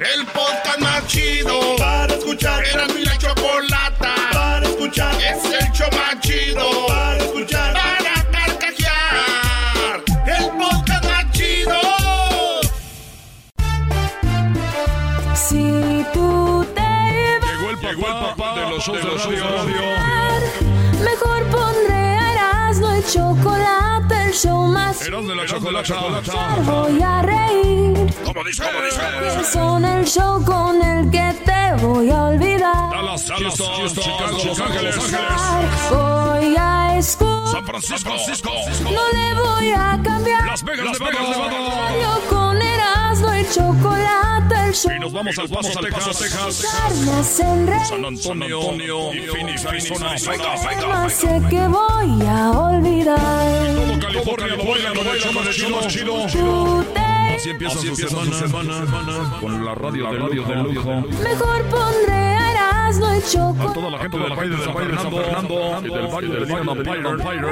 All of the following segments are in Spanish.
El podcast más chido para escuchar. Era mi la chocolata para escuchar. Es el show más chido para escuchar. Para carcajear. El podcast más chido. Si tú te vas Llegó el papá, Llegó el papá de los shows de, radio. mejor pondré a Erasmo y chocolate, el show más de la chocolata. Voy a reír. ¿Cómo dice? ¿Cómo Que son el show con el que te voy a olvidar. Dallas, Houston, Chicago, Los Ángeles, Voy a escuchar. San Francisco, Francisco, No le voy a cambiar. Las Vegas, Las Vegas, Nevada. Y chocolate, el show Y nos vamos al Paso, Texas, Texas. en. San Antonio, y Phoenix, Arizona. Venga, venga, Más sé que voy a olvidar. Todo California lo baila, lo baila, más chido, chido. Tú te Así empieza, su semana, con la radio, de radio de lujo. Mejor pondré a Erasmo y A chocolate. toda la gente del Valle de San Fernando y del Valle del Empire.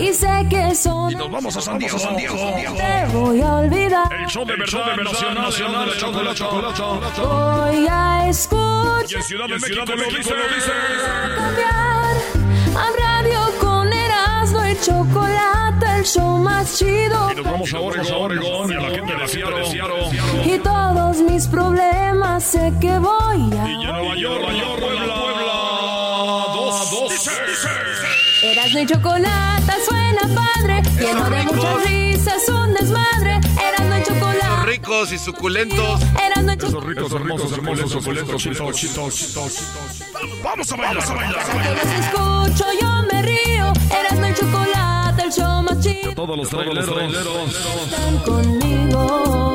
Y sé que son. Y nos vamos a San Diego, San Diego. Te voy a olvidar. El show de verdad, nacional, nacional, de chocolate. Voy a escuchar. Y en Ciudad de México lo dice. cambiar a radio y chocolate, el show más chido. Y nos vamos a Oregon, Oregon, y a la gente de Seattle. Y todos mis problemas sé que voy a. Y en Nueva York, Nueva York, Puebla, Puebla. Dos, dos. Dice, dice. Erasmo y chocolate suena padre, lleno de muchas risas, un desmadre. Erasmo y chocolate. Ricos y suculentos. Erasmo y Esos chocolate. ricos, hermosos, hermosos, suculentos, chitos, chitos. Vamos a bailar, vamos a bailar. Que los escucho, yo me río. Erasmo y chocolate, el show más chido. Todos los traileros. Están conmigo.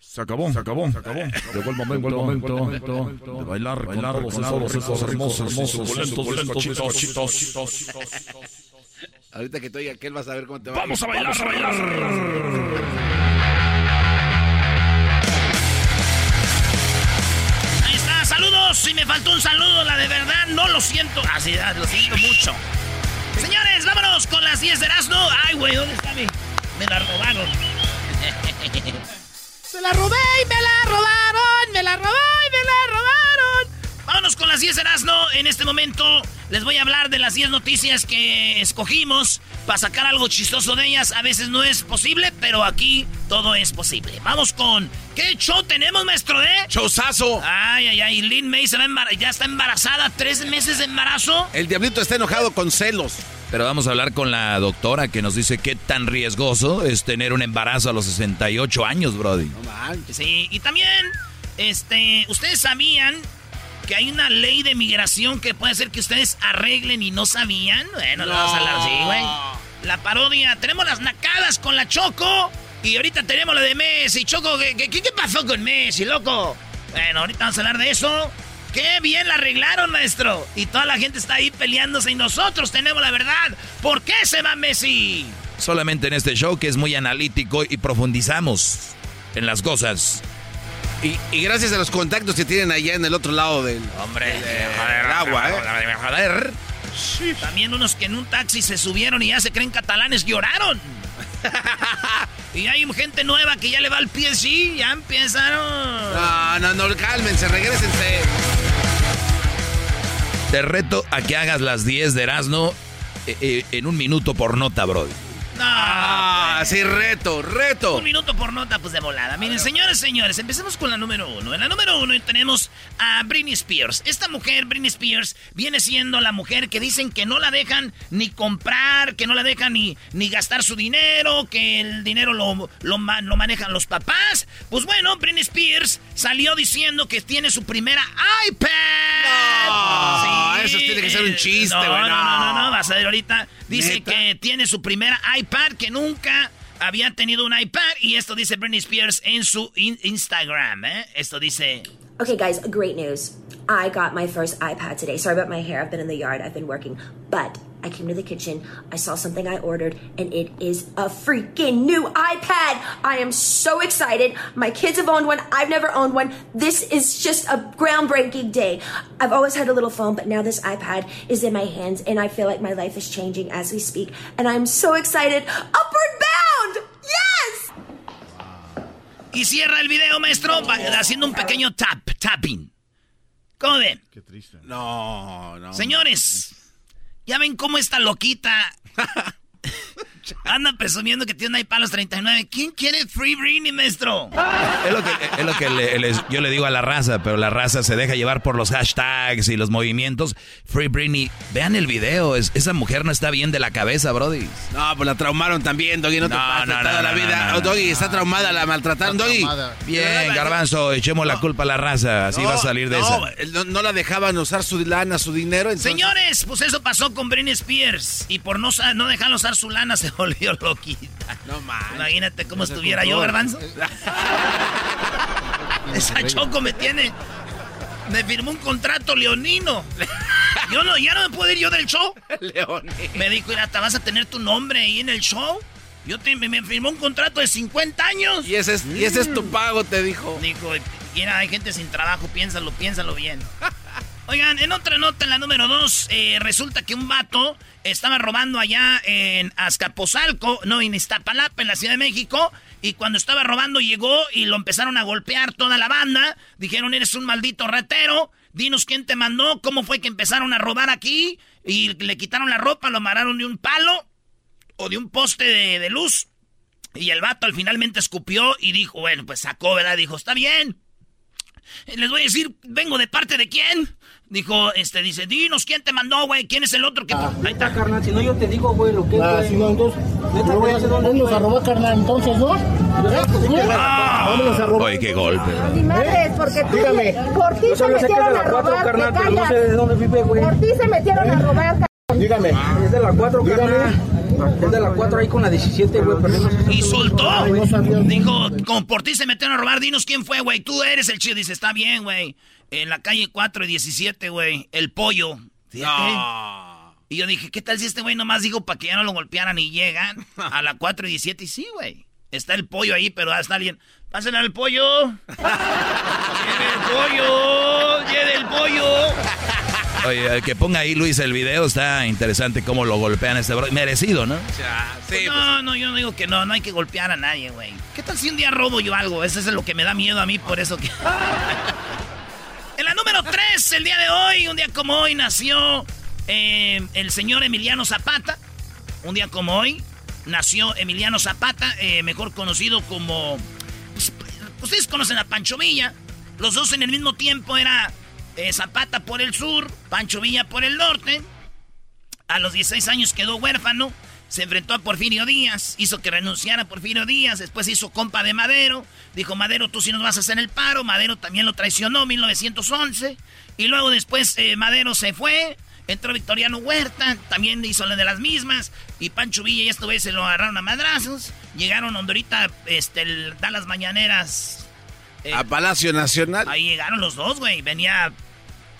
Se acabó, se acabó, se acabó. Llegó el momento, el momento de bailar, bailar, todos esos, esos hermosos, hermosos, suculentos, chitos, chitos. Ahorita que te oiga aquel vas a ver cómo te va. Vamos a bailar, a bailar. Si me faltó un saludo, la de verdad, no lo siento. Así, ah, lo siento mucho. Señores, vámonos con las 10 de Erasmo. Ay, güey, ¿dónde está mi? Me la robaron. Se la robé y me la robaron. Me la robé y me la robaron. Vámonos con las 10 de Erasmo. En este momento les voy a hablar de las 10 noticias que escogimos para sacar algo chistoso de ellas. A veces no es posible, pero aquí todo es posible. Vamos con... ¿Qué show tenemos, maestro, eh? ¡Chosazo! Ay, ay, ay. Lynn May se va a embar- ya está embarazada. ¿Tres meses de embarazo? El diablito está enojado con celos. Pero vamos a hablar con la doctora que nos dice qué tan riesgoso es tener un embarazo a los 68 años, Brody. No manches. Sí, y también, este, ustedes sabían que hay una ley de migración que puede ser que ustedes arreglen y no sabían. Bueno, le vamos a hablar así, güey. La parodia. Tenemos las nacadas con la Choco. Y ahorita tenemos la de Messi. Choco, ¿qué, qué, qué pasó con Messi, loco? Bueno, ahorita vamos a hablar de eso. Qué bien la arreglaron, maestro. Y toda la gente está ahí peleándose y nosotros tenemos la verdad. ¿Por qué se va Messi? Solamente en este show que es muy analítico y profundizamos en las cosas. Y, y gracias a los contactos que tienen allá en el otro lado del, Hombre, del agua, ¿eh? Joder. También unos que en un taxi se subieron y ya se creen catalanes lloraron. y hay gente nueva que ya le va al pie, sí, ya empezaron. No, no, no, cálmense, regresense. Te reto a que hagas las 10 de Erasmo eh, eh, en un minuto por nota, Brody. No, Ah, Ah, sí, reto, reto. Un minuto por nota, pues de volada. Miren, señores, señores, empecemos con la número uno. En la número uno tenemos a Britney Spears. Esta mujer, Britney Spears, viene siendo la mujer que dicen que no la dejan ni comprar, que no la dejan ni, ni gastar su dinero, que el dinero lo, lo, lo manejan los papás. Pues bueno, Britney Spears salió diciendo que tiene su primera iPad. No, eso tiene que ser un chiste, no, güey. No, no, no, no, vas a ver ahorita. Dice ¿Neta? que tiene su primera iPad, que nunca había tenido un iPad. Y esto dice Britney Spears en su in- Instagram, ¿eh? Esto dice... Okay, guys, great news. I got my first iPad today. Sorry about my hair. I've been in the yard. I've been working. But I came to the kitchen. I saw something I ordered, and it is a freaking new iPad. I am so excited. My kids have owned one. I've never owned one. This is just a groundbreaking day. I've always had a little phone, but now this iPad is in my hands, and I feel like my life is changing as we speak. And I'm so excited. Upward bound! Yes! Y cierra el video, maestro, haciendo un pequeño tap, tapping. ¿Cómo ven? No, no. Señores, ya ven cómo esta loquita anda presumiendo que tiene un iPad a los 39. ¿Quién quiere Free Britney, maestro? Es lo que, es lo que le- les- yo le digo a la raza, pero la raza se deja llevar por los hashtags y los movimientos. Free Britney, vean el video, es- esa mujer no está bien de la cabeza, Brody. No, pues la traumaron también, Doggy. No te No, pases no, toda no, la no, vida. no, no, Oh, Doggy, no. está traumada, la maltrataron, Doggy. Bien, Garbanzo, echemos la culpa a la raza, así No, va a salir de no, esa. No, no la dejaban usar su lana, su dinero. entonces- Señores, pues eso pasó con Britney Spears. Y por no, no dejarlo usar su lana se volvió loquita. No man. Imagínate cómo estuviera yo, garbanzo. Esa Choco me tiene. Me firmó un contrato leonino. Yo no, ya no me puedo ir yo del show. León. Me dijo, mira, te vas a tener tu nombre ahí en el show. Yo te, me, firmó un contrato de 50 años. Y ese, es, y ese es tu pago, te dijo. Dijo, y mira, hay gente sin trabajo, piénsalo, piénsalo bien. Oigan, en otra nota, en la número dos, eh, resulta que un vato estaba robando allá en Azcapotzalco, no, en Iztapalapa, en la Ciudad de México, y cuando estaba robando llegó y lo empezaron a golpear toda la banda. Dijeron, eres un maldito ratero, dinos quién te mandó, cómo fue que empezaron a robar aquí, y le quitaron la ropa, lo amarraron de un palo o de un poste de, de luz. Y el vato al finalmente escupió y dijo, bueno, pues sacó, ¿verdad? Dijo, está bien. Les voy a decir, vengo de parte de quién. Dijo, este, dice, dinos quién te mandó, güey, quién es el otro que... Ahí está. carnal, si no yo te digo, güey, lo que es, Ah, si no, entonces, yo voy a a robar, carnal, entonces, ¿no? Ah. Vámonos a robar. Oye, qué golpe. Mi madre es porque tú Dígame. por ti se metieron a 4, robar, carnal, te pero no callas. sé de dónde vive, güey. Por ti se metieron a robar. Dígame. Es de la 4, carnal. Es de la 4 ahí con la 17, güey, Y soltó. Dijo, como por ti se metieron a robar, dinos quién fue, güey. Tú eres el chido. Dice, está bien, güey. En la calle 4 y 17, güey. El pollo. Fíjate. No. Y yo dije, ¿qué tal si este güey nomás dijo para que ya no lo golpearan y llegan a la 4 y 17? Y sí, güey. Está el pollo ahí, pero está alguien. Pásenle al pollo. Lleve el pollo. Lleve el pollo. Oye, el que ponga ahí Luis el video está interesante cómo lo golpean a este bro. Merecido, ¿no? Sí, pues, no, no, yo no digo que no, no hay que golpear a nadie, güey. ¿Qué tal si un día robo yo algo? Eso es lo que me da miedo a mí, por eso que... en la número 3, el día de hoy, un día como hoy, nació eh, el señor Emiliano Zapata. Un día como hoy, nació Emiliano Zapata, eh, mejor conocido como... pues, ustedes conocen a Pancho Villa. Los dos en el mismo tiempo era eh, Zapata por el sur, Pancho Villa por el norte. A los 16 años quedó huérfano. Se enfrentó a Porfirio Díaz. Hizo que renunciara a Porfirio Díaz. Después hizo compa de Madero. Dijo, Madero, tú sí nos vas a hacer el paro. Madero también lo traicionó en 1911. Y luego después eh, Madero se fue. Entró Victoriano Huerta. También hizo la de las mismas. Y Pancho Villa y esto vez se lo agarraron a madrazos. Llegaron donde ahorita este, da las mañaneras. Eh, a Palacio Nacional. Ahí llegaron los dos, güey. Venía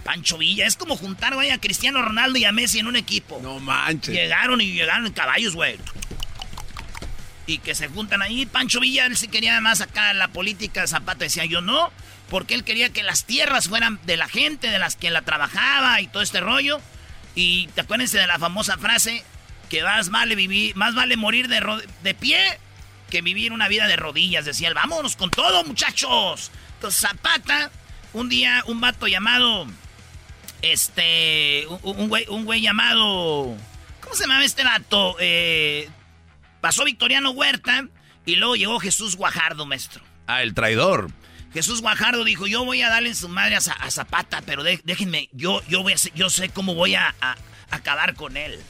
Pancho Villa. Es como juntar, güey, a Cristiano Ronaldo y a Messi en un equipo. No manches. Llegaron y llegaron en caballos, güey. Y que se juntan ahí. Pancho Villa, él sí quería más acá la política. Zapata decía yo no. Porque él quería que las tierras fueran de la gente, de las que la trabajaba y todo este rollo. Y te acuérdense de la famosa frase que más vale vivir, más vale morir de, de pie que vivir una vida de rodillas. Decía él, vámonos con todo, muchachos. Entonces Zapata, un día un vato llamado, este, un, güey, un güey llamado, ¿cómo se llama este vato? Eh, Pasó Victoriano Huerta y luego llegó Jesús Guajardo, maestro. Ah, el traidor. Jesús Guajardo dijo, yo voy a darle en su madre a, Za- a Zapata, pero de- déjenme, yo, yo, voy a yo sé cómo voy a, a- acabar con él.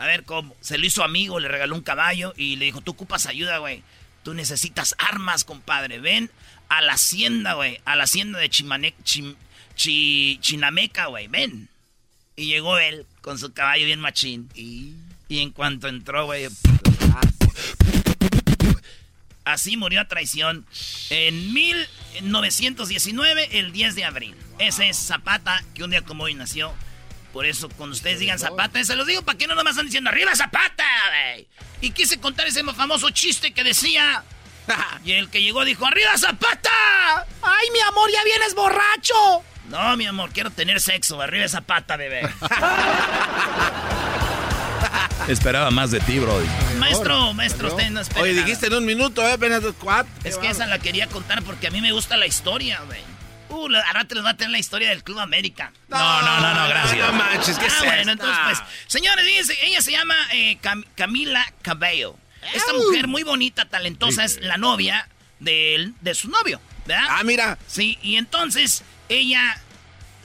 A ver cómo. Se lo hizo amigo, le regaló un caballo y le dijo, tú ocupas ayuda, güey. Tú necesitas armas, compadre. Ven a la hacienda, güey. A la hacienda de Chimane- Chim- Chi- Chinameca, güey. Ven. Y llegó él con su caballo bien machín. Y, en cuanto entró, güey... Así murió a traición en 1919, el 10 de abril. Ese es Zapata, que un día como hoy nació. Por eso, cuando ustedes digan Zapata, se los digo para que no nomás están diciendo ¡Arriba Zapata! güey". Y quise contar ese famoso chiste que decía... y el que llegó dijo ¡Arriba Zapata! ¡Ay, mi amor, ya vienes borracho! No, mi amor, quiero tener sexo. Arriba Zapata, bebé. Esperaba más de ti, Brody. maestro, maestro, usted no espera Oye, dijiste en un minuto, ¿eh? Apenas cuatro. Es que esa la quería contar porque a mí me gusta la historia, güey. Uh, ahora te les va a tener la historia del Club América. No, no, no, no, gracias. No manches, ¿qué ah, es bueno, entonces, pues, señores, fíjense, ella se llama eh, Cam- Camila Cabello. Esta mujer muy bonita, talentosa, es la novia del- de su novio, ¿verdad? Ah, mira. Sí, y entonces ella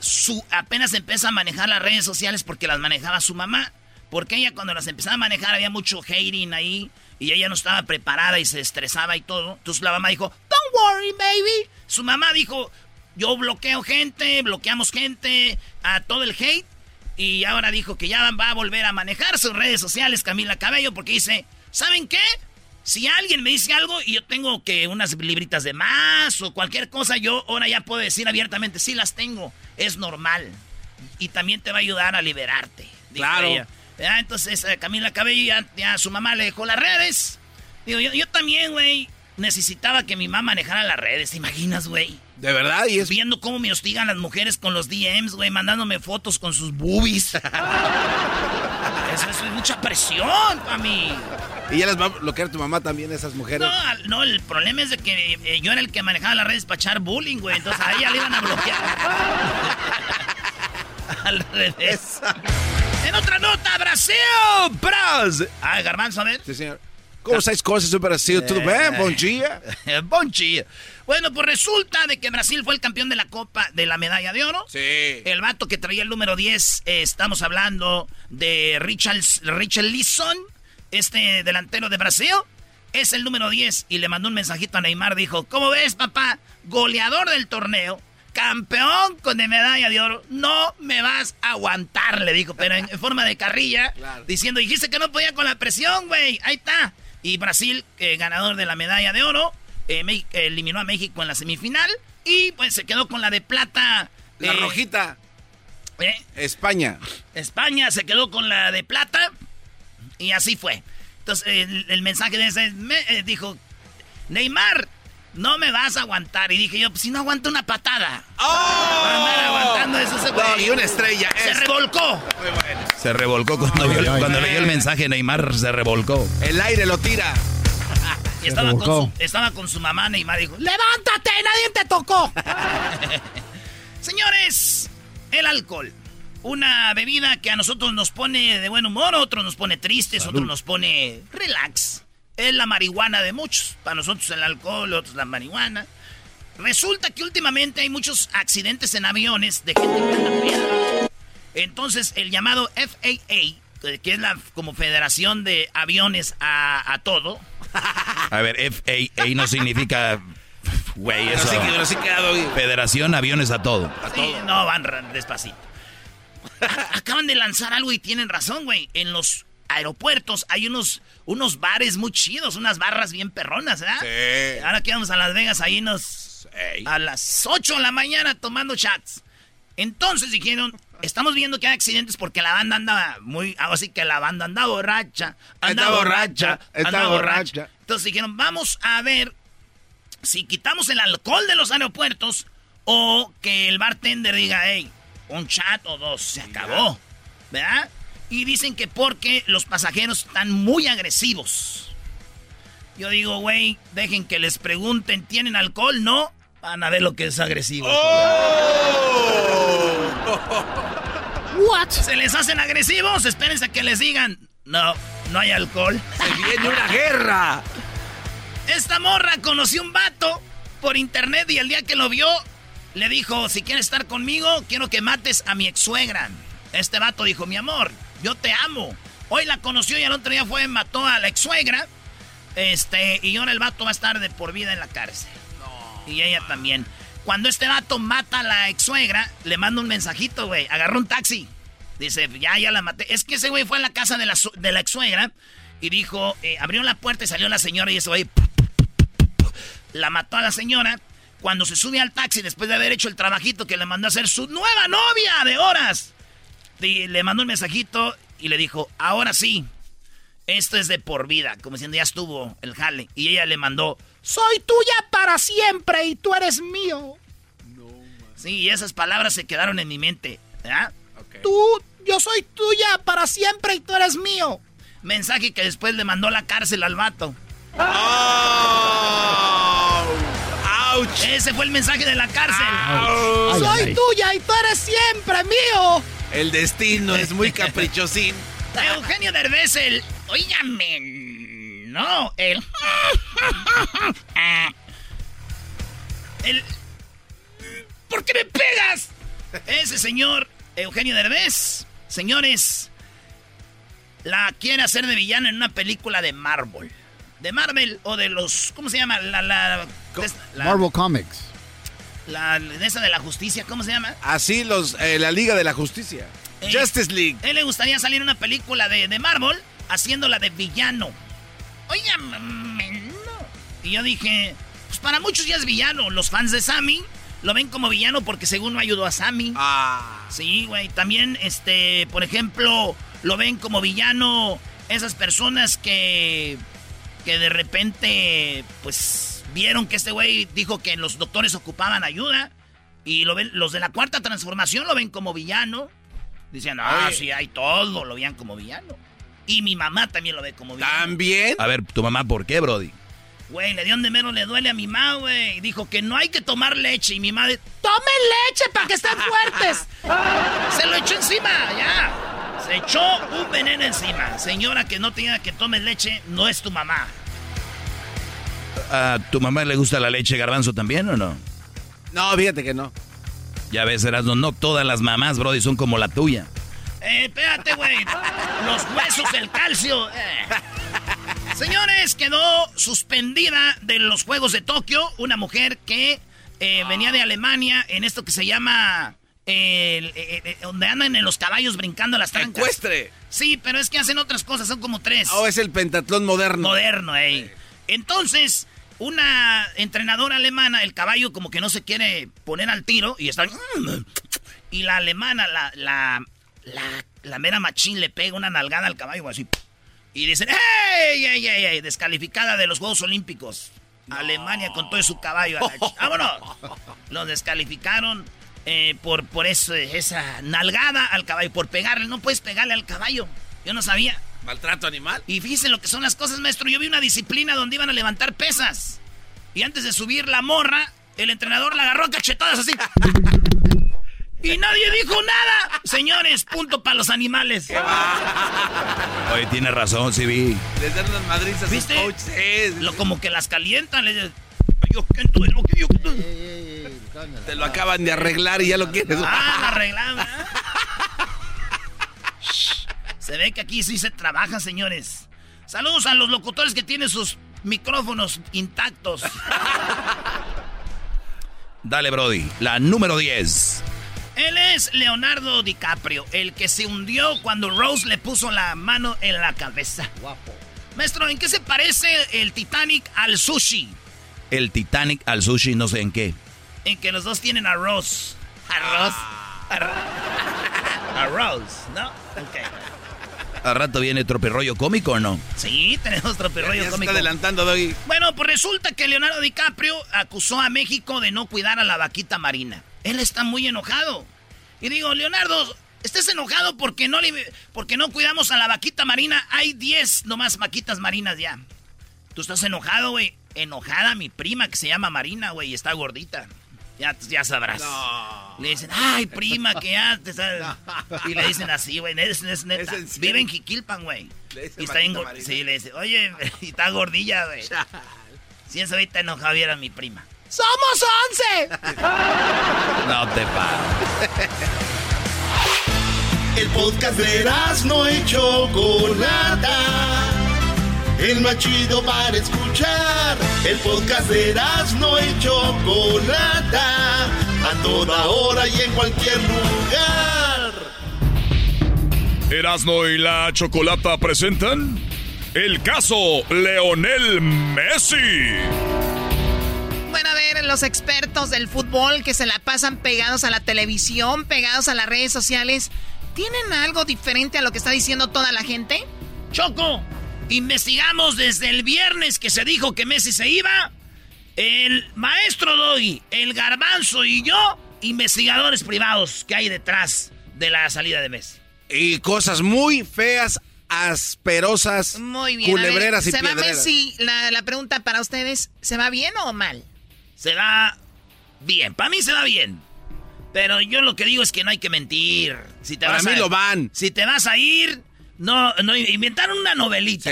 su, apenas empieza a manejar las redes sociales porque las manejaba su mamá. Porque ella cuando las empezaba a manejar había mucho hating ahí y ella no estaba preparada y se estresaba y todo. Entonces la mamá dijo, don't worry, baby. Su mamá dijo, yo bloqueo gente, bloqueamos gente, a todo el hate. Y ahora dijo que ya va a volver a manejar sus redes sociales Camila Cabello porque dice, ¿saben qué? Si alguien me dice algo y yo tengo que unas libritas de más o cualquier cosa, yo ahora ya puedo decir abiertamente, sí las tengo, es normal. Y también te va a ayudar a liberarte. Claro. ella. ¿Verdad? Entonces eh, Camila Cabello ya, ya su mamá le dejó las redes. Digo, yo, yo también, güey, necesitaba que mi mamá manejara las redes, ¿te imaginas, güey? De verdad, y es. Viendo cómo me hostigan las mujeres con los DMs, güey, mandándome fotos con sus boobies. eso, eso es mucha presión para mí. Y ya les va a bloquear tu mamá también, esas mujeres. No, no, el problema es de que eh, yo era el que manejaba las redes para echar bullying, güey. Entonces a ella le iban a bloquear. Al revés. En otra nota, Brasil. Brasil. Ah, Garbanzo, a ver. Sí, señor. ¿Cómo estáis cosas do Brasil? ¿Todo bien? Bom dia. bon día. Bueno, pues resulta de que Brasil fue el campeón de la Copa de la Medalla de Oro. Sí. El vato que traía el número 10, eh, estamos hablando de Richard, Richard Lisson, este delantero de Brasil. Es el número 10 y le mandó un mensajito a Neymar. Dijo, ¿cómo ves, papá? Goleador del torneo, campeón con de medalla de oro. No me vas a aguantar, le dijo, pero en, en forma de carrilla, diciendo, dijiste que no podía con la presión, güey. Ahí está. Y Brasil, eh, ganador de la medalla de oro, eh, eliminó a México en la semifinal y pues se quedó con la de plata. La eh, rojita. España. España se quedó con la de plata y así fue. Entonces el, el mensaje de ese me- dijo, Neymar, no me vas a aguantar. Y dije yo, pues si no aguanto una patada. Va a andar aguantando eso ese güey. No, y una estrella. Se es- revolcó. Muy bueno. Se revolcó cuando, vio- cuando leyó el mensaje, Neymar se revolcó. El aire lo tira. Y estaba, con su, estaba con su mamá Neymar dijo, levántate, nadie te tocó. Señores, el alcohol. Una bebida que a nosotros nos pone de buen humor, a otros nos pone tristes, otros nos pone relax. Es la marihuana de muchos. Para nosotros el alcohol, otros la marihuana. Resulta que últimamente hay muchos accidentes en aviones de gente que anda peda. Entonces, el llamado FAA, que es la como Federación de Aviones a, a todo, A ver, FAA no significa. Güey, eso. Así que así quedado. güey. Federación Aviones a todo. Sí, no, van despacito. Acaban de lanzar algo y tienen razón, güey. En los aeropuertos hay unos, unos bares muy chidos, unas barras bien perronas, ¿verdad? Sí. Ahora que vamos a Las Vegas, ahí nos... A las 8 de la mañana tomando chats. Entonces dijeron, estamos viendo que hay accidentes porque la banda anda muy... Así que la banda anda borracha, anda Está borracha, borracha, está anda borracha. borracha. Entonces dijeron, vamos a ver si quitamos el alcohol de los aeropuertos o que el bartender diga, hey, un chat o dos, se acabó. ¿Verdad? Y dicen que porque los pasajeros están muy agresivos. Yo digo, güey, dejen que les pregunten, ¿tienen alcohol? No. Van a ver lo que es agresivo. Oh. ¿What? ¿Se les hacen agresivos? Espérense a que les digan. No, no hay alcohol. Se viene una guerra. Esta morra conoció un vato por internet y el día que lo vio, le dijo, si quieres estar conmigo, quiero que mates a mi ex suegra. Este vato dijo, mi amor, yo te amo. Hoy la conoció y el otro día fue, mató a la ex suegra. Este, y ahora el vato va a estar de por vida en la cárcel. Y ella también. Cuando este vato mata a la ex suegra, le manda un mensajito, güey. Agarró un taxi. Dice, ya, ya la maté. Es que ese güey fue a la casa de la, de la ex suegra y dijo, eh, abrió la puerta y salió la señora y ese güey la mató a la señora. Cuando se sube al taxi después de haber hecho el trabajito que le mandó a hacer su nueva novia de horas, le mandó un mensajito y le dijo, ahora sí, esto es de por vida, como diciendo, ya estuvo el jale. Y ella le mandó, soy tuya para siempre y tú eres mío. Sí, y esas palabras se quedaron en mi mente. ¿verdad? Tú, yo soy tuya para siempre y tú eres mío. Mensaje que después le mandó a la cárcel al vato. ¡Ouch! Ese fue el mensaje de la cárcel. Soy ay, ay. tuya y tú eres siempre mío. El destino es muy caprichosín. Eugenio Derbez, el... Óigame, no, el... el... ¿Por qué me pegas? Ese señor, Eugenio Derbez, señores, la quiere hacer de villano en una película de Marvel. De Marvel o de los... ¿Cómo se llama? La... la, la- Marvel Comics. La, de esa de la justicia, ¿cómo se llama? Así los, eh, la Liga de la Justicia. Eh, Justice League. Él le gustaría salir una película de, de Marvel haciéndola de villano. Oiga, no. Y yo dije, pues para muchos ya es villano. Los fans de Sammy lo ven como villano porque según no ayudó a Sammy. Ah. Sí, güey. También, este, por ejemplo, lo ven como villano esas personas que, que de repente, pues, vieron que este güey dijo que los doctores ocupaban ayuda. Y lo ven, los de la cuarta transformación lo ven como villano. Dicen, ah, Oye. sí, hay todo, lo veían como villano. Y mi mamá también lo ve como villano. ¿También? A ver, tu mamá, ¿por qué, Brody? Güey, le dio donde menos le duele a mi mamá, güey. Dijo que no hay que tomar leche. Y mi madre, ¡tomen leche para que estén fuertes! Se lo echó encima, ya. Se echó un veneno encima. Señora que no tenga que tome leche, no es tu mamá. ¿A tu mamá le gusta la leche garbanzo también o no? No, fíjate que no. Ya ves, Erasmo, no todas las mamás, Brody, son como la tuya. Eh, espérate, güey. Los huesos, el calcio. eh. Señores, quedó suspendida de los Juegos de Tokio una mujer que eh, venía de Alemania en esto que se llama... eh, el- donde andan en los caballos brincando las trancas. Ecuestre. Sí, pero es que hacen otras cosas, son como tres. Oh, es el pentatlón moderno. Moderno, ey. Entonces, una entrenadora alemana, el caballo como que no se quiere poner al tiro y está... Y la alemana, la, la, la, la mera machín le pega una nalgada al caballo así. Y dicen, ¡Ey, ey, ey, ey! Descalificada de los Juegos Olímpicos. Alemania con todo su caballo. a la ch- ¡Vámonos! Los descalificaron eh, por, por eso, esa nalgada al caballo, por pegarle. No puedes pegarle al caballo. Yo no sabía. Maltrato animal. Y fíjense lo que son las cosas, maestro. Yo vi una disciplina donde iban a levantar pesas. Y antes de subir la morra, el entrenador la agarró a cachetadas así. Y nadie dijo nada. Señores, punto para los animales. Oye, tiene razón, sí vi. Les dan unas madrizas a sus ¿Viste? Lo, como que las calientan. les yo. Te lo acaban de arreglar y ya lo quieres. Ah. Se ve que aquí sí se trabaja, señores. Saludos a los locutores que tienen sus micrófonos intactos. Dale, Brody. La número 10. Él es Leonardo DiCaprio, el que se hundió cuando Rose le puso la mano en la cabeza. Guapo. Maestro, ¿en qué se parece el Titanic al sushi? El Titanic al sushi, no sé en qué. En que los dos tienen arroz. Arroz. Arroz. Arroz, ¿no? Ok. ¿Al rato viene tropirollo cómico o no? Sí, tenemos Ya se cómico. está adelantando, Doggy. Bueno, pues resulta que Leonardo DiCaprio acusó a México de no cuidar a la vaquita marina. Él está muy enojado. Y digo, Leonardo, estés enojado porque no, le- porque no cuidamos a la vaquita marina. Hay 10 nomás vaquitas marinas ya. Tú estás enojado, güey. Enojada mi prima que se llama Marina, güey, y está gordita. Ya, ya sabrás. Le dicen, ay, prima, que ya te sabes. Y le dicen así, güey. es- es- neta. ¿Es en serio? Vive en Jiquilpan, güey. Y está go- sí, le dice, oye, y está gordilla, güey. Si eso ahorita enojado viera mi prima. ¡Somos once! No te pares. El podcast de no y Chocolata. El más chido para escuchar. El podcast de no y Chocolata. A toda hora y en cualquier lugar. Erasno y la Chocolata presentan el caso Leonel Messi. Bueno, a ver, los expertos del fútbol que se la pasan pegados a la televisión, pegados a las redes sociales, ¿tienen algo diferente a lo que está diciendo toda la gente? Choco, investigamos desde el viernes que se dijo que Messi se iba. El maestro Doggy, el garbanzo y yo, investigadores privados que hay detrás de la salida de Messi. Y cosas muy feas, asperosas, Muy bien. a ver, culebreras y ¿Se va. Messi? La, la pregunta para ustedes, ¿se va bien o mal? Se va bien, para mí se va bien. Pero yo lo que digo es que no hay que mentir. Si te Para vas mí a, lo van. Si te vas a ir, no, no inventaron una novelita.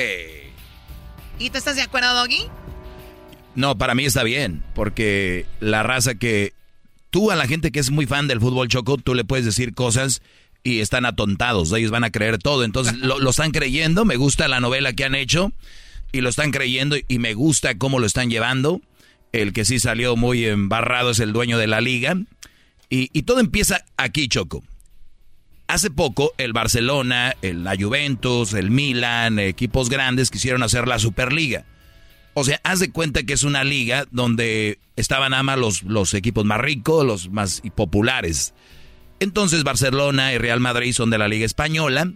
¿Y tú estás de acuerdo, Doggy? No, para mí está bien, porque la raza que tú a la gente que es muy fan del fútbol choco, tú le puedes decir cosas y están atontados, ellos van a creer todo, entonces lo, lo están creyendo, me gusta la novela que han hecho y lo están creyendo y me gusta cómo lo están llevando. El que sí salió muy embarrado es el dueño de la liga y, y todo empieza aquí, Choco. Hace poco el Barcelona, el, la Juventus, el Milan, equipos grandes quisieron hacer la Superliga. O sea, haz de cuenta que es una liga donde estaban más los, los equipos más ricos, los más populares. Entonces Barcelona y Real Madrid son de la liga española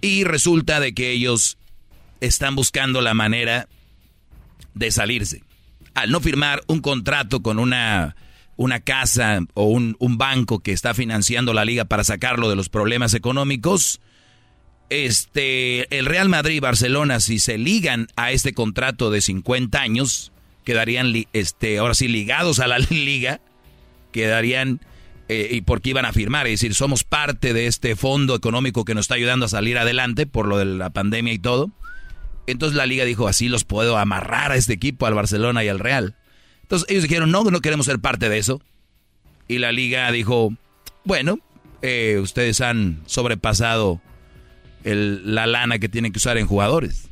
y resulta de que ellos están buscando la manera de salirse. Al no firmar un contrato con una, una casa o un, un banco que está financiando la liga para sacarlo de los problemas económicos, este, el Real Madrid y Barcelona, si se ligan a este contrato de 50 años, quedarían, este, ahora sí, ligados a la liga, quedarían, eh, y porque iban a firmar, es decir, somos parte de este fondo económico que nos está ayudando a salir adelante por lo de la pandemia y todo. Entonces la liga dijo, así los puedo amarrar a este equipo, al Barcelona y al Real. Entonces ellos dijeron, no, no queremos ser parte de eso. Y la liga dijo, bueno, eh, ustedes han sobrepasado el- la lana que tienen que usar en jugadores.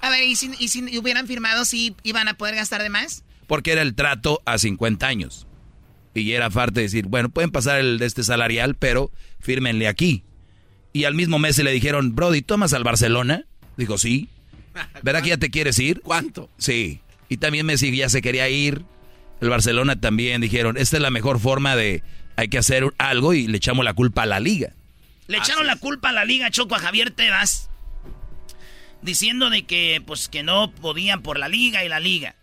A ver, ¿y si, y si hubieran firmado, si iban a poder gastar de más? Porque era el trato a 50 años. Y era parte de decir, bueno, pueden pasar el de este salarial, pero fírmenle aquí. Y al mismo mes se le dijeron, Brody, ¿tomas al Barcelona? Dijo, sí. ¿Verdad que ya te quieres ir? ¿Cuánto? Sí. Y también Messi ya se quería ir. El Barcelona también dijeron, esta es la mejor forma de, hay que hacer algo y le echamos la culpa a la liga. Le echaron la culpa a la liga Choco a Javier Tebas. Diciendo de que, pues, que no podían por la liga y la liga.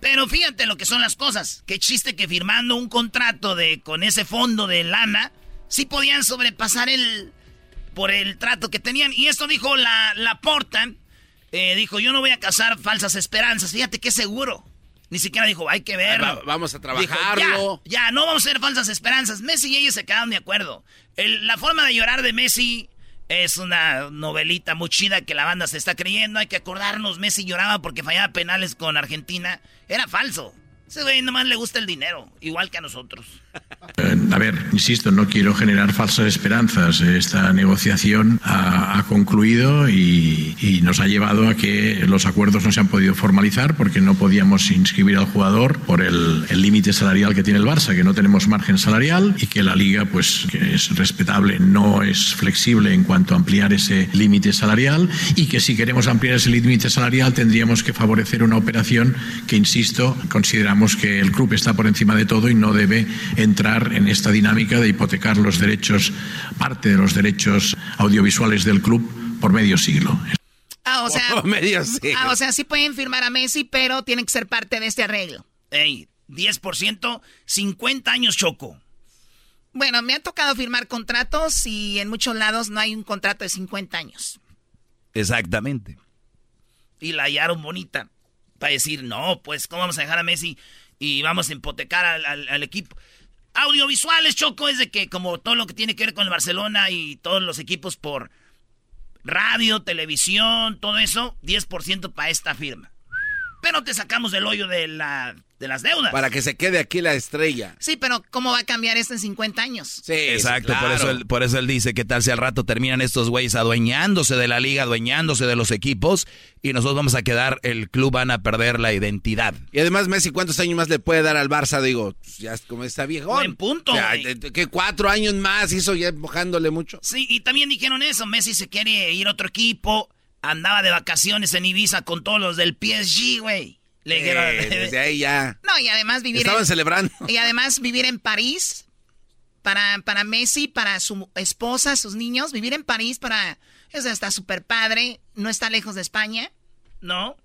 Pero fíjate lo que son las cosas. Qué chiste que firmando un contrato de con ese fondo de lana, sí podían sobrepasar el por el trato que tenían. Y esto dijo la, la Porta. Eh, dijo, yo no voy a cazar falsas esperanzas. Fíjate qué seguro. Ni siquiera dijo, hay que verlo. Va- vamos a Dijo, trabajarlo. ya, ya, no vamos a hacer falsas esperanzas. Messi y ellos se quedaron de acuerdo. El- la forma de llorar de Messi es una novelita muy chida que la banda se está creyendo. Hay que acordarnos, Messi lloraba porque fallaba penales con Argentina. Era falso. Ese güey nomás le gusta el dinero, igual que a nosotros. Eh, A ver, insisto, no quiero generar falsas esperanzas. Esta negociación ha, concluido y, nos ha llevado a que los acuerdos no se han podido formalizar porque no podíamos inscribir al jugador por el límite salarial que tiene el Barça, que no tenemos margen salarial y que la liga, pues, es respetable, no es flexible en cuanto a ampliar ese límite salarial y que si queremos ampliar ese límite salarial tendríamos que favorecer una operación que, insisto, consideramos que el club está por encima de todo y no debe entrar en esta dinámica de hipotecar los derechos, parte de los derechos audiovisuales del club por medio siglo. Ah, o sea, Medio sí. ah, o sea, sí pueden firmar a Messi, pero tienen que ser parte de este arreglo. Ey, 10%, 50 años choco. Bueno, me ha tocado firmar contratos y en muchos lados no hay un contrato de 50 años. Exactamente. Y la hallaron bonita. Para decir, no, pues, ¿cómo vamos a dejar a Messi y vamos a hipotecar al, al- al equipo? Audiovisuales, Choco, es de que como todo lo que tiene que ver con el Barcelona y todos los equipos por radio, televisión, todo eso, 10% para esta firma. Pero te sacamos del hoyo de, la, de las deudas. Para que se quede aquí la estrella. Sí, pero ¿cómo va a cambiar esto en 50 años? Sí, Exacto, por, eso él, por eso él dice que tal si al rato terminan estos güeyes adueñándose de la liga, adueñándose de los equipos y nosotros vamos a quedar, el club van a perder la identidad. Y además, Messi, ¿cuántos años más le puede dar al Barça? Digo, ya es como está viejo. Buen punto, que cuatro años más hizo ya empujándole mucho. Sí, y también dijeron eso, Messi se quiere ir a otro equipo, andaba de vacaciones en Ibiza con todos los del PSG, güey. Le dijeron, Eh, desde ahí ya. No, y además vivir Estaban en, celebrando. Y además vivir en París para, para Messi, para su esposa, sus niños, vivir en París para eso está súper padre, no está lejos de España. ¿no?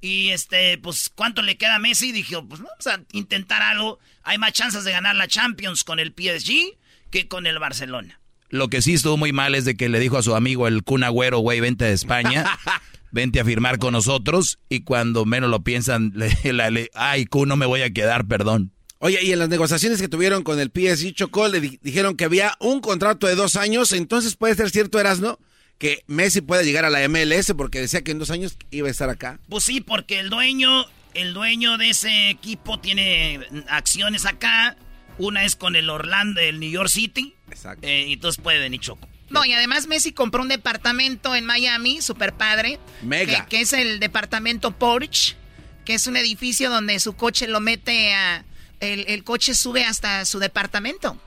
Y este, pues, ¿cuánto le queda a Messi? Dijo, pues vamos a intentar algo. Hay más chances de ganar la Champions con el PSG que con el Barcelona. Lo que sí estuvo muy mal es de que le dijo a su amigo el Kun Agüero, güey, vente de España, vente a firmar con nosotros y cuando menos lo piensan, le, la- le- ay, Kun, no me voy a quedar, perdón. Oye, y en las negociaciones que tuvieron con el PSG Chocó, le di- dijeron que había un contrato de dos años, entonces puede ser cierto, Erasno, que Messi puede llegar a la MLS porque decía que en dos años iba a estar acá. Pues sí, porque el dueño, el dueño de ese equipo tiene acciones acá. Una es con el Orlando, el New York City. Exacto. Eh, y entonces puede venir Choco. No, y además Messi compró un departamento en Miami, súper padre. Mega. Que, que es el departamento Porsche, que es un edificio donde su coche lo mete a... El, el coche sube hasta su departamento.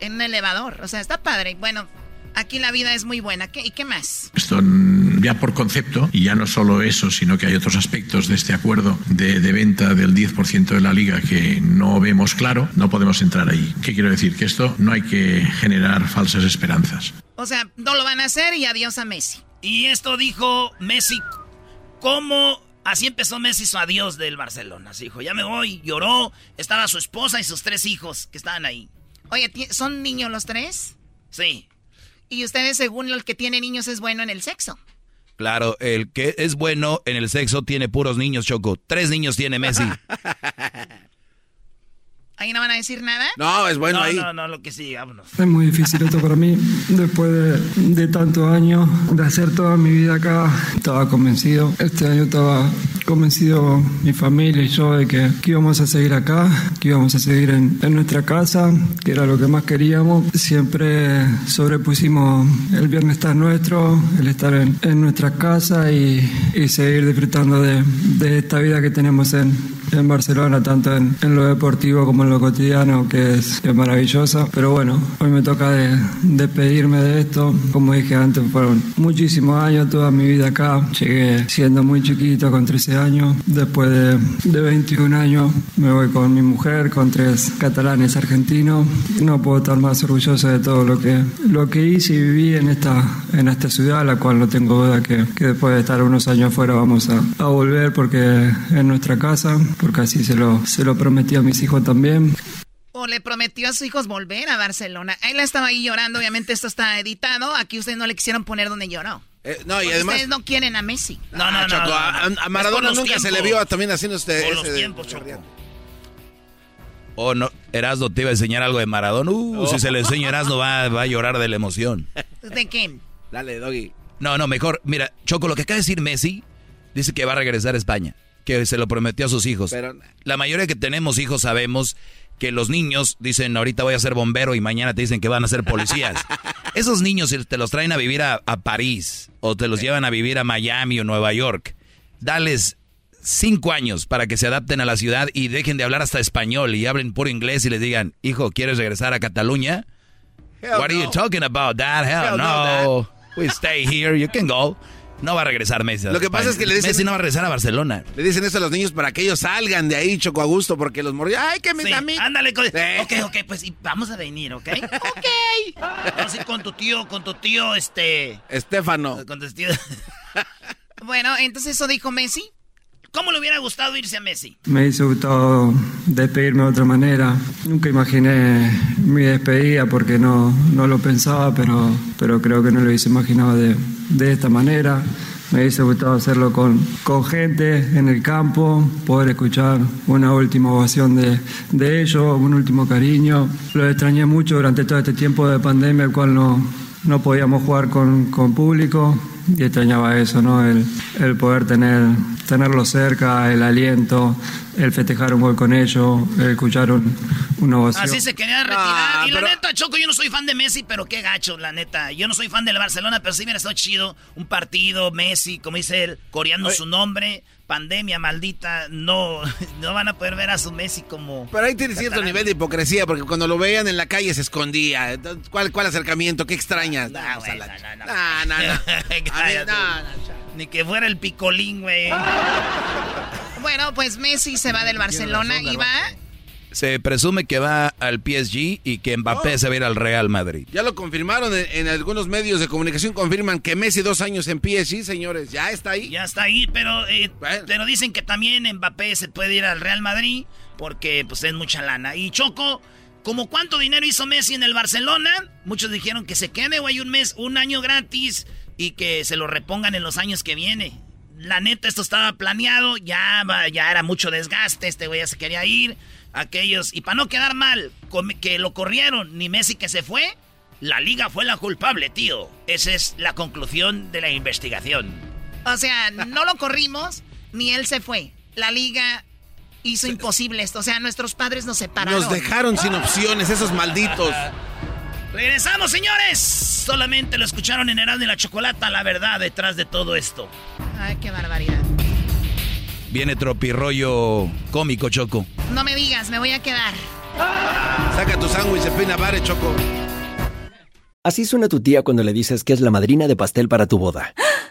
En un elevador. O sea, está padre. Bueno, aquí la vida es muy buena. ¿Qué, ¿Y qué más? Esto ya por concepto, y ya no solo eso, sino que hay otros aspectos de este acuerdo de, de venta del 10% de la liga que no vemos claro, no podemos entrar ahí. ¿Qué quiero decir? Que esto no hay que generar falsas esperanzas. O sea, no lo van a hacer y adiós a Messi. Y esto dijo Messi, ¿cómo? Así empezó Messi su adiós del Barcelona. Así dijo, ya me voy, lloró, estaba su esposa y sus tres hijos que estaban ahí. Oye, ¿ti- ¿son niños los tres? Sí. Y ustedes, según el que tiene niños, es bueno en el sexo. Claro, el que es bueno en el sexo tiene puros niños, Choco. Tres niños tiene Messi. ¿Ahí no van a decir nada? No, es bueno no, ahí. no, no, lo que sí, vámonos. Es muy difícil esto para mí, después de, de tantos años, de hacer toda mi vida acá, estaba convencido. Este año estaba convencido mi familia y yo de que, que íbamos a seguir acá, que íbamos a seguir en, en nuestra casa, que era lo que más queríamos. Siempre sobrepusimos el bienestar nuestro, el estar en, en nuestra casa y, y seguir disfrutando de, de esta vida que tenemos en, en Barcelona, tanto en, en lo deportivo como en lo cotidiano, que es, que es maravillosa. Pero bueno, hoy me toca de- despedirme de esto. Como dije antes, fueron muchísimos años, toda mi vida acá. Llegué siendo muy chiquito, con 13 años. Después de, de 21 años, me voy con mi mujer, con tres catalanes argentinos. No puedo estar más orgulloso de todo lo que, lo que hice y viví en esta, en esta ciudad, la cual no tengo duda que, que después de estar unos años afuera vamos a, a volver porque es nuestra casa, porque así se lo, se lo prometí a mis hijos también. O le prometió a sus hijos volver a Barcelona. Él estaba ahí llorando, obviamente esto está editado. Aquí ustedes no le quisieron poner donde lloró. Eh, no, y además. ustedes no quieren a Messi. No, no, Ah, no, Choco, no, a- no. a, a Es Maradona nunca se le vio también haciendo este. Por ese los de- tiempos, Choco. O no, Erasmo te iba a enseñar algo de Maradona. Uh, si se le enseña a Erasmo va, va a llorar de la emoción. ¿De quién? Dale, Doggy. No, no, mejor, mira, Choco, lo que acaba de decir Messi, dice que va a regresar a España, que se lo prometió a sus hijos. Pero- La mayoría que tenemos hijos sabemos que los niños dicen, ahorita voy a ser bombero y mañana te dicen que van a ser policías. Esos niños si te los traen a vivir a, a París o te los llevan a vivir a Miami o Nueva York. Dales cinco años para que se adapten a la ciudad y dejen de hablar hasta español y hablen puro inglés y les digan, hijo, ¿quieres regresar a Cataluña? Hell What are you talking about, Dad? Hell, Hell no, no. We stay here. You can go. No va a regresar Messi. a Lo que pasa es que le dicen- Messi no va a regresar a Barcelona. Le dicen eso a los niños para que ellos salgan de ahí, Choco, a gusto, porque los morrió. ¡Ay, que mis Sí, amigos! ándale. Con... Ok, ok, pues y vamos a venir, ¿ok? ok. Vamos a ir con tu tío, con tu tío, este... Estefano. Con tu tío... Bueno, entonces eso dijo Messi. ¿Cómo le hubiera gustado irse a Messi? Me hubiese gustado despedirme de otra manera. Nunca imaginé mi despedida porque no, no lo pensaba, pero, pero creo que no lo hubiese imaginado de, de esta manera. Me hubiese gustado hacerlo con, con gente en el campo, poder escuchar una última ovación de, de ellos, un último cariño. Lo extrañé mucho durante todo este tiempo de pandemia, el cual no, no podíamos jugar con, con público y extrañaba eso, ¿no? El, el poder tener, tenerlo cerca, el aliento, el festejar un gol con ellos, el escuchar un, una ovación. Así se quería retirar. y la neta, Choco, yo no soy fan de Messi, pero qué gacho, la neta. Yo no soy fan del Barcelona, pero sí hubiera estado chido un partido, Messi, como dice él, coreando su nombre. Pandemia maldita, no, no van a poder ver a su Messi como. Pero ahí tiene cierto nivel de hipocresía, porque cuando lo veían en la calle se escondía. ¿Cuál, cuál acercamiento? ¿Qué extrañas? No, Vamos a güey, la- no, no, No, no, no, no, Ni que fuera el picolín, güey. Bueno, pues Messi se va del Barcelona y va. Se presume que va al PSG y que Mbappé se va a ir al Real Madrid. Ya lo confirmaron en, en algunos medios de comunicación, confirman que Messi dos años en PSG, señores, ya está ahí. Ya está ahí, pero, eh, pero dicen que también Mbappé se puede ir al Real Madrid porque pues es mucha lana. Y Choco, ¿como cuánto dinero hizo Messi en el Barcelona? Muchos dijeron que se quede o hay un mes, un año gratis y que se lo repongan en los años que viene. La neta, esto estaba planeado, ya, va- ya era mucho desgaste, este güey ya se quería ir. Aquellos, y para no quedar mal, que lo corrieron, ni Messi que se fue, la liga fue la culpable, tío. Esa es la conclusión de la investigación. O sea, no lo corrimos, ni él se fue. La liga hizo imposible esto. O sea, nuestros padres nos separaron. Nos dejaron sin opciones, esos malditos. Regresamos, señores. Solamente lo escucharon en Heraldo y la Chocolata, la verdad detrás de todo esto. Ay, qué barbaridad. Viene tropirollo cómico, Choco. No me digas, me voy a quedar. Saca tu sándwich de pina bar, Choco. Así suena tu tía cuando le dices que es la madrina de pastel para tu boda.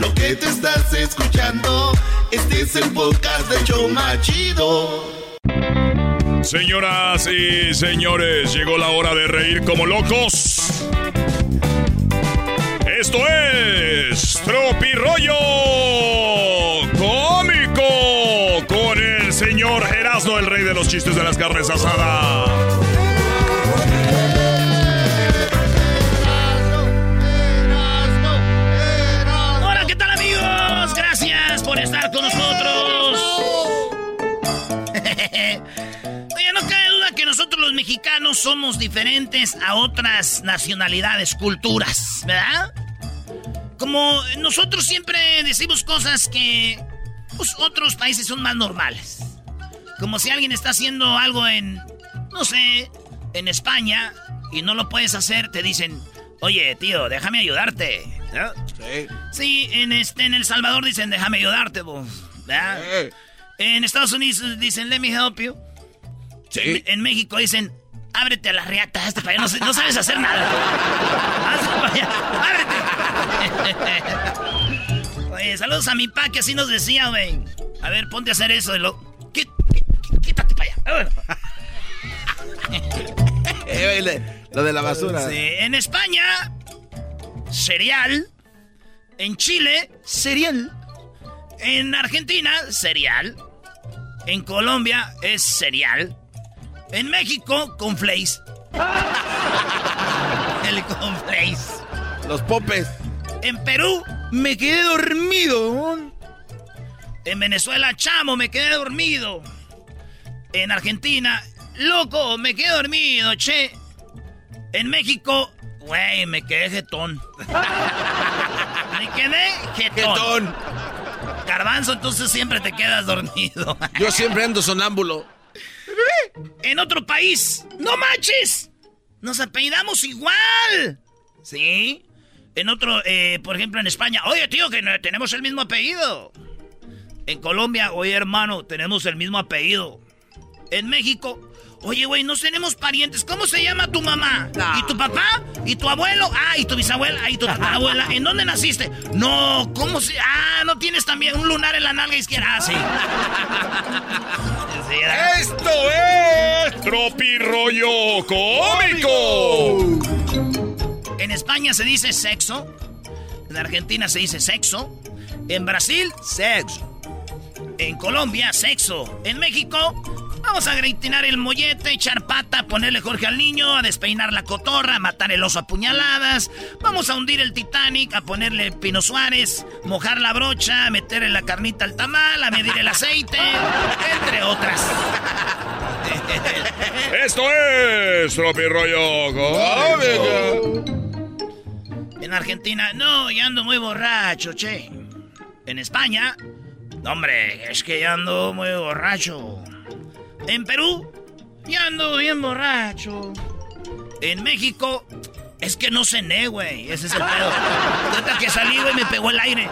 Lo que te estás escuchando, este es el de Choma Chido. Señoras y señores, llegó la hora de reír como locos. Esto es Tropirollo Cómico con el señor Erasmo, el rey de los chistes de las carnes asadas. Somos diferentes a otras nacionalidades, culturas, ¿verdad? Como nosotros siempre decimos cosas que pues, otros países son más normales. Como si alguien está haciendo algo en, no sé, en España y no lo puedes hacer, te dicen, oye, tío, déjame ayudarte. Sí. Sí, en, este, en El Salvador dicen, déjame ayudarte, vos. ¿verdad? En Estados Unidos dicen, let me help you. En, en México dicen, ábrete a la reata, hazte para allá, no, sabes hacer nada. Hazte para allá, ábrete. Oye, saludos a mi pa, que así nos decía, güey. A ver, ponte a hacer eso de lo... Quí- quí- quí- Quítate para allá. Ah, Eh, lo de la basura. Sí, en España, cereal. En Chile, cereal. En Argentina, cereal. En Colombia es cereal. En México, conflace. El conflace. Los popes. En Perú, me quedé dormido. En Venezuela, chamo, me quedé dormido. En Argentina, loco, me quedé dormido, che. En México, güey, me quedé jetón. me quedé jetón. Garbanzo, entonces siempre te quedas dormido. Yo siempre ando sonámbulo. En otro país, no manches. Nos apellidamos igual. ¿Sí? En otro, eh, por ejemplo, en España, oye, tío, que tenemos el mismo apellido. En Colombia, oye, hermano, tenemos el mismo apellido. En México, oye, güey, no tenemos parientes. ¿Cómo se llama tu mamá? ¿Y tu papá? ¿Y tu abuelo? Ah, ¿y tu bisabuela? Ah, ¿y tu tatarabuela? ¿En dónde naciste? No, ¿cómo se...? Ah, ¿no tienes también un lunar en la nalga izquierda? Ah, sí. Esto es Tropirollo Cómico. En España se dice sexo. En Argentina se dice sexo. En Brasil, sexo. En Colombia, sexo. En México, vamos a gritinar el mollete, echar pata, ponerle Jorge al niño, a despeinar la cotorra, a matar el oso a puñaladas. Vamos a hundir el Titanic, a ponerle Pino Suárez, mojar la brocha, a meterle la carnita al tamal, a medir el aceite, entre otras. Esto es Tropirollo Cómico. En Argentina, no, ya ando muy borracho, che. En España, no, hombre, es que ya ando muy borracho. En Perú, ya ando bien borracho. En México, es que no cené, güey. Ese es el pedo. Ahorita que salí, güey, me pegó el aire.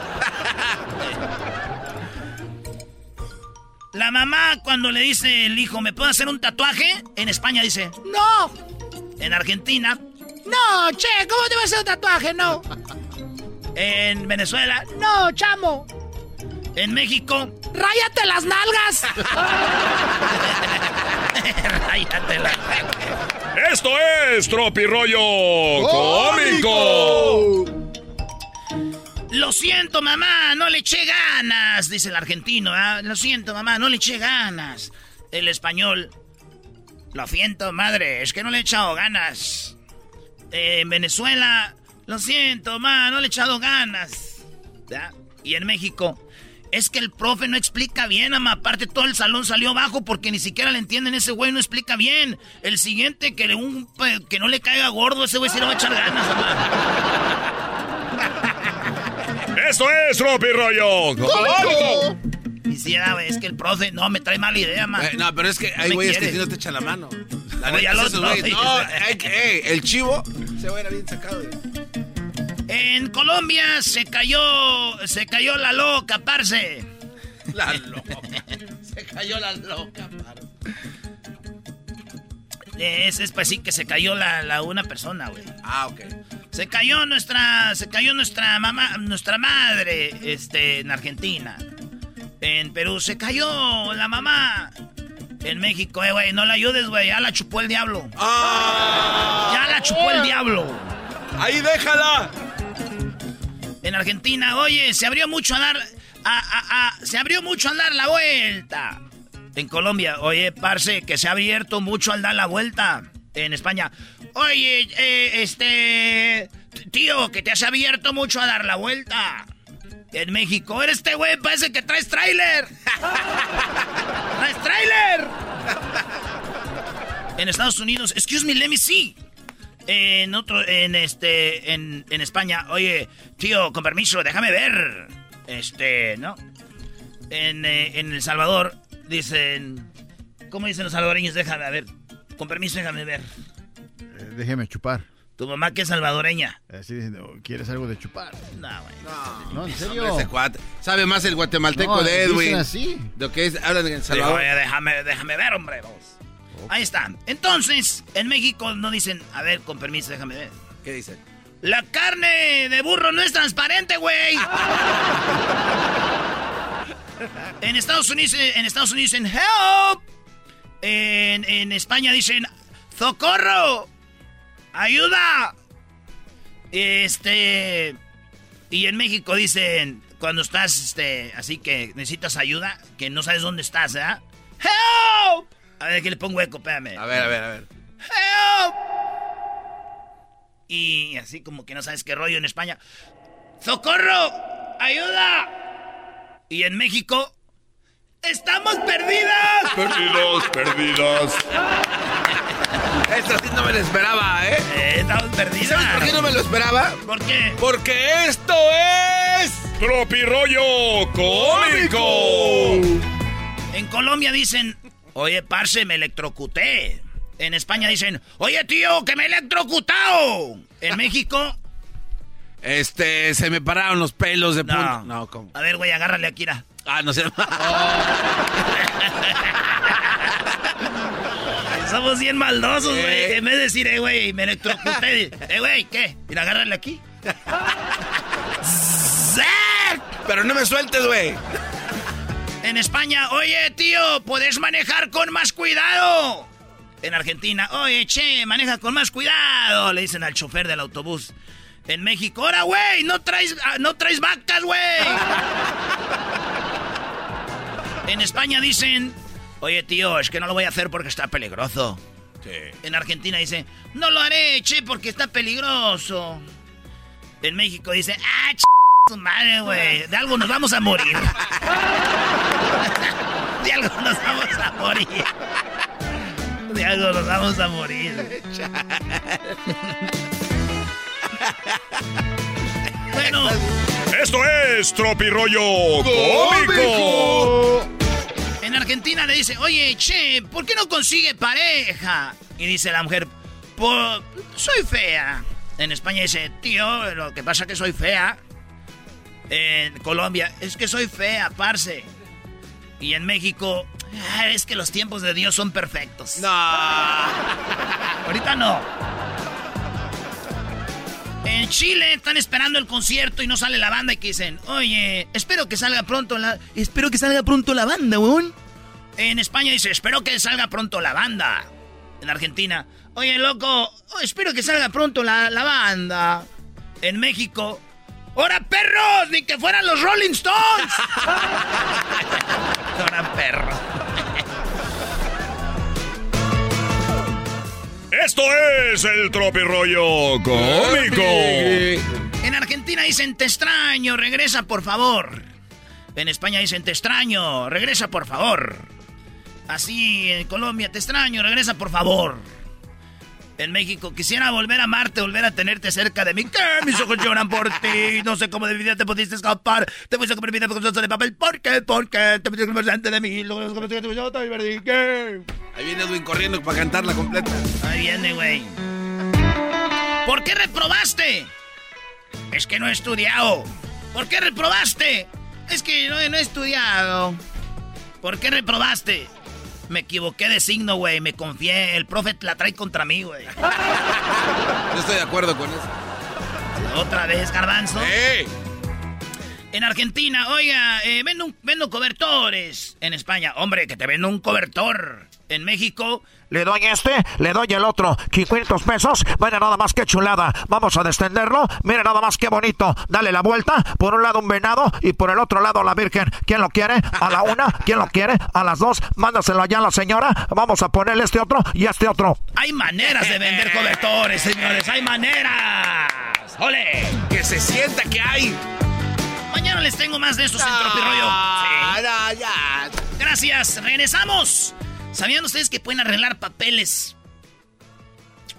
La mamá, cuando le dice el hijo, ¿me puedo hacer un tatuaje? En España dice, no. En Argentina, no, che, ¿cómo te vas a hacer un tatuaje? No. En Venezuela, no, chamo. En México, ráyate las nalgas. ráyate las Esto es Tropirollo Cómico. Lo siento, mamá, no le eché ganas, dice el argentino. ¿ah? Lo siento, mamá, no le eché ganas. El español, lo siento, madre, es que no le he echado ganas. Eh, en Venezuela, lo siento, mamá, no le he echado ganas. ¿Ya? Y en México, es que el profe no explica bien, mamá. Aparte, todo el salón salió bajo porque ni siquiera le entienden. Ese güey no explica bien. El siguiente, que, le- un, que no le caiga gordo, ese güey sí le va a echar ganas, mamá. Esto es Cómico. Era, güey, es que el profe, no, me trae mala idea, man. Eh, no, pero es que hay güeyes que si no te echan la mano. La Oye, neta, güey. No, hay que- ey, el chivo se va a ir bien sacado. güey. En Colombia se cayó, se cayó la loca, parce. La loca. Se cayó la loca, paro. Es, es pues sí que se cayó la, la una persona, güey. Ah, ok. Se cayó nuestra, se cayó nuestra mamá, nuestra madre, este, en Argentina. En Perú se cayó la mamá. En México, eh, güey, no la ayudes, güey, ya la chupó el diablo. Ya la chupó el diablo. Ahí déjala. En Argentina, oye, se abrió mucho a dar, a, a- a- se abrió mucho al dar la vuelta. En Colombia, oye, parce, que se ha abierto mucho al dar la vuelta. En España, oye, eh, este, tío, que te has abierto mucho a dar la vuelta. En México, eres este güey, parece que traes tráiler. ¡Traes tráiler! En Estados Unidos, excuse me, let me see. En otro, en este, en, en España, oye, tío, con permiso, déjame ver. Este, ¿no? En, eh, en El Salvador dicen, ¿cómo dicen los salvadoreños? Déjame a ver, con permiso, déjame ver. Eh, déjeme chupar. Tu mamá que es salvadoreña. Así diciendo, ¿quieres algo de chupar? No, güey. No, en serio. Hombre, ese cuate. Sabe más el guatemalteco No, de Edwin. dicen así. Lo que es, hablan en El Salvador. oye, déjame, déjame ver, hombre. vamos. Ahí está. Entonces, en México no dicen, a ver, con permiso, déjame ver. ¿Qué dicen? La carne de burro no es transparente, güey. en Estados Unidos, en Estados Unidos dicen help. En, en España dicen socorro, ayuda. Este y en México dicen cuando estás, este, así que necesitas ayuda, que no sabes dónde estás, ¿verdad? Help. A ver, que le pongo eco, espérame. A ver, a ver, a ver. Help. Y así como que no sabes qué rollo en España. ¡Socorro! ¡Ayuda! Y en México, ¡estamos perdidas! Perdidos, perdidas. Esto sí no me lo esperaba, ¿eh? estamos perdidas. ¿Sabes por qué no me lo esperaba? ¿Por qué? Porque esto es... Tropirollo cómico. En Colombia dicen, oye, parce, me electrocuté. En España dicen, oye, tío, que me he electrocutado. En México... Este, se me pararon los pelos de punta. No, ¿cómo? A ver, güey, agárrale a Kira. Ah, no sé. Somos bien maldosos, güey. Eh. En vez de decir, eh, güey, me electrocuté. eh, güey, ¿qué? Mira, agárrale aquí. Pero no me sueltes, güey. En España, oye, tío, ¿puedes manejar con más cuidado? En Argentina, oye, che, maneja con más cuidado, le dicen al chofer del autobús. En México, ahora, güey, no traes, ah, no traes vacas, güey. en España dicen, oye, tío, es que no lo voy a hacer porque está peligroso. En Argentina dice, no lo haré, che, porque está peligroso. En México dice, ah, ch madre, güey, de algo nos vamos a morir. de algo nos vamos a morir. De algo nos vamos a morir. bueno, Esto es Tropirollo cómico. en Argentina le dice, oye, che, ¿por qué no consigue pareja? Y dice la mujer, "Po- soy fea. En España dice, tío, lo que pasa es que soy fea. En Colombia, es que soy fea, parce. Y en México, "Ah, es que los tiempos de Dios son perfectos. No. Ahorita no. En Chile están esperando el concierto y no sale la banda y que dicen, oye, espero que salga pronto la... Espero que salga pronto la banda, weón. En España dice, espero que salga pronto la banda. En Argentina, oye, loco, oh, espero que salga pronto la, la banda. En México, ¡Hora, perros! ¡Ni que fueran los Rolling Stones! ¡Hora, perros! Esto es el Tropirollo cómico. En Argentina dicen te extraño, regresa por favor. En España dicen te extraño, regresa por favor. Así en Colombia te extraño, regresa por favor. En México quisiera volver a amarte, volver a tenerte cerca de mí. ¿Qué? Mis ojos lloran por ti. No sé cómo de mi vida te pudiste escapar. Te fuiste a comer vida con de papel. ¿Por qué? ¿Por qué? Te pusiste delante de mí. Ahí viene Edwin corriendo para cantarla completa. Ahí viene, güey. ¿Por qué reprobaste? Es que no he estudiado. ¿Por qué reprobaste? Es que no, no he estudiado. ¿Por qué reprobaste? Me equivoqué de signo, güey. Me confié. El profe la trae contra mí, güey. Yo estoy de acuerdo con eso. Otra vez, garbanzo. En Argentina, oiga, eh, vendo, un- vendo cobertores. En España, hombre, que te vendo un cobertor. En México, Le doy este, le doy el otro. 500 pesos. Mira nada más que chulada. Vamos a descenderlo. Mira nada más que bonito. Dale la vuelta. Por un lado un venado y por el otro lado la Virgen. ¿Quién lo quiere? A la una. ¿Quién lo quiere? A las dos. Mándaselo allá a la señora. Vamos a ponerle este otro y este otro. hay maneras de vender cobertores, señores. Hay maneras. ¡Ole! Que se sienta que hay. Mañana les tengo más de estos en Tropirollo. Sí. Gracias. Regresamos. ¿Sabían ustedes que pueden arreglar papeles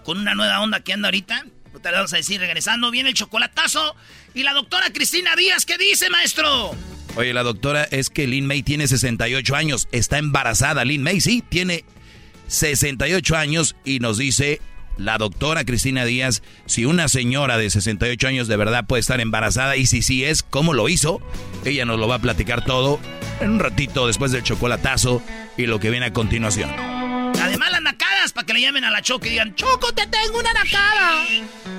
con una nueva onda que anda ahorita? No te lo vamos a decir regresando. Viene el chocolatazo. Y la doctora Cristina Díaz, ¿qué dice, maestro? Oye, la doctora es que Lin May tiene 68 años. Está embarazada. Lin May, sí, tiene 68 años y nos dice la doctora Cristina Díaz si una señora de 68 años de verdad puede estar embarazada y si sí es, cómo lo hizo. Ella nos lo va a platicar todo en un ratito después del chocolatazo y lo que viene a continuación. Además, las nacadas, para que le llamen a la Choco y digan, Choco, te tengo una nacada.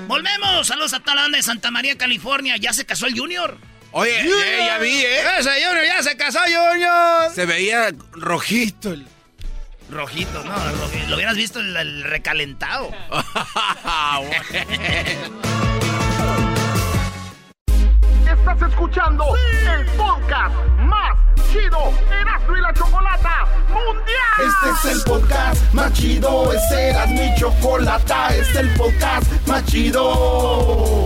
Volvemos. Saludos a toda la banda de Santa María, California. Ya se casó el Junior. Oye, eh, ya vi, ¿eh? Ese Junior ya se casó, Junior. Se veía rojito. el- Rojito, no, lo hubieras visto el, el recalentado. Estás escuchando el podcast más chido Erasmo y la Chocolata Mundial. Este es el podcast más chido, este era mi chocolata, este es el podcast más chido.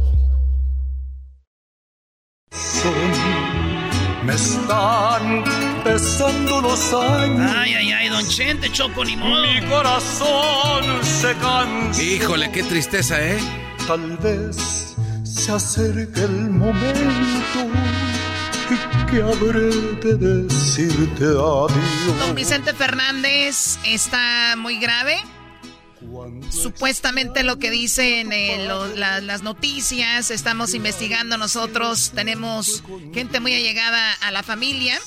Me están pesando los años. Ay, ay, ay, don Chente, Choco, ni modo. Mi corazón se cansa. Híjole, qué tristeza, ¿eh? Tal vez se acerque el momento que habré de decirte adiós. Don Vicente Fernández está muy grave. Supuestamente lo que dicen eh, las noticias, estamos investigando nosotros, tenemos gente muy allegada a la familia.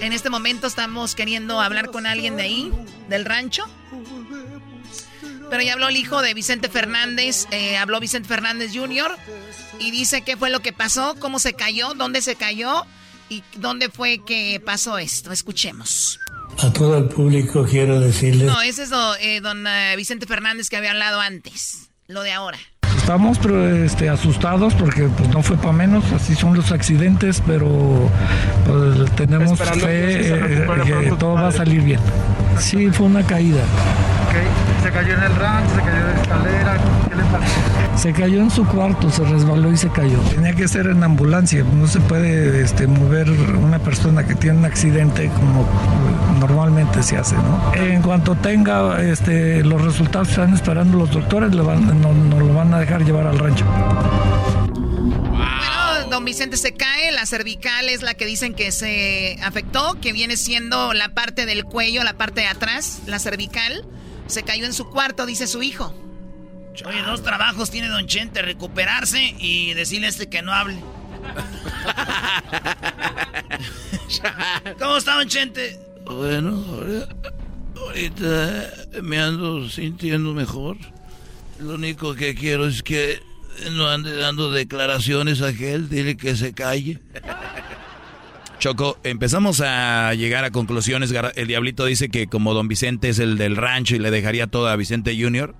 En este momento estamos queriendo hablar con alguien de ahí, del rancho. Pero ya habló el hijo de Vicente Fernández, eh, habló Vicente Fernández Jr. y dice qué fue lo que pasó, cómo se cayó, dónde se cayó y dónde fue que pasó esto. Escuchemos. A todo el público quiero decirles No, ese es do- eh, don eh, Vicente Fernández que había hablado antes. Lo de ahora. Estamos pero, este, asustados porque pues, no fue para menos, así son los accidentes, pero pues, tenemos Esperando fe eh, recupere que tu todo va a salir bien. Sí, fue una caída. se cayó en el rancho, se cayó en la escalera, ¿qué le pasó? Se cayó en su cuarto, se resbaló y se cayó. Tenía que ser en ambulancia, no se puede este, mover una persona que tiene un accidente como normalmente se hace, ¿no? En cuanto tenga este, los resultados que están esperando los doctores, le van, no, no lo van a dejar llevar al rancho. Bueno, don Vicente se cae, la cervical es la que dicen que se afectó, que viene siendo la parte del cuello, la parte de atrás, la cervical. Se cayó en su cuarto, dice su hijo. Oye, dos trabajos tiene Don Chente, recuperarse y decirle a este que no hable. ¿Cómo está Don Chente? Bueno, ahora- ahorita me ando sintiendo mejor. Lo único que quiero es que no ande dando declaraciones a aquel, dile que se calle. Choco, empezamos a llegar a conclusiones. El diablito dice que como don Vicente es el del rancho y le dejaría todo a Vicente Junior,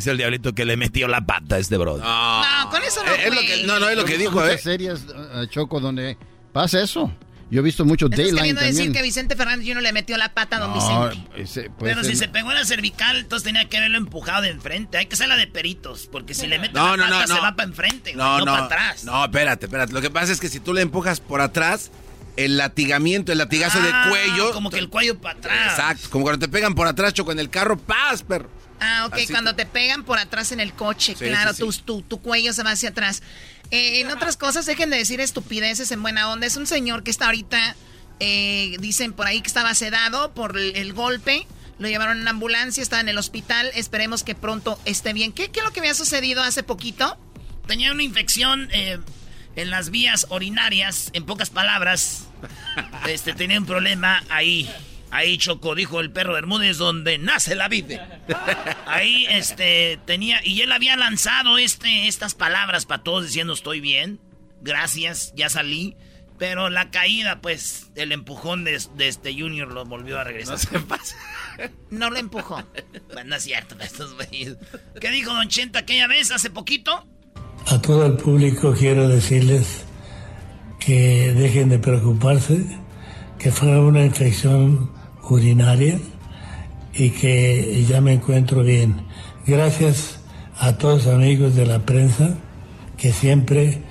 es el diablito que le metió la pata a este brother. No, con eso no Eh, es lo que- no, no, es lo Yo que dijo, ¿eh? series, eh, Choco, donde pasa eso. Yo he visto mucho Estás Dayline queriendo decir también. que Vicente Fernández Jr. le metió la pata a don No, Vicente. ese Pero ser- si se pegó en la cervical, entonces tenía que haberlo empujado de enfrente. Hay que ser la de peritos, porque si le mete No, la no, pata no, se no. va para enfrente, No, no, no, para atrás. no, espérate, espérate. Lo que pasa es que si tú le empujas por atrás, el latigamiento, el latigazo Ah, de cuello. Como que el cuello para atrás. Exacto, como cuando te pegan por atrás, choco en el carro, ¡paz, perro! Ah, ok, Así cuando te pegan por atrás en el coche, Sí, claro, sí, Tu, tu, tu cuello se va hacia atrás. Eh, en otras cosas, dejen de decir estupideces en buena onda. Es un señor que está ahorita, eh, dicen por ahí que estaba sedado por el, el golpe. Lo llevaron en una ambulancia, está en el hospital. Esperemos que pronto esté bien. ¿Qué, qué es lo que había sucedido hace poquito? Tenía una infección eh, en las vías urinarias, en pocas palabras. Este, tenía un problema ahí. Ahí, Choco, dijo el perro Bermúdez, donde nace la vida. Ahí, este, tenía... Y él había lanzado este, estas palabras para todos diciendo, estoy bien, gracias, ya salí. Pero la caída, pues, el empujón de, de este Junior lo volvió a regresar. No se pasa. No lo empujó. Bueno, no es cierto, estos güeyes. ¿Qué dijo Don Chenta aquella vez, hace poquito? A todo el público quiero decirles que dejen de preocuparse, que fue una infección urinaria y que ya me encuentro bien. Gracias a todos amigos de la prensa que siempre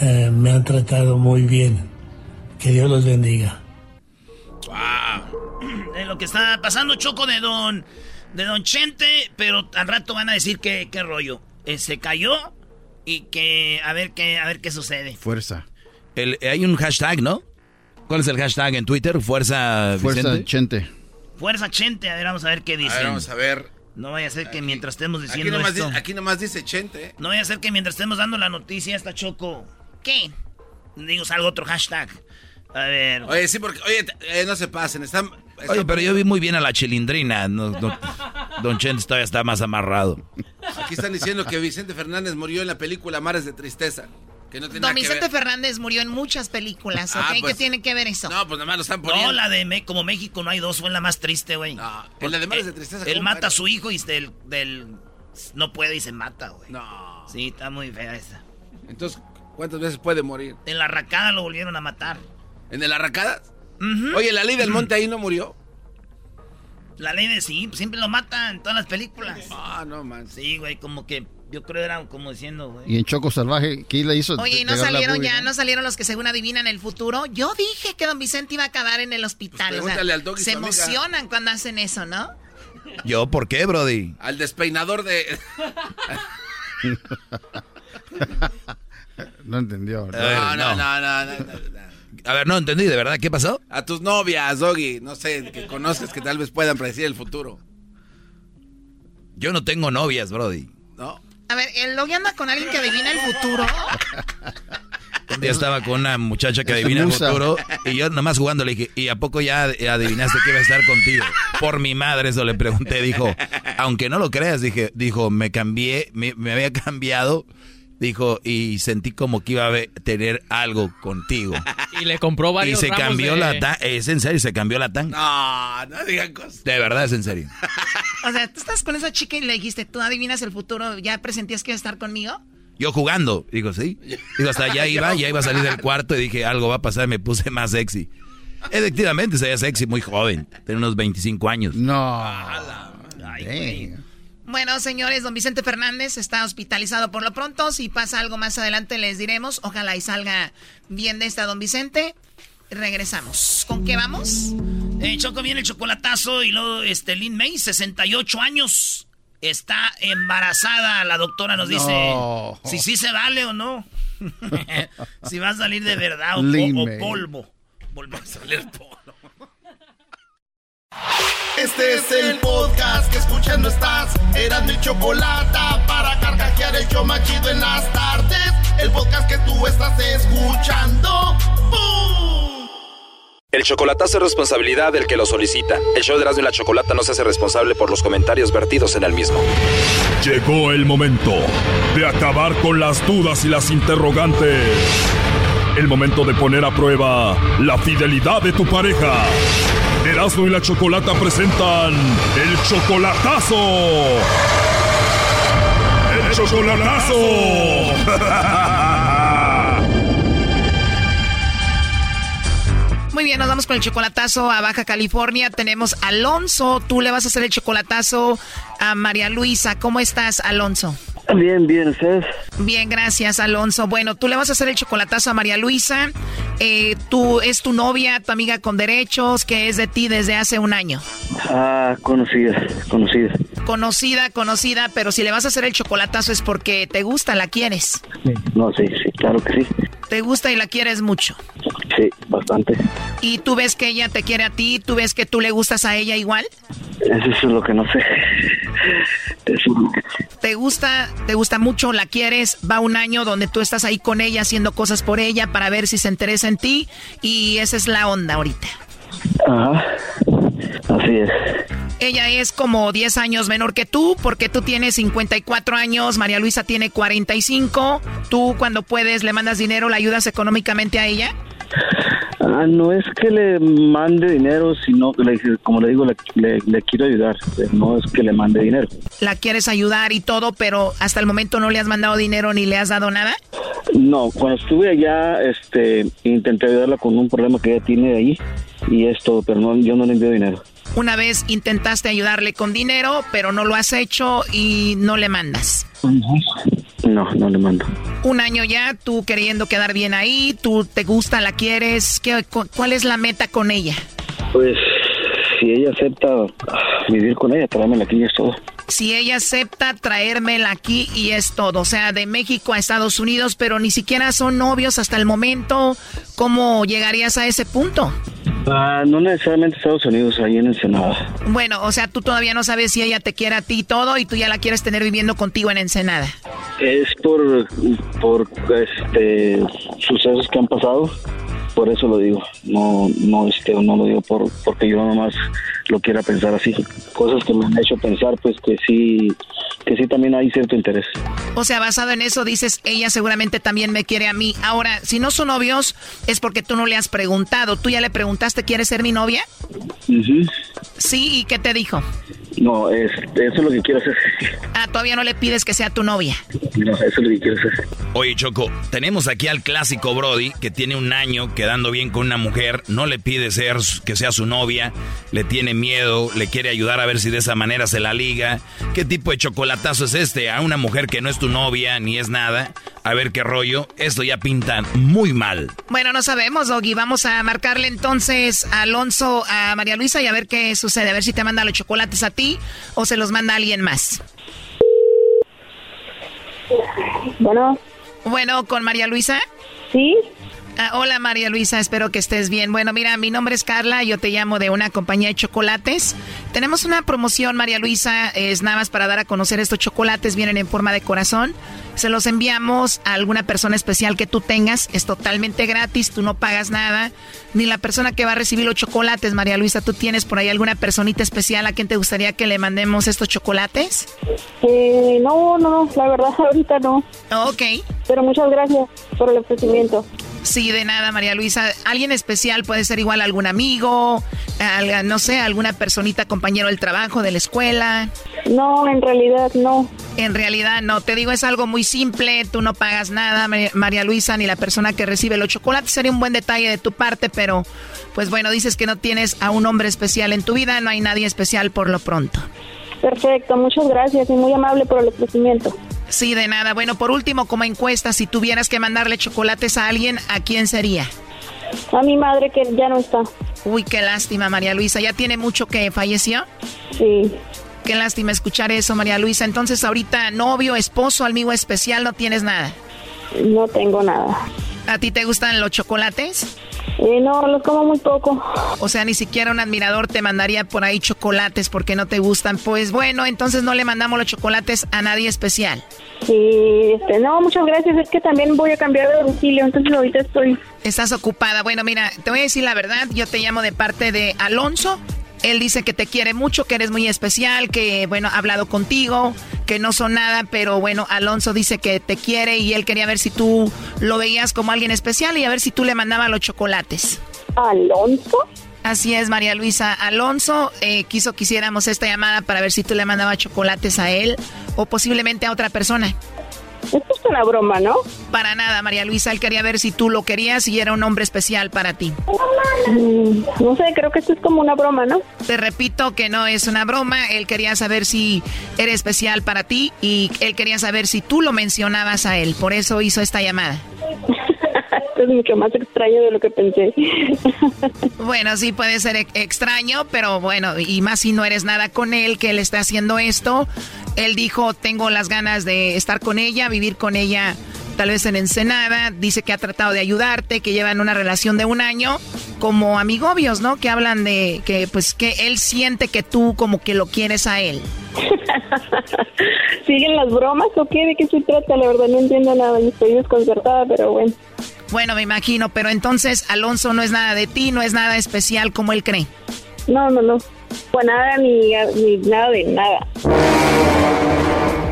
eh, me han tratado muy bien. Que Dios los bendiga. de lo que está pasando Choco de Don de Don Chente, pero al rato van a decir que qué rollo. Eh, se cayó y que a ver qué a ver qué sucede. Fuerza. El- hay un hashtag, ¿no? ¿Cuál es el hashtag en Twitter? Fuerza, Fuerza Vicente. Chente. Fuerza Chente, a ver, vamos a ver qué ver, vamos a ver. No vaya a ser que mientras estemos Aquí diciendo nomás, esto. dice, aquí nomás dice Chente. ¿eh? No vaya a ser que mientras estemos dando la noticia esta Choco. ¿Qué? Digo, salga otro hashtag. A ver. Oye, sí, porque, oye, eh, no se pasen, están... Oye, pero yo vi muy bien a la chilindrina. No, no- Don Chente todavía está más amarrado. Aquí están diciendo que Vicente Fernández murió en la película Mares de Tristeza. Que no tiene Don Vicente ver. Fernández murió en muchas películas, ¿ok? Ah, pues- ¿Qué tiene que ver eso? No, pues nada más lo están poniendo. No, la de Me- como México no hay dos, fue la más triste, güey. en la de Mares de Tristeza, Él ¿cómo mata a su hijo y del, del no puede y se mata, güey. No. Sí, está muy fea esa. Entonces, ¿cuántas veces puede morir? En la arracada lo volvieron a matar. ¿En el Oye, la ley del monte ahí no murió. La ley de sí, siempre lo matan en todas las películas. Ah, no, man. Sí, güey, como que yo creo era como diciendo, güey. Y en Choco Salvaje, ¿qué le hizo? Oye, ¿y no salieron ya? ¿no? ¿No salieron los que según adivinan el futuro? Yo dije que don Vicente iba a acabar en el hospital. o sea, Pues pregúntale al Doggy, se amiga. emocionan cuando hacen eso, ¿no? ¿Yo por qué, Brody? Al despeinador de... No entendió. No, no. no, no, no, no. A ver, no entendí, ¿de verdad? ¿Qué pasó? A tus novias, Doggy. No sé, que conozcas que tal vez puedan predecir el futuro. Yo no tengo novias, Brody. ¿No? A ver, el Logi anda con alguien que adivina el futuro. Un día estaba con una muchacha que adivina el futuro y yo nomás jugando le dije, ¿y a poco ya adivinaste que iba a estar contigo? Por mi madre, eso le pregunté. Dijo, aunque no lo creas, dije, dijo, me cambié, me, me había cambiado. Dijo, y sentí como que iba a tener algo contigo. Y le compró Y varios se ramos cambió de- la tanga. Es en serio, se cambió la tanga. No, no digan cosas. De verdad, es en serio. O sea, tú estás con esa chica y le dijiste, tú adivinas el futuro, ¿ya presentías que iba a estar conmigo? Yo jugando, digo, sí. Digo, hasta allá iba, ya iba a salir del cuarto y dije, algo va a pasar, me puse más sexy. Efectivamente, se veía sexy, muy joven, tenía unos 25 años. No. Ay. Bueno, señores, don Vicente Fernández está hospitalizado por lo pronto. Si pasa algo más adelante les diremos. Ojalá y salga bien de esta, don Vicente. Regresamos. ¿Con qué vamos? Eh, Choco viene el chocolatazo y luego este Lin May, 68 años, está embarazada. La doctora nos dice No. si sí se vale o no. si va a salir de verdad o, polvo. Volvió a salir polvo. Este es el podcast que escuchando estás. Eran mi chocolate para carcajear el show más chido en las tardes. El podcast que tú estás escuchando. ¡Bum! El chocolatazo es responsabilidad del que lo solicita. El show de Erasmo y la Chocolata no se hace responsable por los comentarios vertidos en el mismo. Llegó el momento de acabar con las dudas y las interrogantes. El momento de poner a prueba la fidelidad de tu pareja. Erasmo y la Chocolata presentan el chocolatazo. El chocolatazo. Muy bien, nos vamos con el chocolatazo a Baja California. Tenemos a Alonso. Tú le vas a hacer el chocolatazo a María Luisa. ¿Cómo estás, Alonso? Bien, bien, ¿ustedes? Bien, gracias, Alonso. Bueno, tú le vas a hacer el chocolatazo a María Luisa. Eh, tú es tu novia, tu amiga con derechos, que es de ti desde hace un año. Ah, conocida, conocida. Conocida, conocida, pero si le vas a hacer el chocolatazo es porque te gusta, la quieres. No, sí, sí, claro que sí. Te gusta y la quieres mucho. Sí, bastante. Y tú ves que ella te quiere a ti, tú ves que tú le gustas a ella igual. Eso es lo que no sé. Te gusta, te gusta mucho, la quieres, va un año donde tú estás ahí con ella haciendo cosas por ella para ver si se interesa en ti y esa es la onda ahorita. ajá, así es. Ella es como 10 años menor que tú, porque tú tienes 54 años, María Luisa tiene 45. Tú cuando puedes le mandas dinero, la ayudas económicamente a ella. Ah, no es que le mande dinero, sino que, le, como le digo, le, le- le quiero ayudar. No es que le mande dinero. La quieres ayudar y todo, pero hasta el momento no le has mandado dinero ni le has dado nada. No, cuando estuve allá, este, intenté ayudarla con un problema que ella tiene ahí y es todo, pero no, yo no le envío dinero. Una vez intentaste ayudarle con dinero, pero no lo has hecho y no le mandas. No, no le mando. Un año ya, tú queriendo quedar bien ahí, tú te gusta, la quieres. ¿Qué, cu- ¿Cuál es la meta con ella? Pues si ella acepta ah, vivir con ella, tráemela aquí y es todo. Si ella acepta traérmela aquí y es todo, o sea, de México a Estados Unidos, pero ni siquiera son novios hasta el momento, ¿cómo llegarías a ese punto? Ah, no necesariamente Estados Unidos, ahí en Ensenada. Bueno, o sea, tú todavía no sabes si ella te quiere a ti y todo y tú ya la quieres tener viviendo contigo en Ensenada. Es por, por este, sucesos que han pasado, por eso lo digo. No, no, este, no lo digo por, porque yo nomás lo quiera pensar así. Cosas que me han hecho pensar, pues que sí, que sí también hay cierto interés. O sea, basado en eso dices, ella seguramente también me quiere a mí. Ahora, si no son novios, es porque tú no le has preguntado. ¿Tú ya le preguntaste, ¿quieres ser mi novia? Sí, ¿y qué te dijo? No, es, eso es lo que quiero hacer. Ah, todavía no le pides que sea tu novia. No, eso es lo que quiero hacer. Oye, Choco, tenemos aquí al clásico Brody que tiene un año quedando bien con una mujer, no le pide ser que sea su novia, le tiene miedo, le quiere ayudar a ver si de esa manera se la liga. ¿Qué tipo de chocolatazo es este a una mujer que no es tu novia ni es nada? A ver qué rollo. Esto ya pinta muy mal. Bueno, no sabemos, Doggy. Vamos a marcarle entonces a Alonso, a María Luisa y a ver qué sucede. A ver si te manda los chocolates a ti o se los manda alguien más. Bueno. Bueno, ¿con María Luisa? Sí. Ah, hola María Luisa, espero que estés bien. Bueno, mira, mi nombre es Carla, yo te llamo de una compañía de chocolates. Tenemos una promoción, María Luisa, es nada más para dar a conocer estos chocolates, vienen en forma de corazón. Se los enviamos a alguna persona especial que tú tengas, es totalmente gratis, tú no pagas nada, ni la persona que va a recibir los chocolates, María Luisa, ¿tú tienes por ahí alguna personita especial a quien te gustaría que le mandemos estos chocolates? Eh, no, no, la verdad ahorita no. Ok. Pero muchas gracias por el ofrecimiento. Sí, de nada, María Luisa. Alguien especial puede ser igual algún amigo, no sé, alguna personita, compañero del trabajo, de la escuela. No, en realidad no. En realidad no. Te digo, es algo muy simple. Tú no pagas nada, María Luisa, ni la persona que recibe los chocolates. Sería un buen detalle de tu parte, pero pues bueno, dices que no tienes a un hombre especial en tu vida. No hay nadie especial por lo pronto. Perfecto, muchas gracias y muy amable por el ofrecimiento. Sí, de nada. Bueno, por último, como encuesta, si tuvieras que mandarle chocolates a alguien, ¿a quién sería? A mi madre que ya no está. Uy, qué lástima, María Luisa. ¿Ya tiene mucho que falleció? Sí. Qué lástima escuchar eso, María Luisa. Entonces, ahorita, novio, esposo, amigo especial, no tienes nada. No tengo nada. ¿A ti te gustan los chocolates? Eh, no, los como muy poco. O sea, ni siquiera un admirador te mandaría por ahí chocolates porque no te gustan. Pues bueno, entonces no le mandamos los chocolates a nadie especial. Sí, este, no, muchas gracias. Es que también voy a cambiar de domicilio, entonces ahorita estoy. Estás ocupada. Bueno, mira, te voy a decir la verdad. Yo te llamo de parte de Alonso. Él dice que te quiere mucho, que eres muy especial, que, bueno, ha hablado contigo, que no son nada, pero bueno, Alonso dice que te quiere y él quería ver si tú lo veías como alguien especial y a ver si tú le mandabas los chocolates. ¿Alonso? Así es, María Luisa. Alonso eh, quiso que hiciéramos esta llamada para ver si tú le mandabas chocolates a él o posiblemente a otra persona. Esto es una broma, ¿no? Para nada, María Luisa. Él quería ver si tú lo querías y era un hombre especial para ti. Mm, no sé, creo que esto es como una broma, ¿no? Te repito que no es una broma. Él quería saber si era especial para ti y él quería saber si tú lo mencionabas a él. Por eso hizo esta llamada. Esto es mucho más extraño de lo que pensé. bueno, sí puede ser e- extraño, pero bueno, y más si no eres nada con él, que él está haciendo esto. Él dijo, tengo las ganas de estar con ella, vivir con ella tal vez en Ensenada, dice que ha tratado de ayudarte, que llevan una relación de un año como amigobios, ¿no? Que hablan de que pues que él siente que tú como que lo quieres a él. ¿Siguen las bromas o qué? ¿De qué se trata? La verdad no entiendo nada estoy desconcertada, pero bueno. Bueno, me imagino, pero entonces Alonso no es nada de ti, no es nada especial como él cree. No, no, no. Pues nada ni, nada de nada.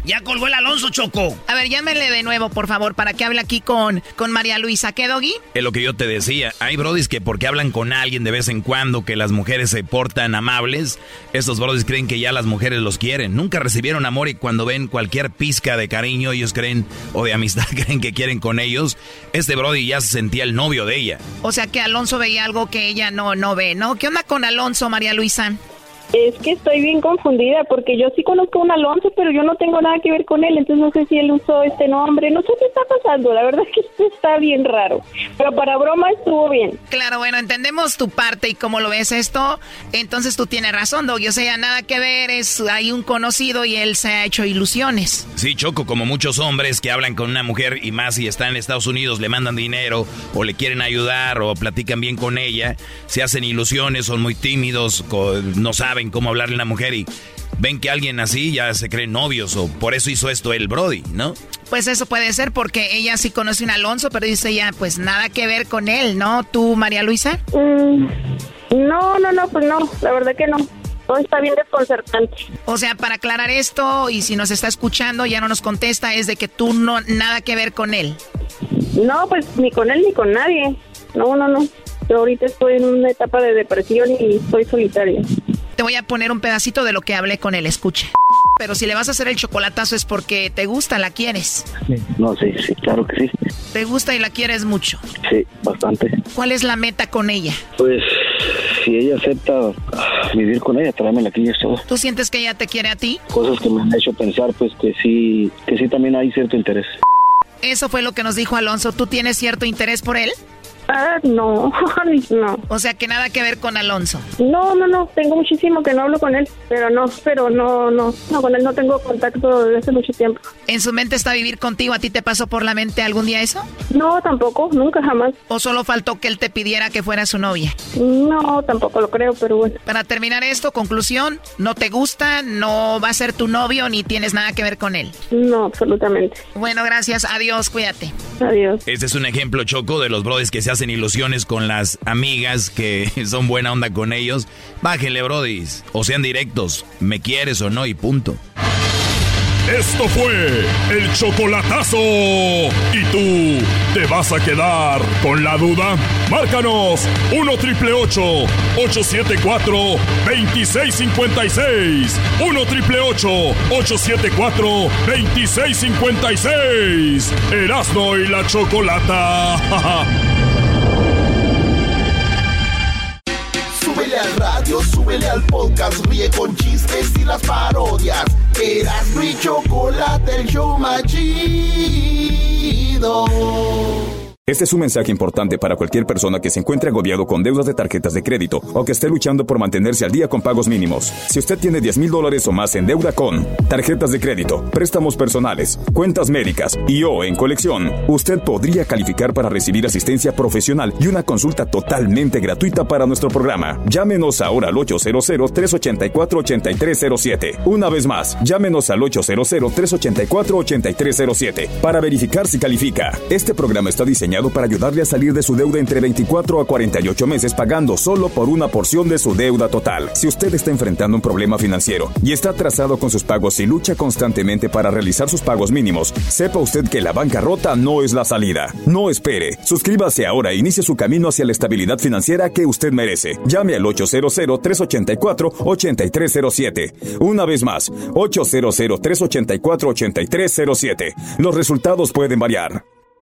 Ya colgó el Alonso Choco. A ver, llámenle de nuevo, por favor, para que hable aquí con, con María Luisa. ¿Qué, Doggy? Es lo que yo te decía. Hay brodis que porque hablan con alguien de vez en cuando, que las mujeres se portan amables, estos brodis creen que ya las mujeres los quieren. Nunca recibieron amor y cuando ven cualquier pizca de cariño, ellos creen, o de amistad, creen que quieren con ellos. Este brody ya se sentía el novio de ella. O sea que Alonso veía algo que ella no, no ve, ¿no? ¿Qué onda con Alonso, María Luisa? Es que estoy bien confundida porque yo sí conozco a un Alonso, pero yo no tengo nada que ver con él, entonces no sé si él usó este nombre, no sé qué está pasando, la verdad es que esto está bien raro, pero para broma estuvo bien. Claro, bueno, entendemos tu parte y cómo lo ves esto, entonces tú tienes razón, Doggy, o sea, nada que ver, es hay un conocido y él se ha hecho ilusiones. Sí, Choco, como muchos hombres que hablan con una mujer y más si están en Estados Unidos, le mandan dinero o le quieren ayudar o platican bien con ella, se hacen ilusiones, son muy tímidos, no saben cómo hablarle a una mujer y ven que alguien así ya se creen novios o por eso hizo esto el Brody, ¿no? Pues eso puede ser porque ella sí conoce a un Alonso, pero dice ya, pues nada que ver con él, ¿no? ¿Tú, María Luisa? Mm, no, no, no, pues no, la verdad que no. Todo está bien desconcertante. O sea, para aclarar esto, y si nos está escuchando, ya no nos contesta, es de que tú no, nada que ver con él. No, pues ni con él ni con nadie. No, no, no. Yo ahorita estoy en una etapa de depresión y estoy solitaria. Te voy a poner un pedacito de lo que hablé con él, escucha. Pero si le vas a hacer el chocolatazo es porque te gusta, la quieres. No, sí, sí, claro que sí. Te gusta y la quieres mucho. Sí, bastante. ¿Cuál es la meta con ella? Pues si ella acepta ah, vivir con ella, tráemela aquí y es todo. ¿Tú sientes que ella te quiere a ti? Cosas que me han hecho pensar, pues que sí, que sí también hay cierto interés. Eso fue lo que nos dijo Alonso. ¿Tú tienes cierto interés por él? Ah, no, no. O sea, que nada que ver con Alonso. No, no, no, tengo muchísimo que no hablo con él, pero no, pero no, no, no, con él no tengo contacto desde hace mucho tiempo. ¿En su mente está vivir contigo? ¿A ti te pasó por la mente algún día eso? No, tampoco, nunca jamás. ¿O solo faltó que él te pidiera que fuera su novia? No, tampoco lo creo, pero bueno. Para terminar esto, conclusión, no te gusta, no va a ser tu novio ni tienes nada que ver con él. No, absolutamente. Bueno, gracias, adiós, cuídate. Adiós. Este es un ejemplo choco de los brothers que se hacen ilusiones con las amigas que son buena onda con ellos. Bájenle, brodis. O sean directos. Me quieres o no y punto. Esto fue el chocolatazo. ¿Y tú te vas a quedar con la duda? Márcanos 1 triple 874 2656. 1 triple 874 2656. Erasno y la chocolata. Súbele al radio, súbele al podcast, ríe con chistes y las parodias. Eras mi chocolate, el show más chido. Este es un mensaje importante para cualquier persona que se encuentre agobiado con deudas de tarjetas de crédito o que esté luchando por mantenerse al día con pagos mínimos. Si usted tiene 10 mil dólares o más en deuda con tarjetas de crédito, préstamos personales, cuentas médicas y o en colección, usted podría calificar para recibir asistencia profesional y una consulta totalmente gratuita para nuestro programa. Llámenos ahora al 800-384-8307. Una vez más, llámenos al 800-384-8307 para verificar si califica. Este programa está diseñado para ayudarle a salir de su deuda entre 24 a 48 meses pagando solo por una porción de su deuda total. Si usted está enfrentando un problema financiero y está atrasado con sus pagos y lucha constantemente para realizar sus pagos mínimos, sepa usted que la bancarrota no es la salida. No espere. Suscríbase ahora e inicie su camino hacia la estabilidad financiera que usted merece. Llame al 800-384-8307. Una vez más, 800-384-8307. Los resultados pueden variar.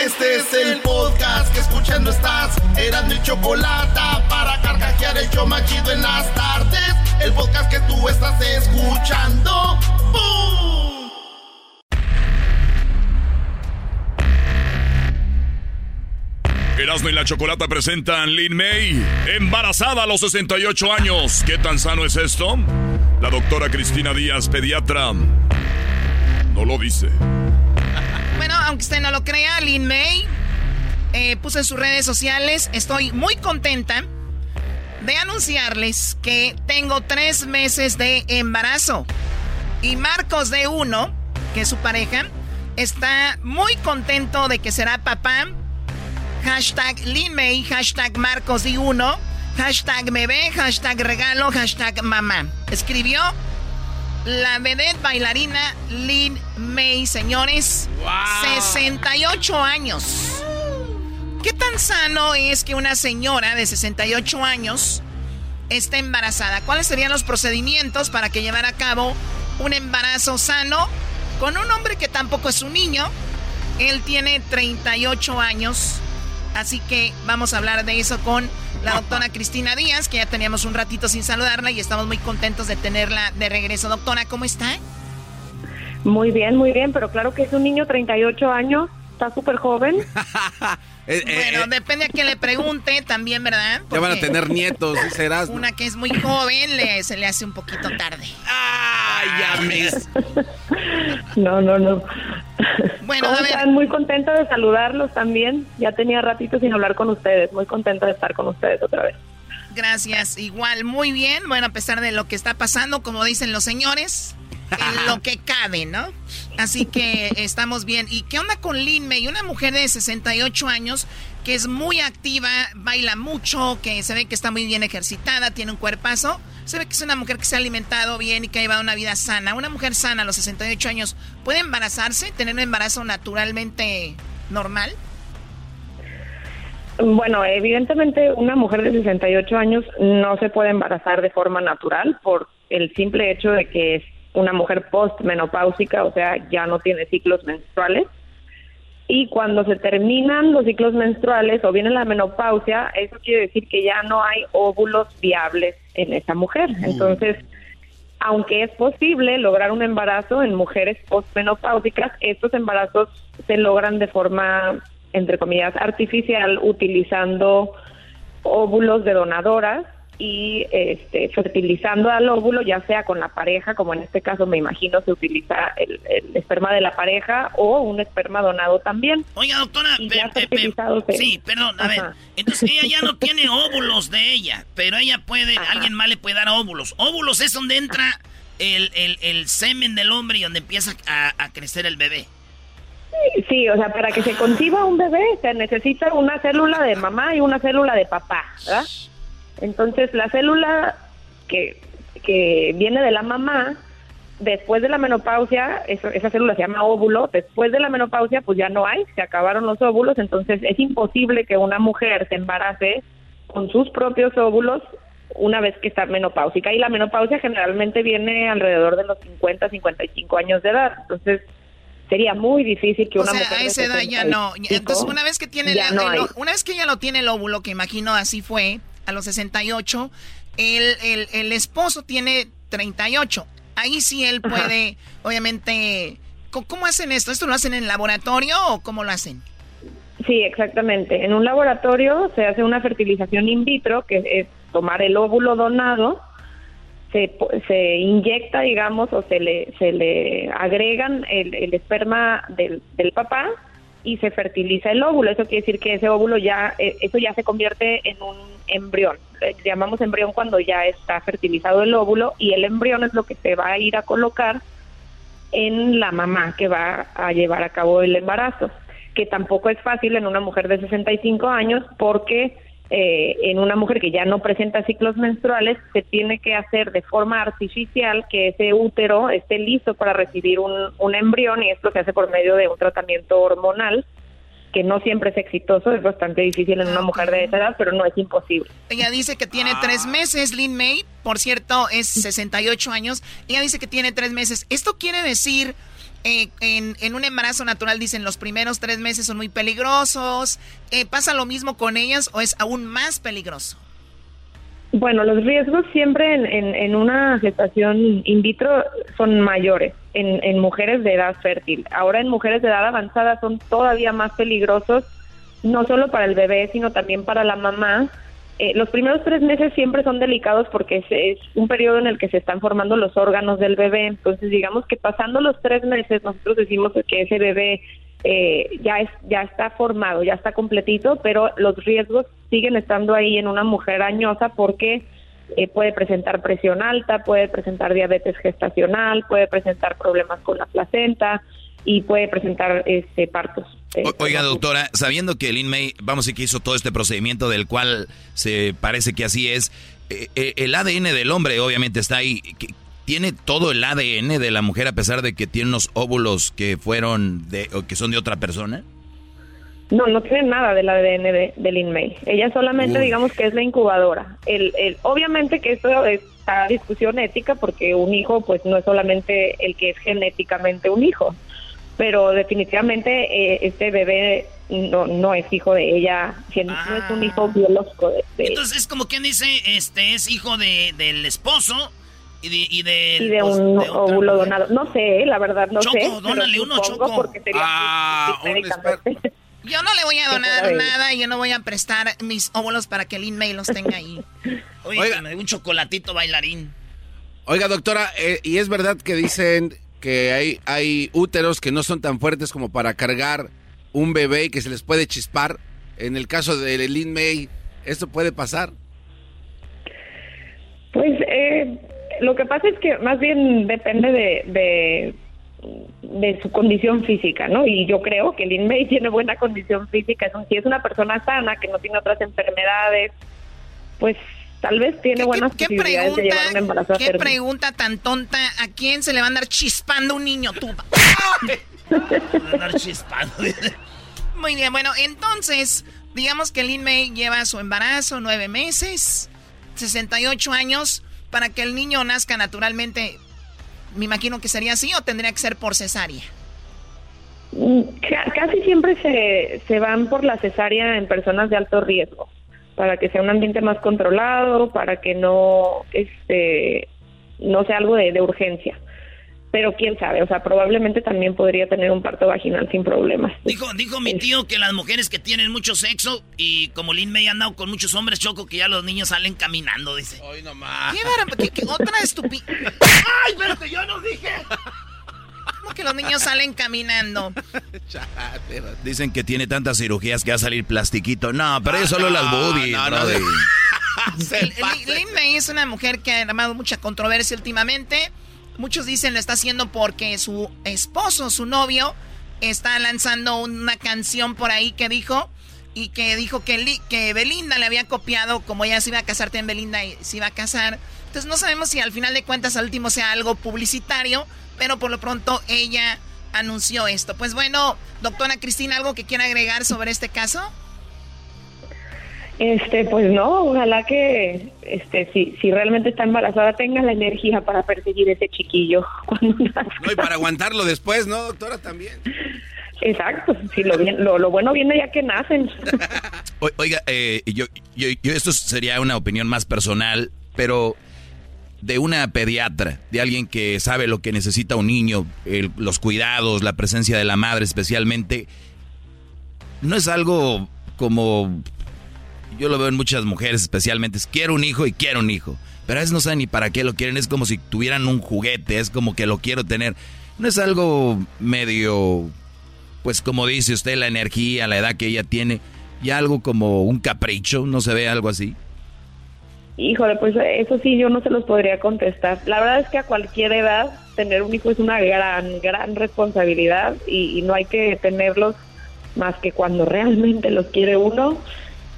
Este es el podcast que escuchando estás. Eran mi chocolate para carcajear el show más chido en las tardes. El podcast que tú estás escuchando. ¡Bum! Erasmo y la Chocolata presentan Lin May, embarazada a los 68 años. ¿Qué tan sano es esto? La doctora Cristina Díaz, pediatra, no lo dice. Bueno, aunque usted no lo crea, Lin May eh, puso en sus redes sociales, estoy muy contenta de anunciarles que tengo tres meses de embarazo. Y Marcos de Uno, que es su pareja, está muy contento de que será papá. Hashtag Lin May, hashtag Marcos de Uno, hashtag bebé, hashtag regalo, hashtag mamá. Escribió la vedette bailarina Lin May, señores. 68 años. ¿Qué tan sano es que una señora de 68 años está embarazada. ¿Cuáles serían los procedimientos para que llevara a cabo un embarazo sano con un hombre que tampoco es un niño? Él tiene 38 años. Así que vamos a hablar de eso con la doctora Cristina Díaz, que ya teníamos un ratito sin saludarla y estamos muy contentos de tenerla de regreso. Doctora, ¿cómo está? Muy bien, muy bien, pero claro que es un niño 38 años, está súper joven. Eh, eh, bueno, eh, depende a quien le pregunte también, ¿verdad? ya van a tener nietos, serás. Una que es muy joven le, se le hace un poquito tarde. ¡Ay, ya mis! No, no, no. Bueno, ¿Cómo a ver. están? Muy contenta de saludarlos también. Ya tenía ratito sin hablar con ustedes. Muy contenta de estar con ustedes otra vez. Gracias, igual, muy bien. Bueno, a pesar de lo que está pasando, como dicen los señores, en lo que cabe, ¿no? Así que estamos bien. ¿Y qué onda con Lin May? Una mujer de 68 años que es muy activa, baila mucho, que se ve que está muy bien ejercitada, tiene un cuerpazo. Se ve que es una mujer que se ha alimentado bien y que ha llevado una vida sana. Una mujer sana a los 68 años, ¿puede embarazarse? ¿Tener un embarazo naturalmente normal? Bueno, evidentemente una mujer de 68 años no se puede embarazar de forma natural por el simple hecho de que una mujer postmenopáusica, o sea, ya no tiene ciclos menstruales. Y cuando se terminan los ciclos menstruales o viene la menopausia, eso quiere decir que ya no hay óvulos viables en esa mujer. Entonces, aunque es posible lograr un embarazo en mujeres postmenopáusicas, estos embarazos se logran de forma, entre comillas, artificial, utilizando óvulos de donadoras y este, fertilizando al óvulo, ya sea con la pareja, como en este caso me imagino se utiliza el, el esperma de la pareja o un esperma donado también. Oiga, doctora, Y ya pe- pe- sí, perdón, a ver. Entonces ella ya no tiene óvulos de ella, pero ella puede, alguien más le puede dar óvulos. Óvulos es donde entra el, el- el semen del hombre y donde empieza a, a crecer el bebé. Sí, o sea, para que se conciba un bebé se necesita una célula de mamá y una célula de papá, ¿verdad? Entonces, la célula que, que viene de la mamá, después de la menopausia, eso- esa célula se llama óvulo, después de la menopausia, pues ya no hay, se acabaron los óvulos, entonces es imposible que una mujer se embarace con sus propios óvulos una vez que está menopáusica. Y la menopausia generalmente viene alrededor de los 50, 55 años de edad, entonces sería muy difícil que O una sea, mujer a esa edad ya no. 65, Entonces, una vez que tiene ya el- no el- una vez que ella lo tiene el óvulo, que imagino así fue, a los 68, el, el, el esposo tiene 38. Ahí sí él Ajá. puede, obviamente, ¿cómo, hacen esto? ¿Esto lo hacen en laboratorio o cómo lo hacen? Sí, exactamente. En un laboratorio se hace una fertilización in vitro, que es tomar el óvulo donado, se, se inyecta, digamos, o se le, se le agregan el, el esperma del, del papá y se fertiliza el óvulo. Eso quiere decir que ese óvulo ya, eh, eso ya se convierte en un embrión. Eh, llamamos embrión cuando ya está fertilizado el óvulo y el embrión es lo que se va a ir a colocar en la mamá que va a llevar a cabo el embarazo, que tampoco es fácil en una mujer de 65 años porque eh, en una mujer que ya no presenta ciclos menstruales se tiene que hacer de forma artificial que ese útero esté listo para recibir un, un embrión y esto se hace por medio de un tratamiento hormonal que no siempre es exitoso, es bastante difícil en una mujer de esa edad, pero no es imposible. Ella dice que tiene tres meses, Lynn May, por cierto, es 68 años. Ella dice que tiene tres meses. Esto quiere decir, eh, en, en un embarazo natural, dicen, los primeros tres meses son muy peligrosos. Eh, ¿Pasa lo mismo con ellas o es aún más peligroso? Bueno, los riesgos siempre en, una gestación in vitro son mayores en mujeres de edad fértil. Ahora en mujeres de edad avanzada son todavía más peligrosos, no solo para el bebé, sino también para la mamá. Eh, los primeros tres meses siempre son delicados porque es, es un periodo en el que se están formando los órganos del bebé. Entonces, digamos que pasando los tres meses, nosotros decimos que ese bebé eh, ya es ya está formado, ya está completito, pero los riesgos siguen estando ahí en una mujer añosa porque eh, puede presentar presión alta, puede presentar diabetes gestacional, puede presentar problemas con la placenta y puede presentar este partos. Oiga, doctora, sabiendo que Lin May, vamos a decir que hizo todo este procedimiento del cual se parece que así es, eh, eh, el ADN del hombre obviamente está ahí. ¿Qué- ¿Tiene todo el ADN de la mujer a pesar de que tiene unos óvulos que fueron de, o que son de otra persona? No, no tiene nada del ADN de, del InMay. Ella solamente, Uy. digamos que es la incubadora. El, el, obviamente que esto está a discusión ética porque un hijo, pues no es solamente el que es genéticamente un hijo, pero definitivamente eh, este bebé no, no es hijo de ella, que no es un hijo biológico de, de Entonces es como quien dice, este es hijo de, del esposo y de, y de, y de un óvulo donado. No sé, la verdad no Choco, sé. dónale uno, Choco. Porque sería Ah. Yo no le voy a donar nada y yo no voy a prestar mis óvulos para que Lin May los tenga ahí. Oye, dé un chocolatito bailarín. Oiga, doctora, eh, ¿y es verdad que dicen que hay, hay úteros que no son tan fuertes como para cargar un bebé y que se les puede chispar? En el caso de Lin May, ¿esto puede pasar? Pues eh, lo que pasa es que más bien depende de, de, de su condición física, ¿no? Y yo creo que Lin May tiene buena condición física. Es un- Si es una persona sana, que no tiene otras enfermedades, pues tal vez tiene buenas ¿Qué posibilidades de llevar un embarazo pregunta, a qué pregunta tan tonta? ¿A quién se le va a andar chispando un niño? Tú. Andar chispando. Muy bien, bueno, entonces, digamos que Lin May lleva su embarazo nueve meses, 68 años, para que el niño nazca naturalmente. Me imagino que sería así o tendría que ser por cesárea. Mm, ca- Casi siempre se, se van por la cesárea en personas de alto riesgo, para que sea un ambiente más controlado, para que no, este, no sea algo de, de urgencia. Pero quién sabe, o sea, probablemente también podría tener un parto vaginal sin problemas. Dijo, dijo mi tío que las mujeres que tienen mucho sexo y como Lin May ha andado con muchos hombres, Choco, que ya los niños salen caminando, dice. Hoy nomás. ¿Qué, qué- qué- otra estupidez? ¡Ay, espérate, yo no dije! ¿Cómo que los niños salen caminando? Dicen que tiene tantas cirugías que va a salir plastiquito. No, pero es solo no, las boobies, no, no. Lin- May es una mujer que ha llamado mucha controversia últimamente. Muchos dicen lo está haciendo porque su esposo, su novio, está lanzando una canción por ahí que dijo y que dijo que, Li- que Belinda le había copiado, como ella se iba a casarte en Belinda y se iba a casar. Entonces no sabemos si al final de cuentas al último sea algo publicitario, pero por lo pronto ella anunció esto. Pues bueno, doctora Cristina, ¿algo que quiera agregar sobre este caso? Este, pues no, ojalá que, este, si, si realmente está embarazada tenga la energía para perseguir ese chiquillo. cuando. No, y para aguantarlo después, ¿no, doctora? También. Exacto, si lo, bien- lo, lo bueno viene ya que nacen. Oiga, eh, yo, yo, yo- esto sería una opinión más personal, pero de una pediatra, de alguien que sabe lo que necesita un niño, los cuidados, la presencia de la madre especialmente, no es algo como yo lo veo en muchas mujeres especialmente, es quiero un hijo y quiero un hijo, pero a veces no saben ni para qué lo quieren, es como si tuvieran un juguete, es como que lo quiero tener, no es algo medio, pues como dice usted, la energía, la edad que ella tiene, ya algo como un capricho, no se ve algo así. Híjole, pues eso sí, yo no se los podría contestar. La verdad es que a cualquier edad tener un hijo es una gran, gran responsabilidad y, y no hay que tenerlos más que cuando realmente los quiere uno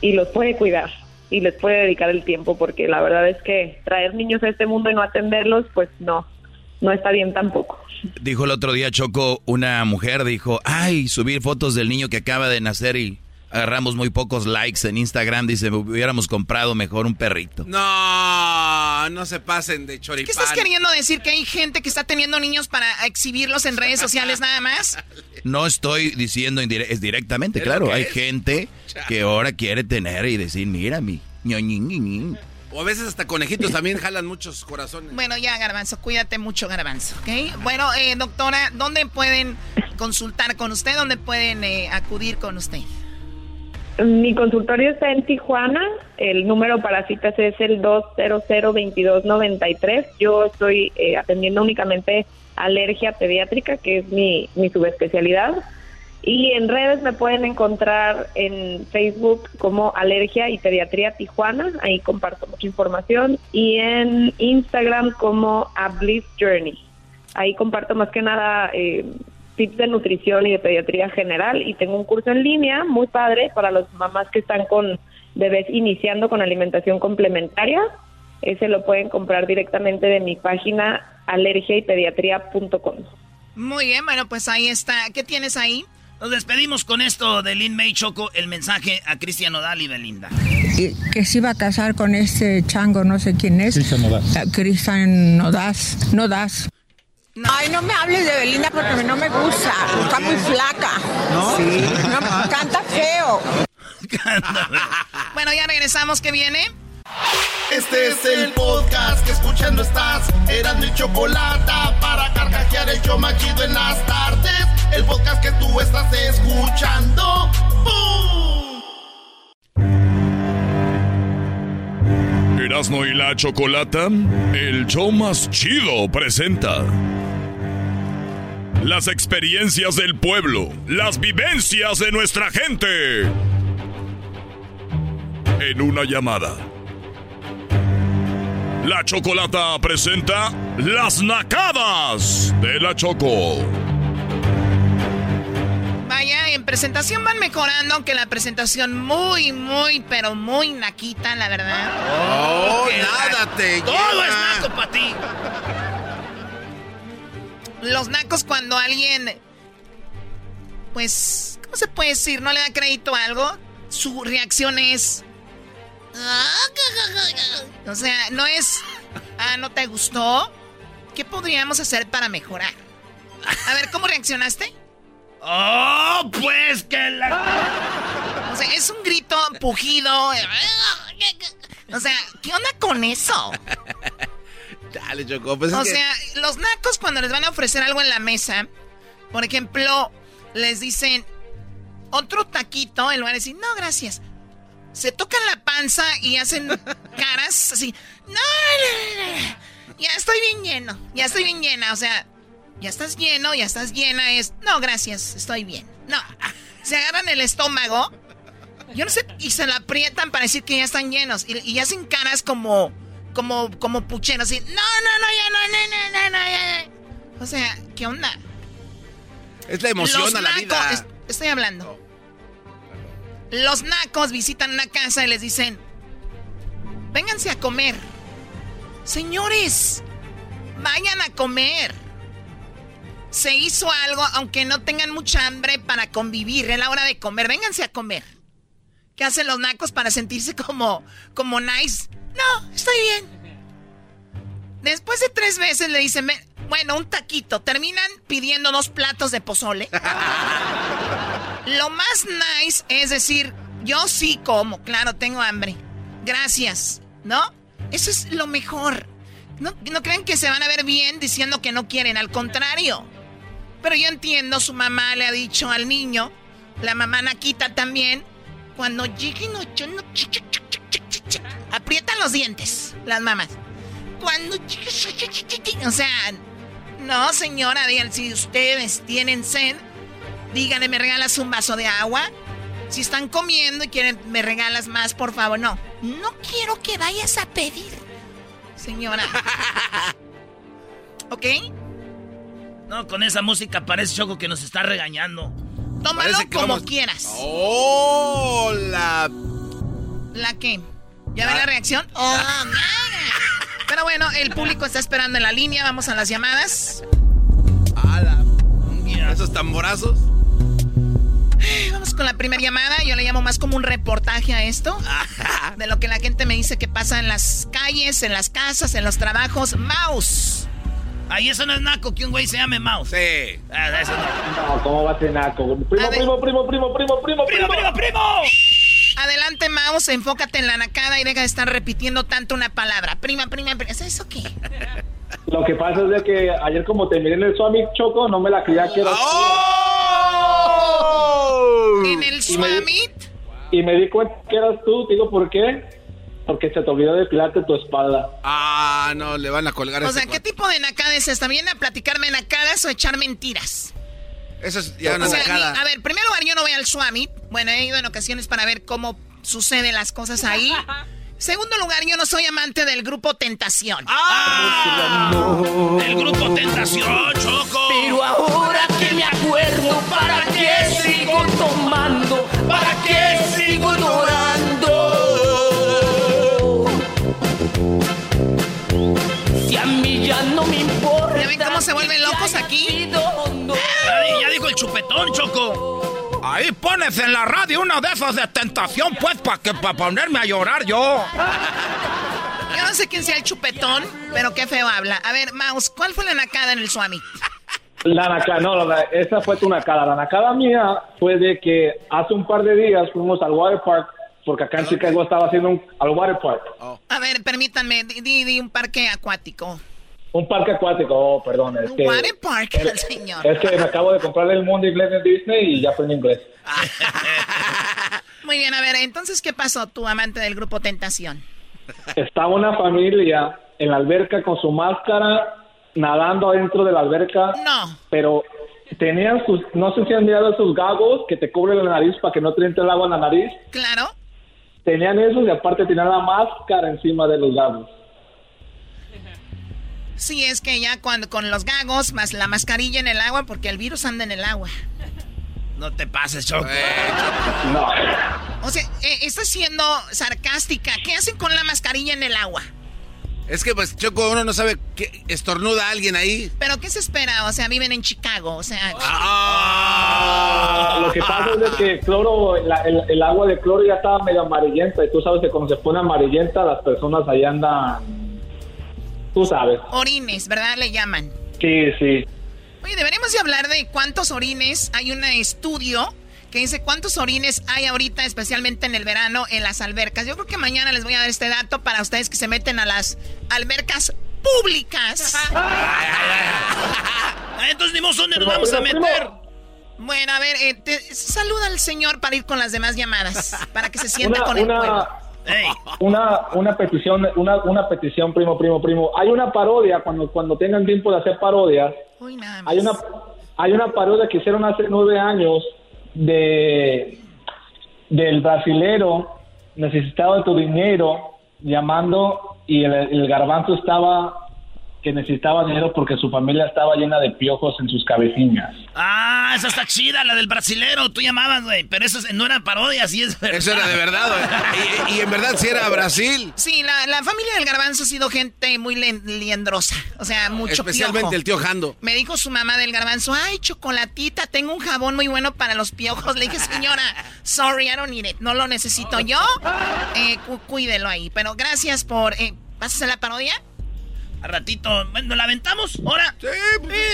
y los puede cuidar y les puede dedicar el tiempo, porque la verdad es que traer niños a este mundo y no atenderlos, pues no, no está bien tampoco. Dijo el otro día Choco, una mujer dijo, ay, subir fotos del niño que acaba de nacer y agarramos muy pocos likes en Instagram, dice, hubiéramos comprado mejor un perrito. No, no se pasen de choripán. ¿Qué estás queriendo decir? ¿Que hay gente que está teniendo niños para exhibirlos en redes sociales nada más? No estoy diciendo indire- es directamente, claro, hay es. gente que ahora quiere tener y decir, mira mi ñoñiñiñi". O a veces hasta conejitos también jalan muchos corazones. Bueno, ya, Garbanzo, cuídate mucho, Garbanzo, ¿ok? Bueno, eh, doctora, ¿dónde pueden consultar con usted? ¿Dónde pueden eh, acudir con usted? Mi consultorio está en Tijuana. El número para citas es el 200-2293. Yo estoy eh, atendiendo únicamente alergia pediátrica, que es mi, mi subespecialidad. Y en redes me pueden encontrar en Facebook como Alergia y Pediatría Tijuana. Ahí comparto mucha información. Y en Instagram como A Bliss Journey. Ahí comparto más que nada eh, tips de nutrición y de pediatría general. Y tengo un curso en línea muy padre para las mamás que están con bebés iniciando con alimentación complementaria. Ese lo pueden comprar directamente de mi página alergiaypediatría.com. Muy bien, bueno, pues ahí está. ¿Qué tienes ahí? Nos despedimos con esto de Lin May Choco, el mensaje a Cristian Odal y Belinda. Y que se iba a casar con este chango, no sé quién es. Cristian Nodaz. Eh, Cristian Nodaz. Nodaz. Ay, no me hables de Belinda porque no me gusta. Está muy flaca. ¿No? Sí. No, canta feo. bueno, ya regresamos. ¿Qué viene? Este es el podcast que escuchando estás. Eran mi chocolate para carcajear el yo machido en las tardes. El podcast que tú estás escuchando. ¡Bum! Erasmo y la Chocolata, el show más chido presenta. Las experiencias del pueblo, las vivencias de nuestra gente. En una llamada. La Chocolata presenta Las Nacadas de la Choco. Vaya, en presentación van mejorando, aunque la presentación muy, muy, pero muy naquita, la verdad. Oh, Que nada la- te Todo llena. es naco para ti. Los nacos cuando alguien, pues, ¿cómo se puede decir? No le da crédito a algo, su reacción es... O sea, no es... Ah, ¿no te gustó? ¿Qué podríamos hacer para mejorar? A ver, ¿cómo reaccionaste? ¡Oh, pues que la... O sea, es un grito pujido. O sea, ¿qué onda con eso? Dale, Choco. Pues es o que- sea, los nacos cuando les van a ofrecer algo en la mesa, por ejemplo, les dicen otro taquito, en lugar de decir, no, gracias. Se tocan la panza y hacen caras así, no, no, no, no, ya estoy bien lleno, ya estoy bien llena, o sea, ya estás lleno, ya estás llena, es, no, gracias, estoy bien. No, se agarran el estómago, yo no sé, y se la aprietan para decir que ya están llenos, y, y hacen caras como, como, como pucheros, así, no, no, no, ya no, no, no, no, no, ya, ya". O sea, ¿qué onda? Es la emoción Los a la nacos- vida. es- estoy hablando. Los nacos visitan una casa y les dicen, vénganse a comer. Señores, vayan a comer. Se hizo algo, aunque no tengan mucha hambre para convivir. Es la hora de comer. Vénganse a comer. ¿Qué hacen los nacos para sentirse como, como nice? No, estoy bien. Después de tres veces le dicen, bueno, un taquito. Terminan pidiendo dos platos de pozole. Lo más nice es decir, yo sí como, claro, tengo hambre. Gracias, ¿no? Eso es lo mejor. No, no crean que se van a ver bien diciendo que no quieren, al contrario. Pero yo entiendo, su mamá le ha dicho al niño, la mamá Naquita también, cuando lleguen ocho, no, aprietan los dientes, las mamás. Cuando o sea, no señora, si ustedes tienen sed, díganle, ¿me regalas un vaso de agua? Si están comiendo y quieren, ¿me regalas más, por favor? No, no quiero que vayas a pedir, señora. ¿Ok? No, con esa música parece Choco que nos está regañando. Tómalo como vamos- quieras. ¡Oh! La... ¿La qué? ¿Ya ve la reacción? Oh, Pero bueno, el público está esperando en la línea. Vamos a las llamadas. Esos tamborazos. Vamos con la primera llamada. Yo le llamo más como un reportaje a esto. De lo que la gente me dice que pasa en las calles, en las casas, en los trabajos. Mouse. Ahí eso no es naco, que un güey se llame Mouse. Sí. eso no. No, ¿cómo va a ser naco? Primo, primo, primo, primo, primo, primo, primo, primo, primo. Adelante, Mouse. Enfócate en la nacada y deja de estar repitiendo tanto una palabra. Prima, prima, prima. ¿Es eso qué? Lo que pasa es de que ayer como te miré en el Swami Choco, no me la creía que era En el Swamit. Y me di cuenta que eras tú, digo por qué. Porque se te olvidó depilarte tu espalda. Ah, no, le van a colgar O ese sea, ¿qué tipo de nacada es esta? ¿Viene a platicarme nacadas o echar mentiras? Eso es ya una O sea, nacada. ni- a ver, en primer lugar, yo no voy al Swamit. Bueno, he ido en ocasiones para ver cómo suceden las cosas ahí. Segundo lugar, yo no soy amante del grupo Tentación. El grupo Tentación, Choco. Pero ahora que me acuerdo, ¿para qué sigo tomando? ¿Para qué sigo llorando? Si a mí ya no me importa. ¿Ya ven cómo se vuelven locos aquí? Ya, ya dijo el chupetón, Choco. Pones en la radio una de esas de tentación, pues, para que para ponerme a llorar yo. Yo no sé quién sea el chupetón, pero qué feo habla. A ver, Mouse, ¿cuál fue la nacada en el Swami? La nacada, no, la- esa fue tu nacada. La nacada mía fue de que hace un par de días fuimos al water park, porque acá en Chicago estaba haciendo un, al water park. A ver, permítanme, di, di- di un parque acuático. Un parque acuático, oh, perdón. Es que, Water park, el señor. es que me acabo de comprar el mundo inglés en Disney y ya aprendí inglés. Muy bien, a ver, entonces, ¿qué pasó, tu amante del grupo Tentación? Estaba una familia en la alberca con su máscara, nadando adentro de la alberca. No. Pero tenían sus, no sé si han mirado esos gagos que te cubren la nariz para que no te entre el agua en la nariz. Claro. Tenían eso y aparte tenían la máscara encima de los gagos. Sí, es que ya cuando con los gagos, más la mascarilla en el agua, porque el virus anda en el agua. No te pases, Choco. No. O sea, eh, estás siendo sarcástica. ¿Qué hacen con la mascarilla en el agua? Es que, pues, Choco, uno no sabe que estornuda a alguien ahí. ¿Pero qué se espera? O sea, viven en Chicago, o sea... Ah, Lo que pasa es que cloro, la- el, el agua de cloro ya estaba medio amarillenta y tú sabes que cuando se pone amarillenta las personas ahí andan, tú sabes. Orines, ¿verdad? Le llaman. Sí, sí. Oye, deberíamos de hablar de cuántos orines. Hay un estudio que dice cuántos orines hay ahorita, especialmente en el verano, en las albercas. Yo creo que mañana les voy a dar este dato para ustedes que se meten a las albercas públicas. Entonces, ni ¿dónde nos vamos a meter? Bueno, a ver, eh, te- saluda al señor para ir con las demás llamadas, para que se sienta Una, con el una, pueblo. Una, una petición, una, una petición, primo, primo, primo. Hay una parodia, cuando, cuando tengan tiempo de hacer parodias, Uy, nada hay una, hay una parodia que hicieron hace nueve años de del brasilero necesitado de tu dinero llamando y el, el garbanzo estaba que necesitaba dinero porque su familia estaba llena de piojos en sus cabecinas. Ah, esa está chida, la del brasilero. Tú llamabas, güey. Pero eso es- no era parodia, sí es verdad. Eso era de verdad, güey. Y, y en verdad sí era Brasil. Sí, la, la familia del garbanzo ha sido gente muy liendrosa. O sea, mucho Especialmente piojo. el tío Jando. Me dijo su mamá del garbanzo, ay, chocolatita, tengo un jabón muy bueno para los piojos. Le dije, señora, sorry, I don't need it. No lo necesito yo. Eh, cu- cuídelo ahí. Pero gracias por... Eh, ¿Vas a hacer la parodia? A ratito, bueno, ¿la aventamos? ¿Ahora? Sí,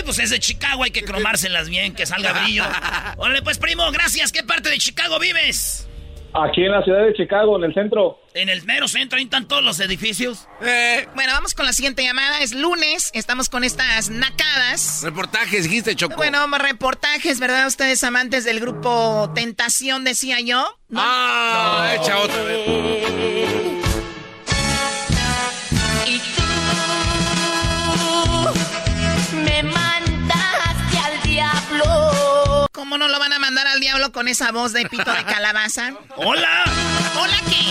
pues es de Chicago, hay que cromárselas bien, que salga brillo. Órale, pues, primo, gracias. ¿Qué parte de Chicago vives? Aquí en la ciudad de Chicago, en el centro. En el mero centro, ahí están todos los edificios. Bueno, vamos con la siguiente llamada. Es lunes, estamos con estas nacadas. Reportajes, dijiste, Choco. Bueno, reportajes, ¿verdad? Ustedes amantes del grupo Tentación, decía yo. ¿No? Ah, echa otra vez. ¿Cómo no lo van a mandar al diablo con esa voz de pito de calabaza? ¡Hola! ¿Hola qué?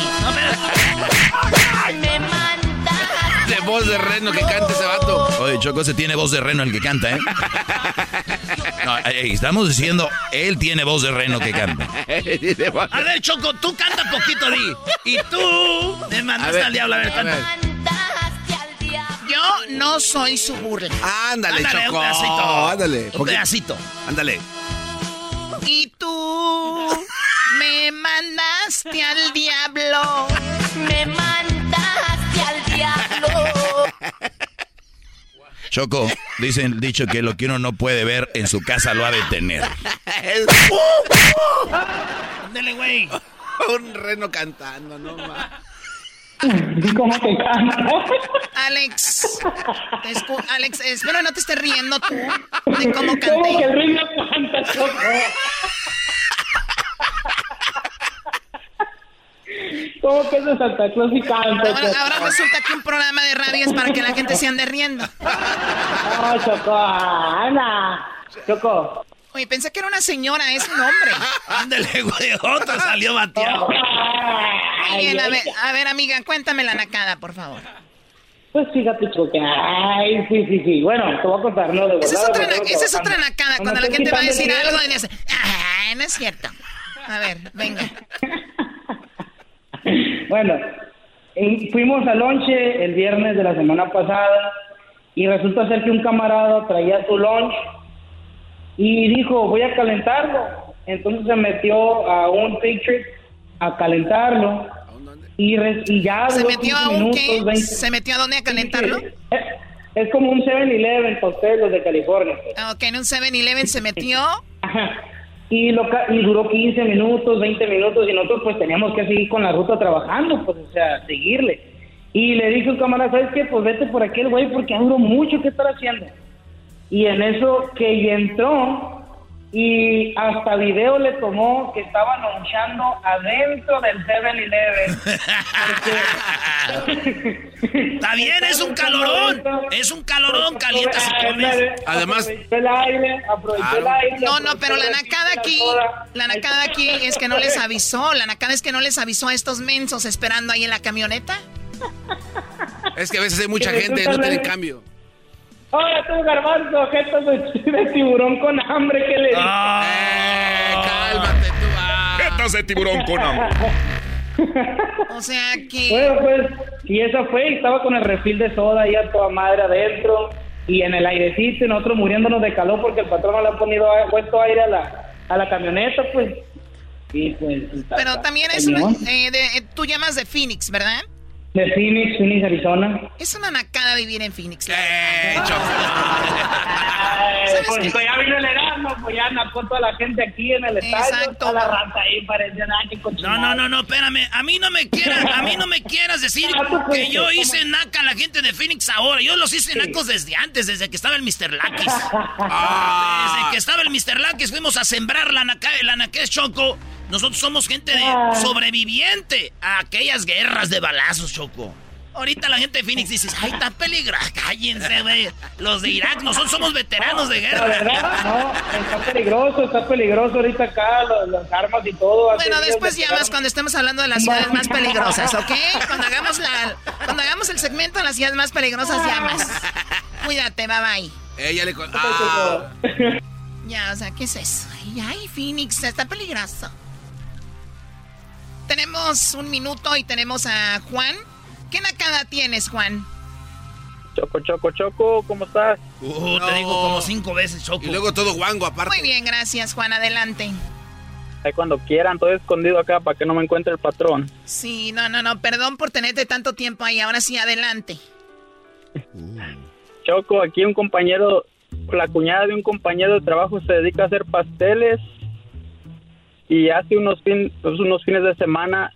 Me mandaste. De voz de reno que canta ese vato. Oye, Choco, se tiene voz de reno el que canta, ¿eh? No, ey, estamos diciendo, él tiene voz de reno que canta. A ver, Choco, tú canta poquito, di. Y tú me mandaste A ver, al diablo. A ver, a canta. ver. Yo no soy su burla. Ándale, Ándale, Choco. un pedacito. Ándale. Un poquito. pedacito. Ándale. Y tú me mandaste al diablo. Me mandaste al diablo. Choco, dicen dicho que lo que uno no puede ver en su casa lo ha de tener. Ándale, güey. Un reno cantando, no más. ¿Cómo te canta? Alex, te Alex, espero no te estés riendo tú de cómo ¿Cómo que canté. el ritmo canta, Choco? ¿Cómo que es de Santa Claus y canta, Ahora, ahora resulta que un programa de radio es para que la gente se ande riendo. No, Choco, Ana. Choco. Oye, pensé que era una señora, es un hombre. Ándale, güey. Otro salió bateado. Muy bien, a ver, a ver, amiga, cuéntame la nacada, por favor. Pues fíjate, Choco, que... Ay, sí, sí, sí. Bueno, te voy a contar, ¿no? De Esa es otra, esa es otra nacada, cuando la gente va a decir algo y dice, ah, no es cierto. A ver, venga. Bueno, fuimos al lonche el viernes de la semana pasada y resulta ser que un camarada traía su lunch y dijo, voy a calentarlo. entonces se metió a un Patriot a calentarlo y, re- y ya ¿Se metió 15 a un minutos, qué? 20. ¿Se metió a dónde a calentarlo? Es, es como un 7-Eleven para ustedes, los de California. Ah, Ok, en un 7-Eleven se metió. Y, lo, y duró 15 minutos, 20 minutos y nosotros pues teníamos que seguir con la ruta trabajando, pues o sea, seguirle. Y le dije al camarada, ¿sabes qué? Pues vete por aquel güey porque ya duró mucho, ¿qué estar haciendo? Y en eso que ya entró y hasta video le tomó que estaban lonchando adentro del 7-Eleven. Está bien, es un calorón. Es un calorón caliente si. Además- Aprovechó el aire, el aire. No, no, pero la nacada aquí, la nacada aquí es que no les avisó. La nacada es que no les avisó a estos mensos esperando ahí en la camioneta. Es que a veces hay mucha gente, no tienen cambio. Ahora tú, garbanzo, objetos de, de tiburón con hambre, ¿qué le dices? cálmate tú. Jetas de tiburón con hambre. O sea que. Bueno, pues, y esa fue, y estaba con el refil de soda ahí a toda madre adentro, y en el airecito, y nosotros muriéndonos de calor porque el patrón no le ha ponido, puesto aire a la, a la camioneta, pues. Y pues. Pero está también es eh, de- eh, tú llamas de Phoenix, ¿verdad? De Phoenix, Phoenix, Arizona. Es una nacada vivir en Phoenix. Ay, pues, pues ya vino el Erasmo, pues ya nacó toda la gente aquí en el estadio. Exacto. Toda la raza ahí parecía nada que No, no, no, no, espérame. A mí no me quieras, a mí no me quieras decir que yo hice naca a la gente de Phoenix ahora. Yo los hice nacos desde antes, desde que estaba el Mr. Lakis. Desde que estaba el Mr. Lakis fuimos a sembrar la naca, la naquez choco. Nosotros somos gente de sobreviviente a aquellas guerras de balazos, Choco. Ahorita la gente de Phoenix dice, ay, está peligrosa. Cállense, güey. Los de Irak, nosotros somos veteranos de La guerra. verdad, no, está peligroso, está peligroso ahorita acá, los- las armas y todo. Bueno, después llamas pegaron. cuando estemos hablando de las ciudades más peligrosas, ¿ok? Cuando hagamos la, cuando hagamos el segmento de las ciudades más peligrosas, llamas. Cuídate, bye bye. Ella le con... Ah, Ya, o sea, ¿qué es eso? Ay, ay, Phoenix, está peligroso. Tenemos un minuto y tenemos a Juan. ¿Qué nacada tienes, Juan? Choco, Choco, Choco, ¿cómo estás? Uh, te digo como cinco veces, Choco. Y luego todo guango aparte. Muy bien, gracias, Juan. Adelante. Ahí cuando quieran, estoy escondido acá para que no me encuentre el patrón. Sí, no, no, no, perdón por tenerte tanto tiempo ahí. Ahora sí, adelante. Choco, aquí un compañero, la cuñada de un compañero de trabajo se dedica a hacer pasteles y hace unos, fin, pues, unos fines de semana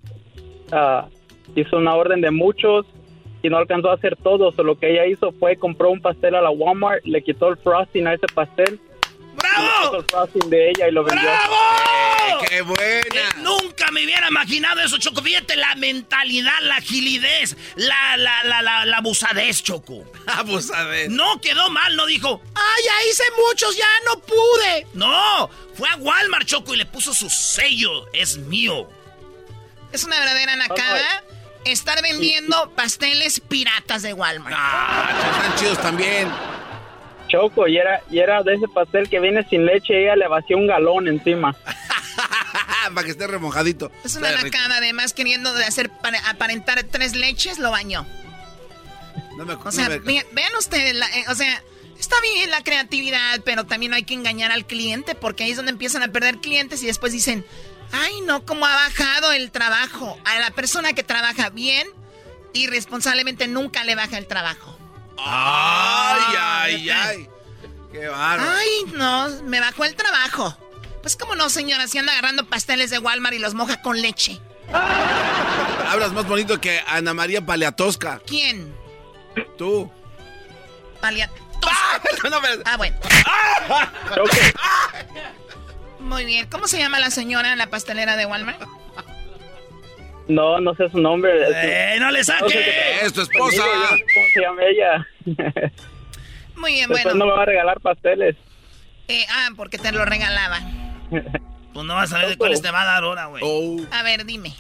ah, hizo una orden de muchos y no alcanzó a hacer todo. So, lo que ella hizo fue compró un pastel a la Walmart, le quitó el frosting a ese pastel. ¡Bravo! el frosting de ella y lo vendió. ¡Bravo! ¡Qué buena! Eh, nunca me hubiera imaginado eso, Choco. Fíjate la mentalidad, la agilidez, la, la, la, la, la abusadez, Choco. Abusadez. No quedó mal, no dijo, ¡ay, ya hice muchos, ya no pude! No, fue a Walmart, Choco, y le puso su sello. Es mío. Es una verdadera nacada estar vendiendo pasteles piratas de Walmart. Ah, están chidos también. Choco, y era, y era de ese pastel que viene sin leche, ella le vació un galón encima. Para que esté remojadito. Es una nacada, además, queriendo de hacer para aparentar tres leches, lo bañó. No me, O sea, no me- vean ustedes, la- eh, o sea, está bien la creatividad, pero también no hay que engañar al cliente, porque ahí es donde empiezan a perder clientes y después dicen, ay, no, cómo ha bajado el trabajo. A la persona que trabaja bien, irresponsablemente nunca le baja el trabajo. Ay, ay, ay. Qué bárbaro. Ay, no, me bajó el trabajo. Pues cómo no, señora, si anda agarrando pasteles de Walmart y los moja con leche. Hablas más bonito que Ana María Paleatosca. ¿Quién? Tú. Palia- Ah, bueno. Muy bien. ¿Cómo se llama la señora en la pastelera de Walmart? No, no sé su nombre. ¡Eh, no le saque! sé qué- ¡Es tu esposa! No sé ¿Cómo se llama ella? Muy bien, Después bueno. no me va a regalar pasteles. Eh, ah, porque te lo regalaba. Pues no vas a ver de cuáles te va a dar ahora, güey. A ver, dime.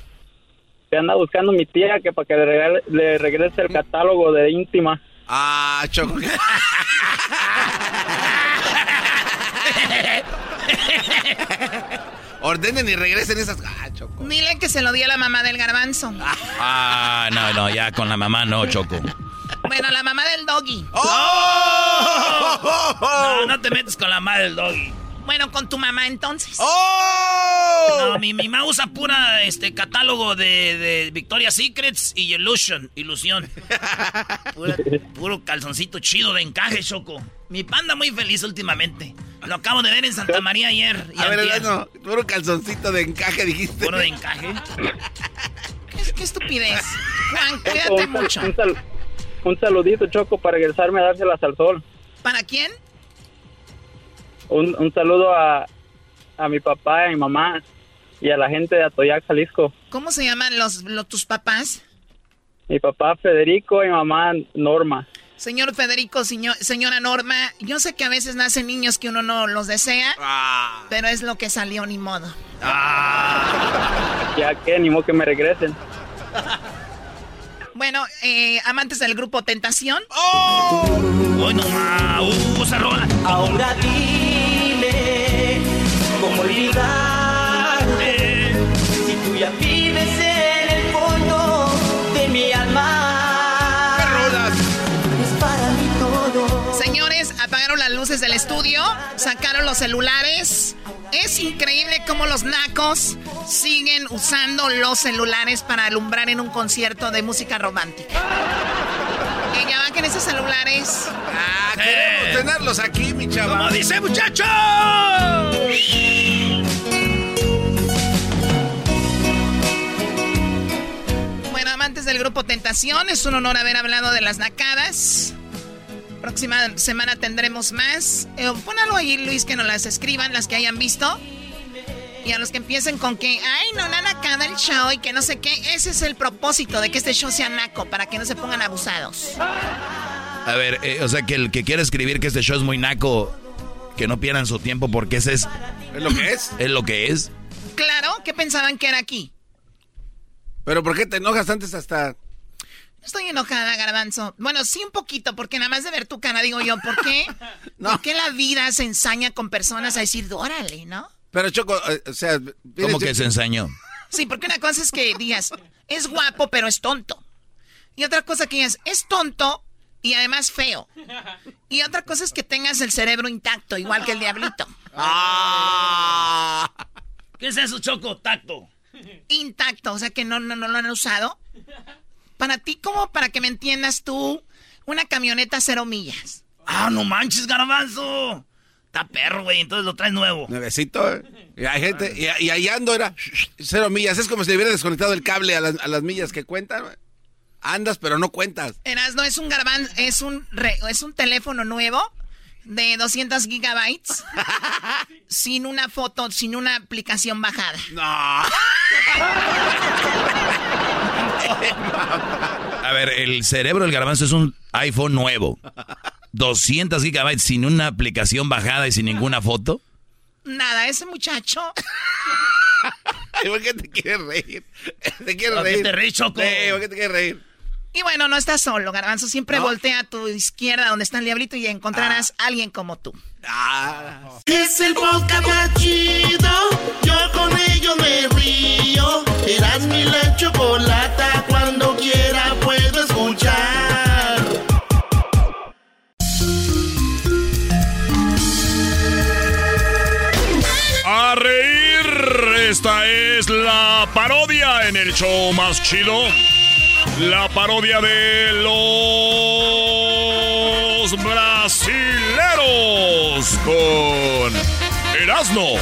Que anda buscando mi tía que para que le, regale- le regrese el catálogo de íntima. Ah, Choco. Ordenen y regresen esas. Ah, Choco. Dile que se lo di a la mamá del garbanzo. Ah, no, no, ya con la mamá no, Choco. Bueno, la mamá del doggy. No, no te metes con la madre del doggy. Bueno, con tu mamá entonces. ¡Oh! No, mi, mi mamá usa pura este catálogo de, de Victoria's Secrets y Illusion, ilusión. Pura- puro calzoncito chido de encaje, Choco. Mi panda muy feliz últimamente. Lo acabo de ver en Santa María ayer. y A ver, no, puro calzoncito de encaje, dijiste. Puro de encaje. ¿Qué, qué estupidez? Juan, cuídate mucho. un sal- un saludito, Choco, para regresarme a dárselas al sol. ¿Para quién? Un, un saludo a, a mi papá y a mi mamá y a la gente de Atoyac, Jalisco. ¿Cómo se llaman los, los- tus papás? Mi papá Federico y mi mamá Norma. Señor Federico, señor- señora Norma, yo sé que a veces nacen niños que uno no los desea, pero es lo que salió, ni modo. Ya que ni modo que me regresen. Bueno, eh, amantes del grupo Tentación. Bueno, ma, uh, esa rola. Ahora dime cómo olvidarte si tú ya vives en el fondo de mi alma. Es para mí todo. Señores, apagaron las luces del estudio, sacaron los celulares. Es increíble cómo los nacos siguen usando los celulares para alumbrar en un concierto de música romántica. Que ya van que en esos celulares. Ah, queremos tenerlos aquí, mi chava. Como dice, muchacho. Bueno, amantes del grupo Tentación, es un honor haber hablado de las nacadas. Próxima semana tendremos más. Eh, pon algo ahí, Luis, que nos las escriban, las que hayan visto. Y a los que empiecen con que, ay, no, la nacada el show y que no sé qué. Ese es el propósito de que este show sea naco, para que no se pongan abusados. A ver, eh, o sea, que el que quiera escribir que este show es muy naco, que no pierdan su tiempo porque ese es... ¿Es lo que es? Es lo que es. Claro, ¿qué pensaban que era aquí? Pero ¿por qué te enojas antes hasta...? No Estoy enojada, Garbanzo. Bueno, sí un poquito, porque nada más de ver tu cara digo yo, ¿por qué? ¿Por qué la vida se ensaña con personas a decir, órale, ¿no? Pero Choco, eh, o sea... ¿Cómo que se ensañó? Sí, porque una cosa es que digas, es guapo, pero es tonto. Y otra cosa que digas, es tonto y además feo. Y otra cosa es que tengas el cerebro intacto, igual que el diablito. Ah. ¿Qué es eso, Choco? Tacto. Intacto, o sea que no, no, no lo han usado. Para ti, como para que me entiendas tú, una camioneta cero millas. Ah, no manches, garbanzo. Está perro, güey. Entonces lo traes nuevo. Nuevecito, ¿eh? Y hay gente... Y, y ahí ando, era... Cero millas. Es como si le hubiera desconectado el cable a las, a las millas que cuentan. güey. Andas, pero no cuentas. no es un garban, es un, re- es un teléfono nuevo de 200 gigabytes sin una foto, sin una aplicación bajada. No. A ver, el cerebro del garbanzo es un iPhone nuevo. 200 gigabytes sin una aplicación bajada y sin ninguna foto. Nada, ese muchacho. ¿Por qué te quieres reír? ¿Te quieres ¿Por qué reír? te ríes, Choco? Sí, ¿por qué te quieres reír? Y bueno, no estás solo, Garbanzo. Siempre ¿No? voltea a tu izquierda donde está el diablito y encontrarás a alguien como tú. Es el podcast más chido. Yo con ello me río. Eras mi la chocolata. Cuando quiera esta es la parodia en el show más chido. La parodia de los brasileros con Erasmo.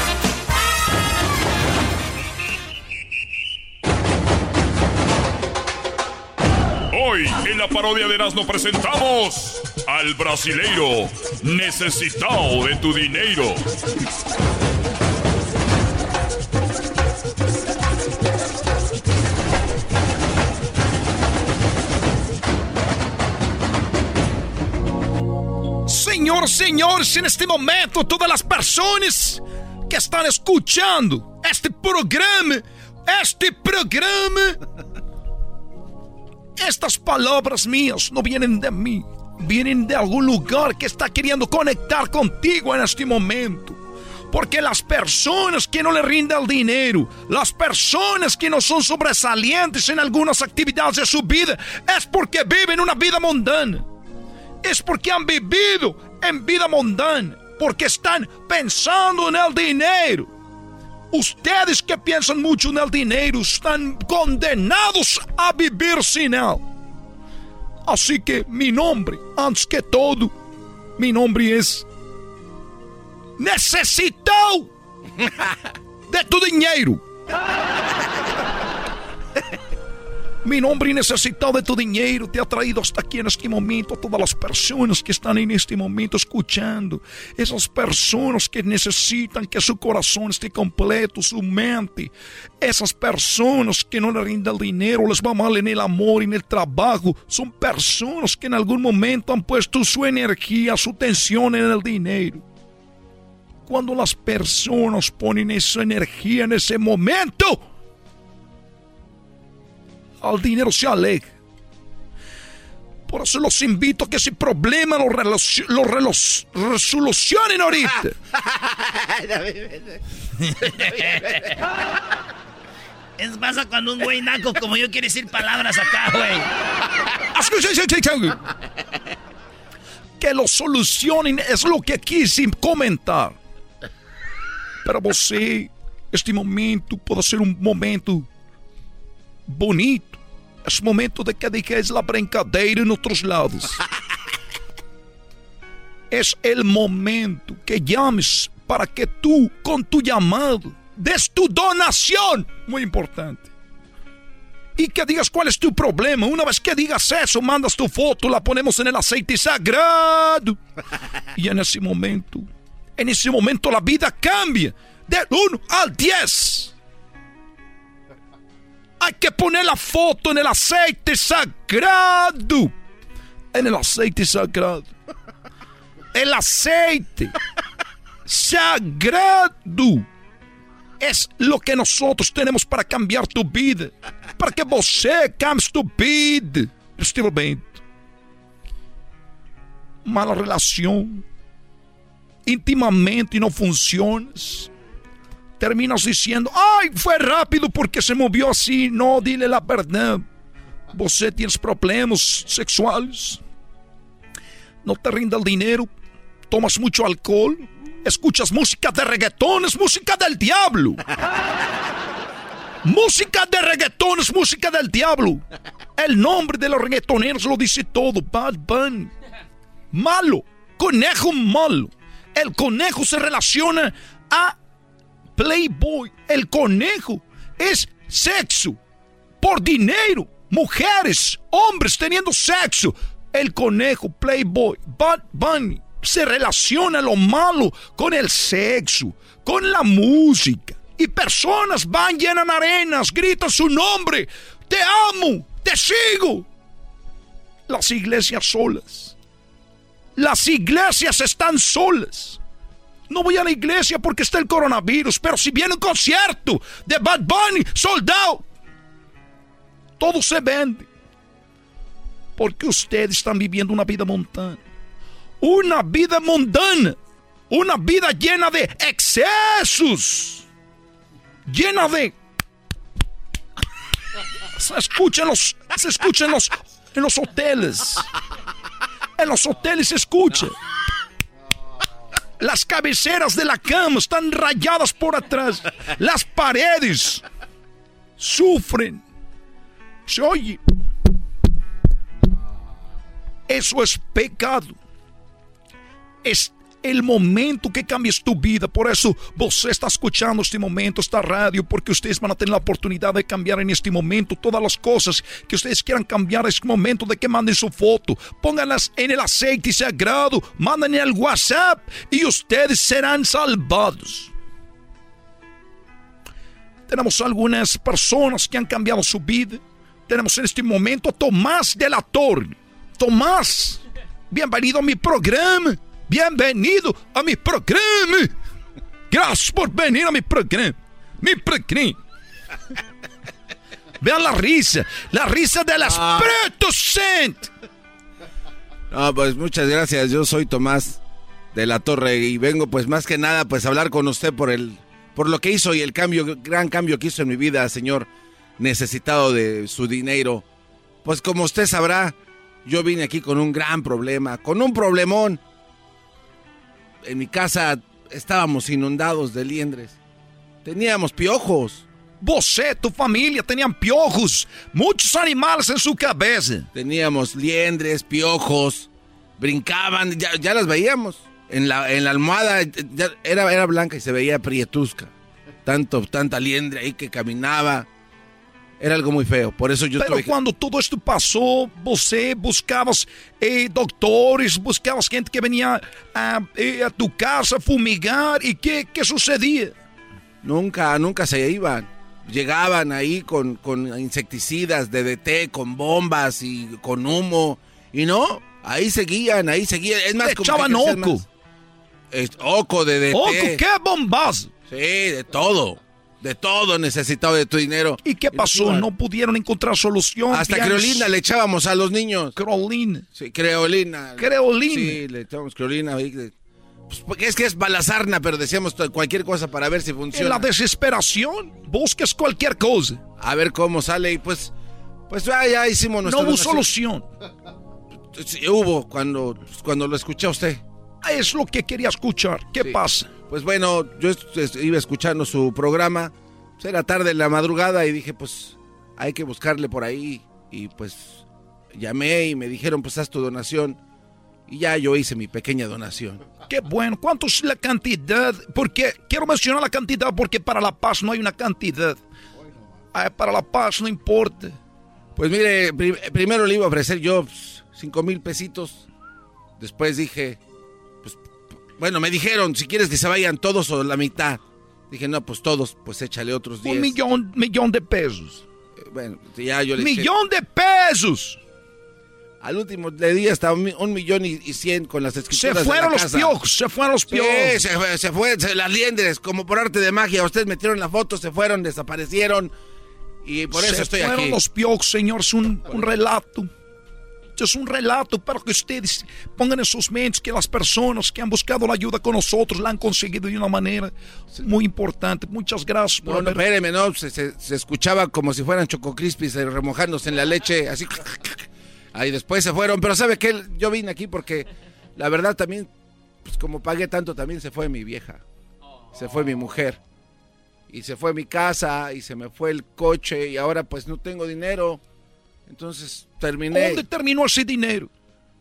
Hoy en la parodia de Erasmo presentamos al brasileiro necesitado de tu dinero. Senhor, senhores, neste momento, todas as pessoas que estão escutando este programa, este programa, estas palavras minhas não vienen de mim, vienen de algum lugar que está querendo conectar contigo neste momento. Porque las personas que no le rinde el dinero, las personas que no son sobresalientes en algunas actividades de su vida, es porque viven una vida mundana. Es porque han vivido en vida mundana. porque están pensando en el dinero. Ustedes que piensan mucho en el dinero están condenados a vivir sin él. Así que mi nombre, antes que todo, mi nombre es Necesito de tu dinero. Mi nombre necesitado de tu dinero te ha traído hasta aquí en este momento. Todas las personas que están en este momento escuchando. Esas personas que necesitan que su corazón esté completo, su mente. Esas personas que no le rinden el dinero, les va mal en el amor, en el trabajo. Son personas que en algún momento han puesto su energía, su tensión en el dinero. Cuando las personas ponen esa energía en ese momento, al dinero se aleja. Por eso los invito a que ese problema lo, lo resolucionen ahorita. Es pasa cuando un güey naco como yo quiere decir palabras acá, güey. Que lo solucionen es lo que quise comentar. Para você, este momento pode ser um momento bonito. Esse momento de que dejes a brincadeira em outros lados. é o momento que llames para que tu, com tu llamado, des tu donação. Muito importante. E que digas qual é tu problema. Uma vez que digas isso, mandas tu foto, la ponemos no aceite sagrado. E nesse momento en ese momento la vida cambia del 1 al 10. Hay que poner la foto en el aceite sagrado. En el aceite sagrado. El aceite sagrado es lo que nosotros tenemos para cambiar tu vida. Para que você cambie tu vida. Este momento. Mala relación intimamente não funcionas, terminas dizendo: Ai, foi rápido porque se moveu assim. Não, dile a verdade. Você tem problemas sexuais, não te rinde o dinheiro, tomas muito álcool, escuchas música de reggaetón, es música del diablo. música de reggaetón es música del diablo. El nombre de los reggaetoneros lo dice todo. Bad Bunny. Malo. Conejo malo. El conejo se relaciona a Playboy. El conejo es sexo por dinero. Mujeres, hombres teniendo sexo. El conejo, Playboy, Bad Bunny, se relaciona lo malo con el sexo, con la música. Y personas van, llenan arenas, gritan su nombre. Te amo, te sigo. Las iglesias solas las iglesias están solas. No voy a la iglesia porque está el coronavirus, pero si viene un concierto de Bad Bunny, soldado, todo se vende. Porque ustedes están viviendo una vida mundana. Una vida mundana. Una vida llena de excesos. Llena de... Se escuchan en los hoteles. En los hoteles se escucha. Las cabeceras de la cama están rayadas por atrás. Las paredes sufren. Se oye. Eso es pecado. Es el momento que cambies tu vida. Por eso vos está escuchando este momento, esta radio, porque ustedes van a tener la oportunidad de cambiar en este momento todas las cosas que ustedes quieran cambiar. Es momento de que manden su foto, pónganlas en el aceite sagrado, manden el WhatsApp y ustedes serán salvados. Tenemos algunas personas que han cambiado su vida. Tenemos en este momento a Tomás de la Torre. Tomás, bienvenido a mi programa. Bienvenido a mi programa. Gracias por venir a mi programa. Mi programa. Vean la risa, la risa del ah. Espíritu Santo. No, pues muchas gracias. Yo soy Tomás de la Torre y vengo pues más que nada pues a hablar con usted por el por lo que hizo y el cambio, gran cambio que hizo en mi vida, señor, necesitado de su dinero. Pues como usted sabrá, yo vine aquí con un gran problema, con un problemón en mi casa estábamos inundados de liendres. Teníamos piojos. Você, tu familia tenían piojos, muchos animales en su cabeza. Teníamos liendres, piojos, brincaban, ya, ya las veíamos. En la, en la almohada ya era, era blanca y se veía prietusca. Tanto, tanta liendre ahí que caminaba. Era algo muy feo, por eso yo Pero cuando todo esto pasó, você buscabas eh, doctores, buscabas gente que venía a, eh, a tu casa a fumigar. ¿Y qué, qué sucedía? Nunca, nunca se iban. Llegaban ahí con, con insecticidas, DDT, con bombas y con humo. Y no, ahí seguían, ahí seguían. Es más, echaban oco. más. Es- oco, DDT. ¡Oco, qué bombas! Sí, de todo. De todo necesitaba de tu dinero. ¿Y qué pasó? No pudieron encontrar solución. Hasta Pianos. creolina le echábamos a los niños. Creolina. Sí, creolina. Creolina. Sí, le echábamos creolina. Pues, es que es balazarna, pero decíamos cualquier cosa para ver si En funciona. la desesperación, busques cualquier cosa. A ver cómo sale y pues... Pues ya, ya hicimos No nuestra hubo donación. solución. Sí, hubo cuando, pues, cuando lo escuché a usted. Es lo que quería escuchar. ¿Qué Sí. pasa? Pues bueno, yo iba escuchando su programa. Pues era tarde en la madrugada y dije, pues hay que buscarle por ahí. Y pues llamé y me dijeron, pues haz tu donación. Y ya yo hice mi pequeña donación. Qué bueno. ¿Cuánto es la cantidad? Porque quiero mencionar la cantidad porque para la paz no hay una cantidad. Ah, para la paz no importa. Pues mire, pri- primero le iba a ofrecer yo pues, cinco mil pesitos. Después dije, bueno, me dijeron, si quieres que se vayan todos o la mitad. Dije, no, pues todos, pues échale otros diez. Un millón, millón de pesos. Eh, Bueno, ya yo le eché- ¡Millón de pesos! Al último le di hasta un, un millón y, y cien con las Se escrituras de fueron la los casa. piojos, se fueron los Sí, piojos. se fue, se fue, se- las liendres, como por arte de magia. Ustedes metieron la foto, se fueron, desaparecieron. Y por eso Se estoy fueron aquí. los piojos, señor. Es un, un relato. Es un relato para que ustedes pongan en sus mentes que las personas que han buscado la ayuda con nosotros la han conseguido de una manera muy importante. Muchas gracias por No, no, haber- espéreme, no, se, se- se escuchaba como si fueran Choco Crispies eh, remojándose en la leche, así. Ahí después se fueron, pero ¿sabe qué? Yo vine aquí porque la verdad también, pues como pagué tanto, también se fue mi vieja. Se fue mi mujer. Y se fue mi casa, y se me fue el coche, y ahora pues no tengo dinero. Entonces terminé. ¿Dónde terminó ese dinero?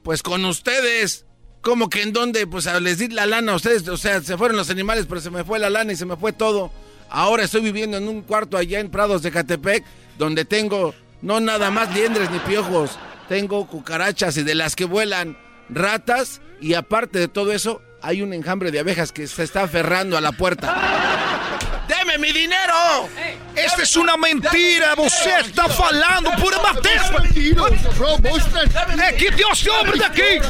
Pues con ustedes. ¿Cómo que en dónde? Pues les di la lana a ustedes. O sea, se fueron los animales, pero se me fue la lana y se me fue todo. Ahora estoy viviendo en un cuarto allá en Prados de Catepec, donde tengo no nada más liendres ni piojos. Tengo cucarachas y de las que vuelan ratas. Y aparte de todo eso, hay un enjambre de abejas que se está aferrando a la puerta. ¡Deme mi dinero! Esta es una mentira, você está falando por matar. É que Dios te hombre de aquí.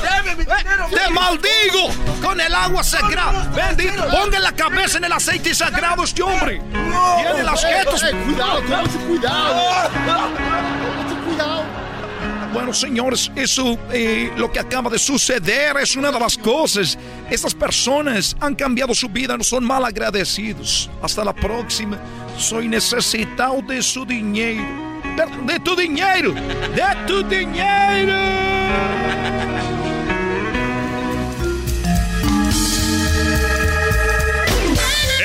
Te maldigo con el agua sagrada. Bendito, ponga la cabeza en el aceite sagrado este hombre. Tiene las cuidado, cuidado. Cuidado. Bueno, señores, eso, eh, lo que acaba de suceder es una de las cosas. Estas personas han cambiado su vida, no son mal agradecidos. Hasta la próxima. Soy necesitado de su dinero. De, de tu dinero. De tu dinero.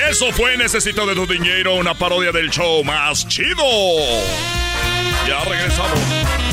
Eso fue Necesito de tu dinero, una parodia del show más chido. Ya regresamos.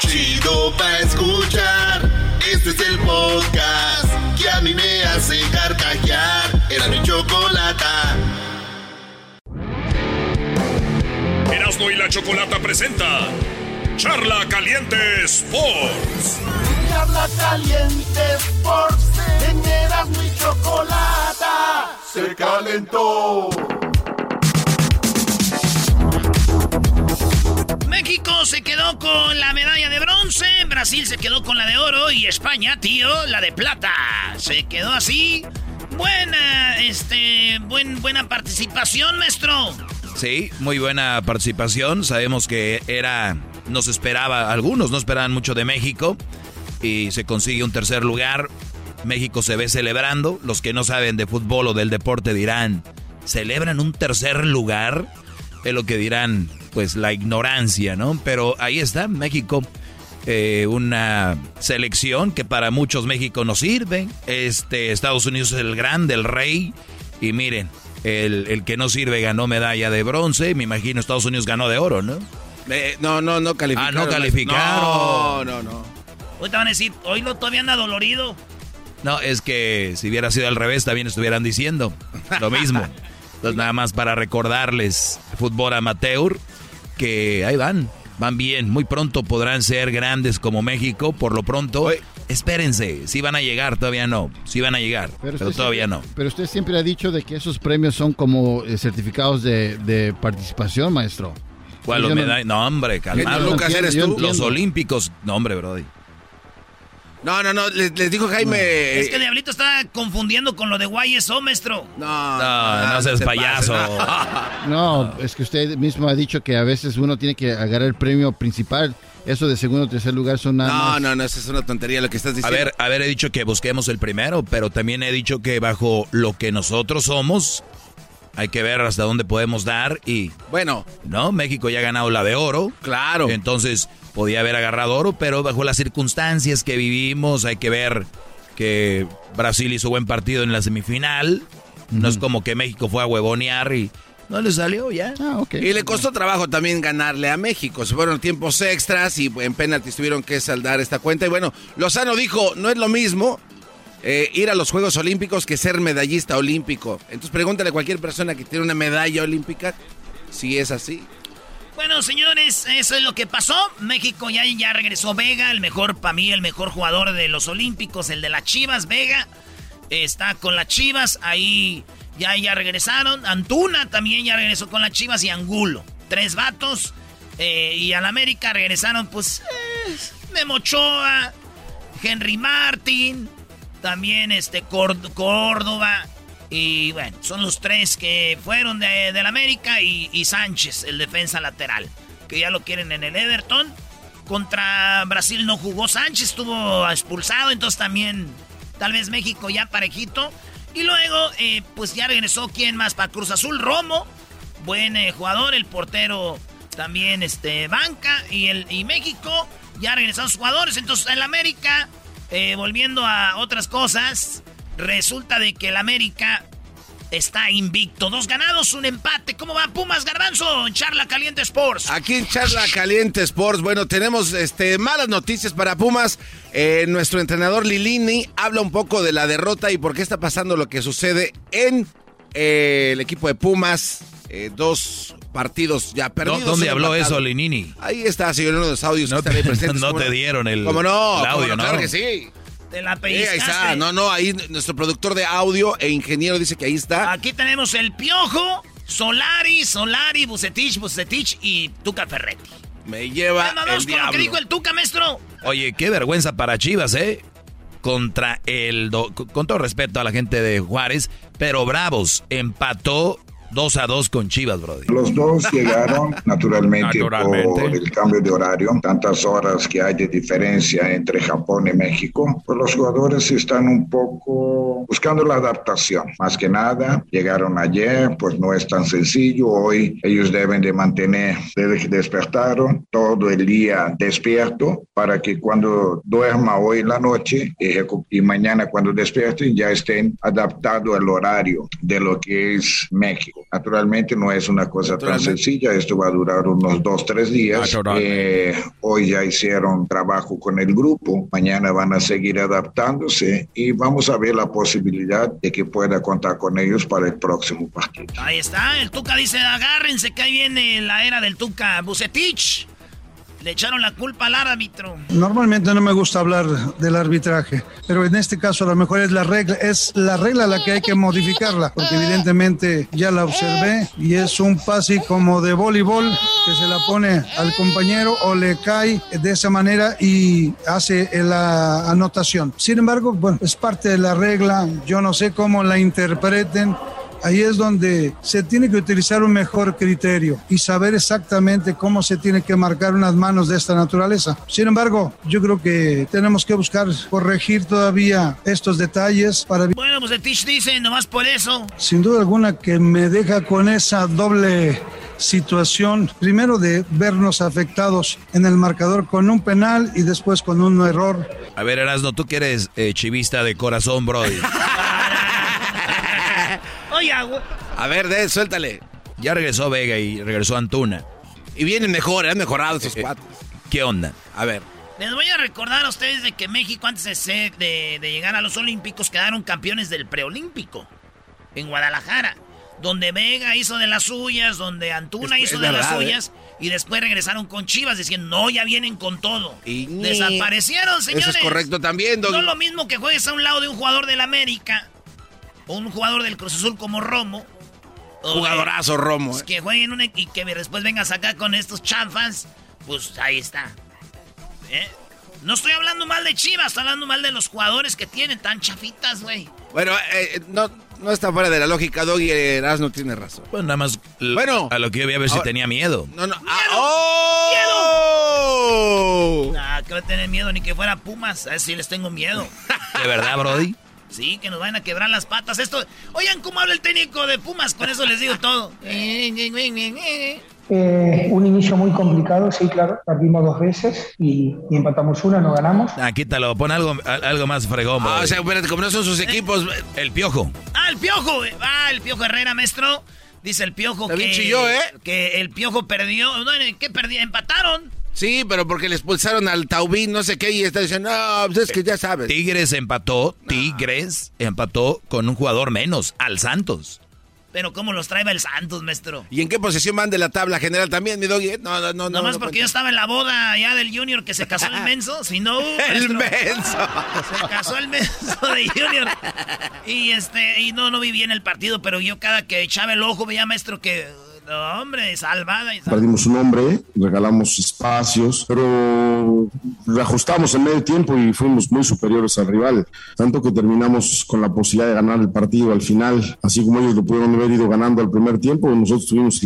Chido pa' escuchar. Este es el podcast que a mí me hace carcajear. Era mi chocolata. Erasmo y la Chocolata presenta Charla Caliente Sports. Charla caliente Sports. En Erasmo y chocolata. Se calentó. México se quedó con la medalla de bronce, Brasil se quedó con la de oro y España, tío, la de plata. Se quedó así. Buena, este, buen, buena participación, maestro. Sí, muy buena participación. Sabemos que era, nos esperaba, algunos no esperaban mucho de México y se consigue un tercer lugar. México se ve celebrando. Los que no saben de fútbol o del deporte dirán, ¿celebran un tercer lugar? Es lo que dirán, pues la ignorancia, ¿no? Pero ahí está, México. Eh, una selección que para muchos México no sirve. Este, Estados Unidos es el grande, el rey. Y miren, el, el, que no sirve ganó medalla de bronce. Me imagino Estados Unidos ganó de oro, ¿no? Eh, no, no, no calificaron. Ah, no calificaron. No, no, no. Hoy te van a decir, hoy lo todavía anda dolorido. No, es que si hubiera sido al revés, también estuvieran diciendo lo mismo. Entonces, nada más para recordarles, fútbol amateur, que ahí van, van bien. Muy pronto podrán ser grandes como México. Por lo pronto, espérense. Si van a llegar, todavía no. Si van a llegar, pero, todavía siempre, no. Pero usted siempre ha dicho de que esos premios son como eh, certificados de, de, participación, maestro. ¿Cuál los medallas? No, hombre, calmado. Lucas, eres tú. Los olímpicos. No, hombre, Brody. No, no, no, les, les dijo Jaime. Es que Diablito está confundiendo con lo de YSO, maestro. No, no, no, seas payaso. No, es que usted mismo ha dicho que a veces uno tiene que agarrar el premio principal. Eso de segundo o tercer lugar son nada No, más. no, no, eso es una tontería lo que estás A diciendo. ver, a ver, he dicho que busquemos el primero, pero también he dicho que bajo lo que nosotros somos, hay que ver hasta dónde podemos dar y... Bueno. ¿No? México ya ha ganado la de oro. Claro. Entonces, podía haber agarrado oro, pero bajo las circunstancias que vivimos, hay que ver que Brasil hizo buen partido en la semifinal. No es como que México fue a huevonear y no le salió ya. Ah, ok. Y le costó trabajo también ganarle a México. Se fueron tiempos extras y en penaltis tuvieron que saldar esta cuenta. Y bueno, Lozano dijo, no es lo mismo eh, ir a los Juegos Olímpicos que ser medallista olímpico. Entonces pregúntale a cualquier persona que tiene una medalla olímpica si es así. Bueno, señores, eso es lo que pasó. México ya, ya regresó Vega, el mejor, para mí, el mejor jugador de los Olímpicos, el de las Chivas, Vega. Está con las Chivas, ahí ya, ya regresaron. Antuna también ya regresó con las Chivas y Angulo. Tres vatos. Eh, y al América regresaron, pues, eh, Memo Ochoa, Henry Martin, también este Córdoba. Y bueno, son los tres que fueron de, del América y, Sánchez, el defensa lateral, que ya lo quieren en el Everton. Contra Brasil no jugó Sánchez, estuvo expulsado, entonces también tal vez México ya parejito. Y luego, eh, pues ya regresó, ¿quién más? Para Cruz Azul, Romo, buen eh, jugador, el portero también este, banca. Y, el, y México ya regresaron jugadores, entonces el América, eh, volviendo a otras cosas, resulta de que el América está invicto. Dos ganados, un empate. ¿Cómo va Pumas Garbanzo en Charla Caliente Sports? Aquí en Charla Caliente Sports, bueno, tenemos este, malas noticias para Pumas. Eh, nuestro entrenador Lilini habla un poco de la derrota y por qué está pasando lo que sucede en eh, el equipo de Pumas. Dos partidos ya perdidos. ¿Dónde habló eso, Linini? Ahí está, señor, uno de los audios No que están ahí te- presentes. no ¿cómo te dieron el- ¿Cómo no? el audio, ¿Cómo ¿no? Claro que sí. Te la Sí, ahí está. No, no, ahí nuestro productor de audio e ingeniero dice que ahí está. Aquí tenemos el Piojo, Solari, Solari, Bucetich, Bucetich y Tuca Ferretti. Me lleva Vamos el con lo que diablo. dijo el Tuca, maestro. Oye, qué vergüenza para Chivas, ¿eh? Contra el... do- con todo respeto a la gente de Juárez, pero Bravos empató 2 a 2 con Chivas, Brody. Los dos llegaron naturalmente, Naturalmente. por el cambio de horario, tantas horas que hay de diferencia entre Japón y México. Pues los jugadores están un poco buscando la adaptación. Más que nada, llegaron ayer, pues no es tan sencillo. Hoy ellos deben de mantener, desde que despertaron, todo el día despierto para que cuando duerma hoy la noche y, y mañana cuando despierten ya estén adaptados al horario de lo que es México. Naturalmente no es una cosa tan sencilla, esto va a durar unos dos, tres días. Eh, hoy ya hicieron trabajo con el grupo, mañana van a seguir adaptándose y vamos a ver la posibilidad de que pueda contar con ellos para el próximo partido. Ahí está, el Tuca dice, agárrense que ahí viene la era del Tuca Bucetich. Le echaron la culpa al árbitro. Normalmente no me gusta hablar del arbitraje, pero en este caso a lo mejor es la regla, es la regla la que hay que modificarla, porque evidentemente ya la observé y es un pase como de voleibol que se la pone al compañero o le cae de esa manera y hace la anotación. Sin embargo, bueno, es parte de la regla, yo no sé cómo la interpreten, Ahí es donde se tiene que utilizar un mejor criterio y saber exactamente cómo se tiene que marcar unas manos de esta naturaleza. Sin embargo, yo creo que tenemos que buscar corregir todavía estos detalles para... Bueno, pues el Tish dice, nomás por eso. Sin duda alguna que me deja con esa doble situación, primero de vernos afectados en el marcador con un penal y después con un error. A ver, Erasno, tú que eres eh, chivista de corazón, Brody. A ver, de, suéltale. Ya regresó Vega y regresó Antuna. Y vienen mejor, han mejorado esos eh, cuatro. ¿Qué onda? A ver. Les voy a recordar a ustedes de que México, antes de, de, de llegar a los Olímpicos, quedaron campeones del preolímpico en Guadalajara. Donde Vega hizo de las suyas, donde Antuna hizo de las ¿eh? suyas. Y después regresaron con Chivas diciendo, no, ya vienen con todo. Y Desaparecieron, señores. Eso es correcto también, No es lo mismo que juegues a un lado de un jugador del América un jugador del Cruz Azul como Romo. Jugadorazo Romo. Eh. Que jueguen un, y que después vengas acá con estos chanfans. Pues ahí está. ¿Eh? No estoy hablando mal de Chivas, estoy hablando mal de los jugadores que tienen tan chafitas, güey. Bueno, eh, no, no está fuera de la lógica, Doggy Eras no tiene razón. Bueno, nada más. Bueno, a lo que yo voy a ver si tenía miedo. No, no. ¡Miedo! ¡Oh! ¡Miedo! Nah, que no tener miedo ni que fuera Pumas. A ver si les tengo miedo. ¿De verdad, Brody? Sí, que nos van a quebrar las patas. Esto, oigan cómo habla el técnico de Pumas, con eso les digo todo. Eh, un inicio muy complicado, sí, claro. Perdimos dos veces y, empatamos una, no ganamos. Ah, quítalo, pon algo, algo más fregón. Ah, o sea, como no son sus equipos. El piojo. Ah, el piojo. Ah, el piojo Herrera, maestro. Dice el piojo que, chilló, ¿eh? que el piojo perdió. ¿Qué perdió? Empataron. Sí, pero porque le expulsaron al Taubín, no sé qué, y está diciendo, no, pues es que ya sabes. Tigres empató, Tigres empató con un jugador menos, al Santos. Pero ¿cómo los trae el Santos, maestro? ¿Y en qué posición van de la tabla general también, mi doggy? No, no, no. No más porque yo estaba en la boda ya del Junior que se casó el menso, si no... el menso. Se casó el menso de Junior. Y este, y no, no viví en el partido, pero yo cada que echaba el ojo veía, maestro, que hombre, salvada. Perdimos un hombre, regalamos espacios, pero reajustamos en medio tiempo y fuimos muy superiores al rival. Tanto que terminamos con la posibilidad de ganar el partido al final, así como ellos lo pudieron haber ido ganando al primer tiempo. Nosotros tuvimos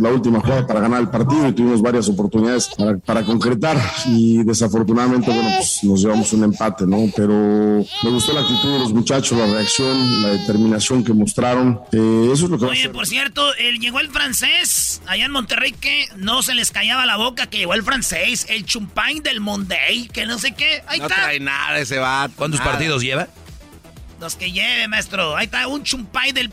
la última jugada para ganar el partido y tuvimos varias oportunidades para, concretar y desafortunadamente, bueno, pues nos llevamos un empate, ¿no? Pero me gustó la actitud de los muchachos, la reacción, la determinación que mostraron. Eh, eso es lo que... Oye, por cierto, él llegó el francés allá en Monterrey que no se les callaba la boca que llegó el francés, el chumpain del Monday, que no sé qué. Ahí no está. trae nada ese va. ¿Cuántos partidos lleva? Los que lleve, maestro. Ahí está un chumpain del...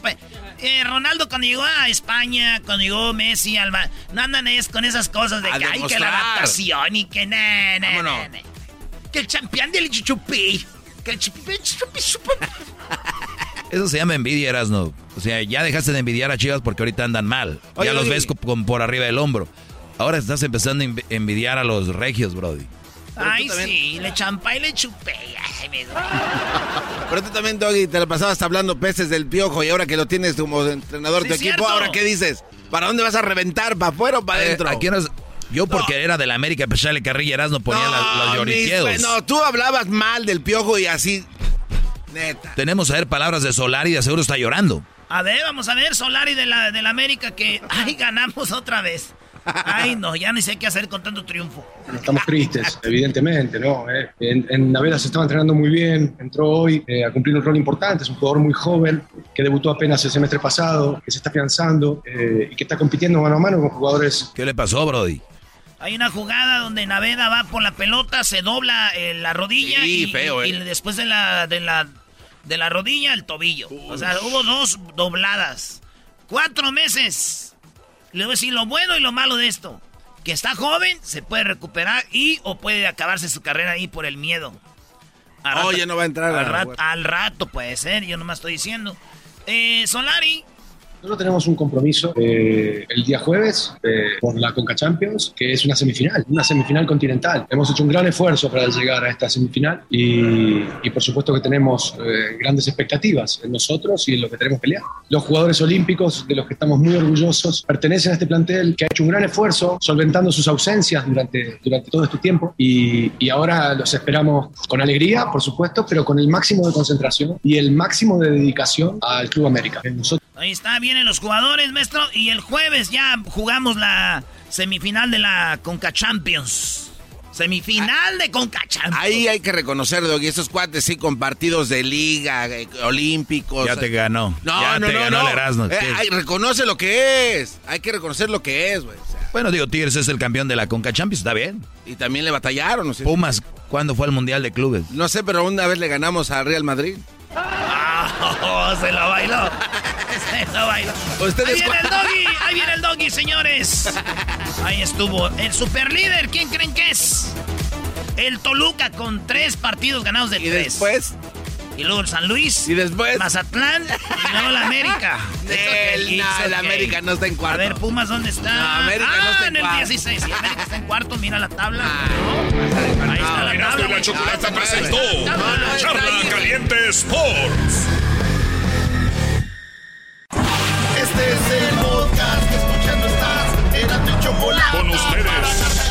Eh, Ronaldo cuando llegó a España, cuando llegó Messi, Alba, no andan es con esas cosas de que hay que la adaptación y que na, na, Que el champion del chupi. Que el chupi, chupi, chupi. Eso se llama envidia, Erasno. O sea, ya dejaste de envidiar a Chivas porque ahorita andan mal. ya los ves con, por arriba del hombro. Ahora estás empezando a envidiar a los regios, Brody. Ay, sí, le champa y le chupé. Ay, me Pero tú también, Doggy, te la pasabas hablando peces del piojo y ahora que lo tienes como entrenador de tu equipo, ¿ahora qué dices? ¿Para dónde vas a reventar? ¿Para afuera o para eh, adentro? Yo porque era de la América, pues ya le carrilla Erasno ponía los lloriqueos. No, tú hablabas mal del piojo y así tenemos a ver palabras de Solari, de seguro está llorando. A ver, vamos a ver, Solari de la, de la América, que ay, ganamos otra vez. Ay, no, ya ni sé qué hacer con tanto triunfo. Estamos tristes, evidentemente, ¿no? Eh, en, en Naveda se estaba entrenando muy bien, entró hoy eh, a cumplir un rol importante, es un jugador muy joven, que debutó apenas el semestre pasado, que se está afianzando eh, y que está compitiendo mano a mano con jugadores. ¿Qué le pasó, Brody? Hay una jugada donde Naveda va por la pelota, se dobla la rodilla y, feo, y después de la, de la de la rodilla al tobillo. O sea, hubo dos dobladas. Cuatro meses. Le voy a decir lo bueno y lo malo de esto. Que está joven, se puede recuperar y o puede acabarse su carrera ahí por el miedo. Al no va a entrar. Al, rato, al rato puede ser, yo nomás estoy diciendo. Eh, Solari Nosotros tenemos un compromiso eh, el día jueves eh, por la Conca Champions, que es una semifinal, una semifinal continental. Hemos hecho un gran esfuerzo para llegar a esta semifinal y, y por supuesto que tenemos eh, grandes expectativas en nosotros y en lo que tenemos que pelear. Los jugadores olímpicos, de los que estamos muy orgullosos, pertenecen a este plantel que ha hecho un gran esfuerzo solventando sus ausencias durante, durante todo este tiempo y, y ahora los esperamos con alegría, por supuesto, pero con el máximo de concentración y el máximo de dedicación al Club América. Nosotros Ahí está, vienen los jugadores, maestro. Y el jueves ya jugamos la semifinal de la Conca Champions. Semifinal de Conca Champions. Ahí hay que reconocer, Doggy, esos cuates sí con partidos de liga, eh, olímpicos. Ya te ganó. No, ya no, te no, ganó no. el Erasmo. Eh, reconoce lo que es. Hay que reconocer lo que es, güey. O sea, Bueno, digo, Tigres es el campeón de la Conca Champions, está bien. y también le batallaron, no sé. Pumas, ¿cuándo fue el Mundial de Clubes? No sé, pero una vez le ganamos al Real Madrid. Ah, se lo bailó. Ustedes ahí viene el doggy, ahí viene el doggy, señores. Ahí estuvo. El superlíder, ¿quién creen que es? El Toluca con tres partidos ganados de Y tres. después, Y luego el San Luis. y después. Mazatlán y luego la América. El, no, el okay. América no está en A cuarto. ver, Pumas, ¿dónde está? No, América ah, no está en el cuarto. 16. Sí, América está en cuarto, mira la tabla. Ahí está la tabla. la presentó No, no, no, está Charla ahí. Caliente Sports. Este es el podcast que escuchando estás. Eran mi chocolate. Con ustedes.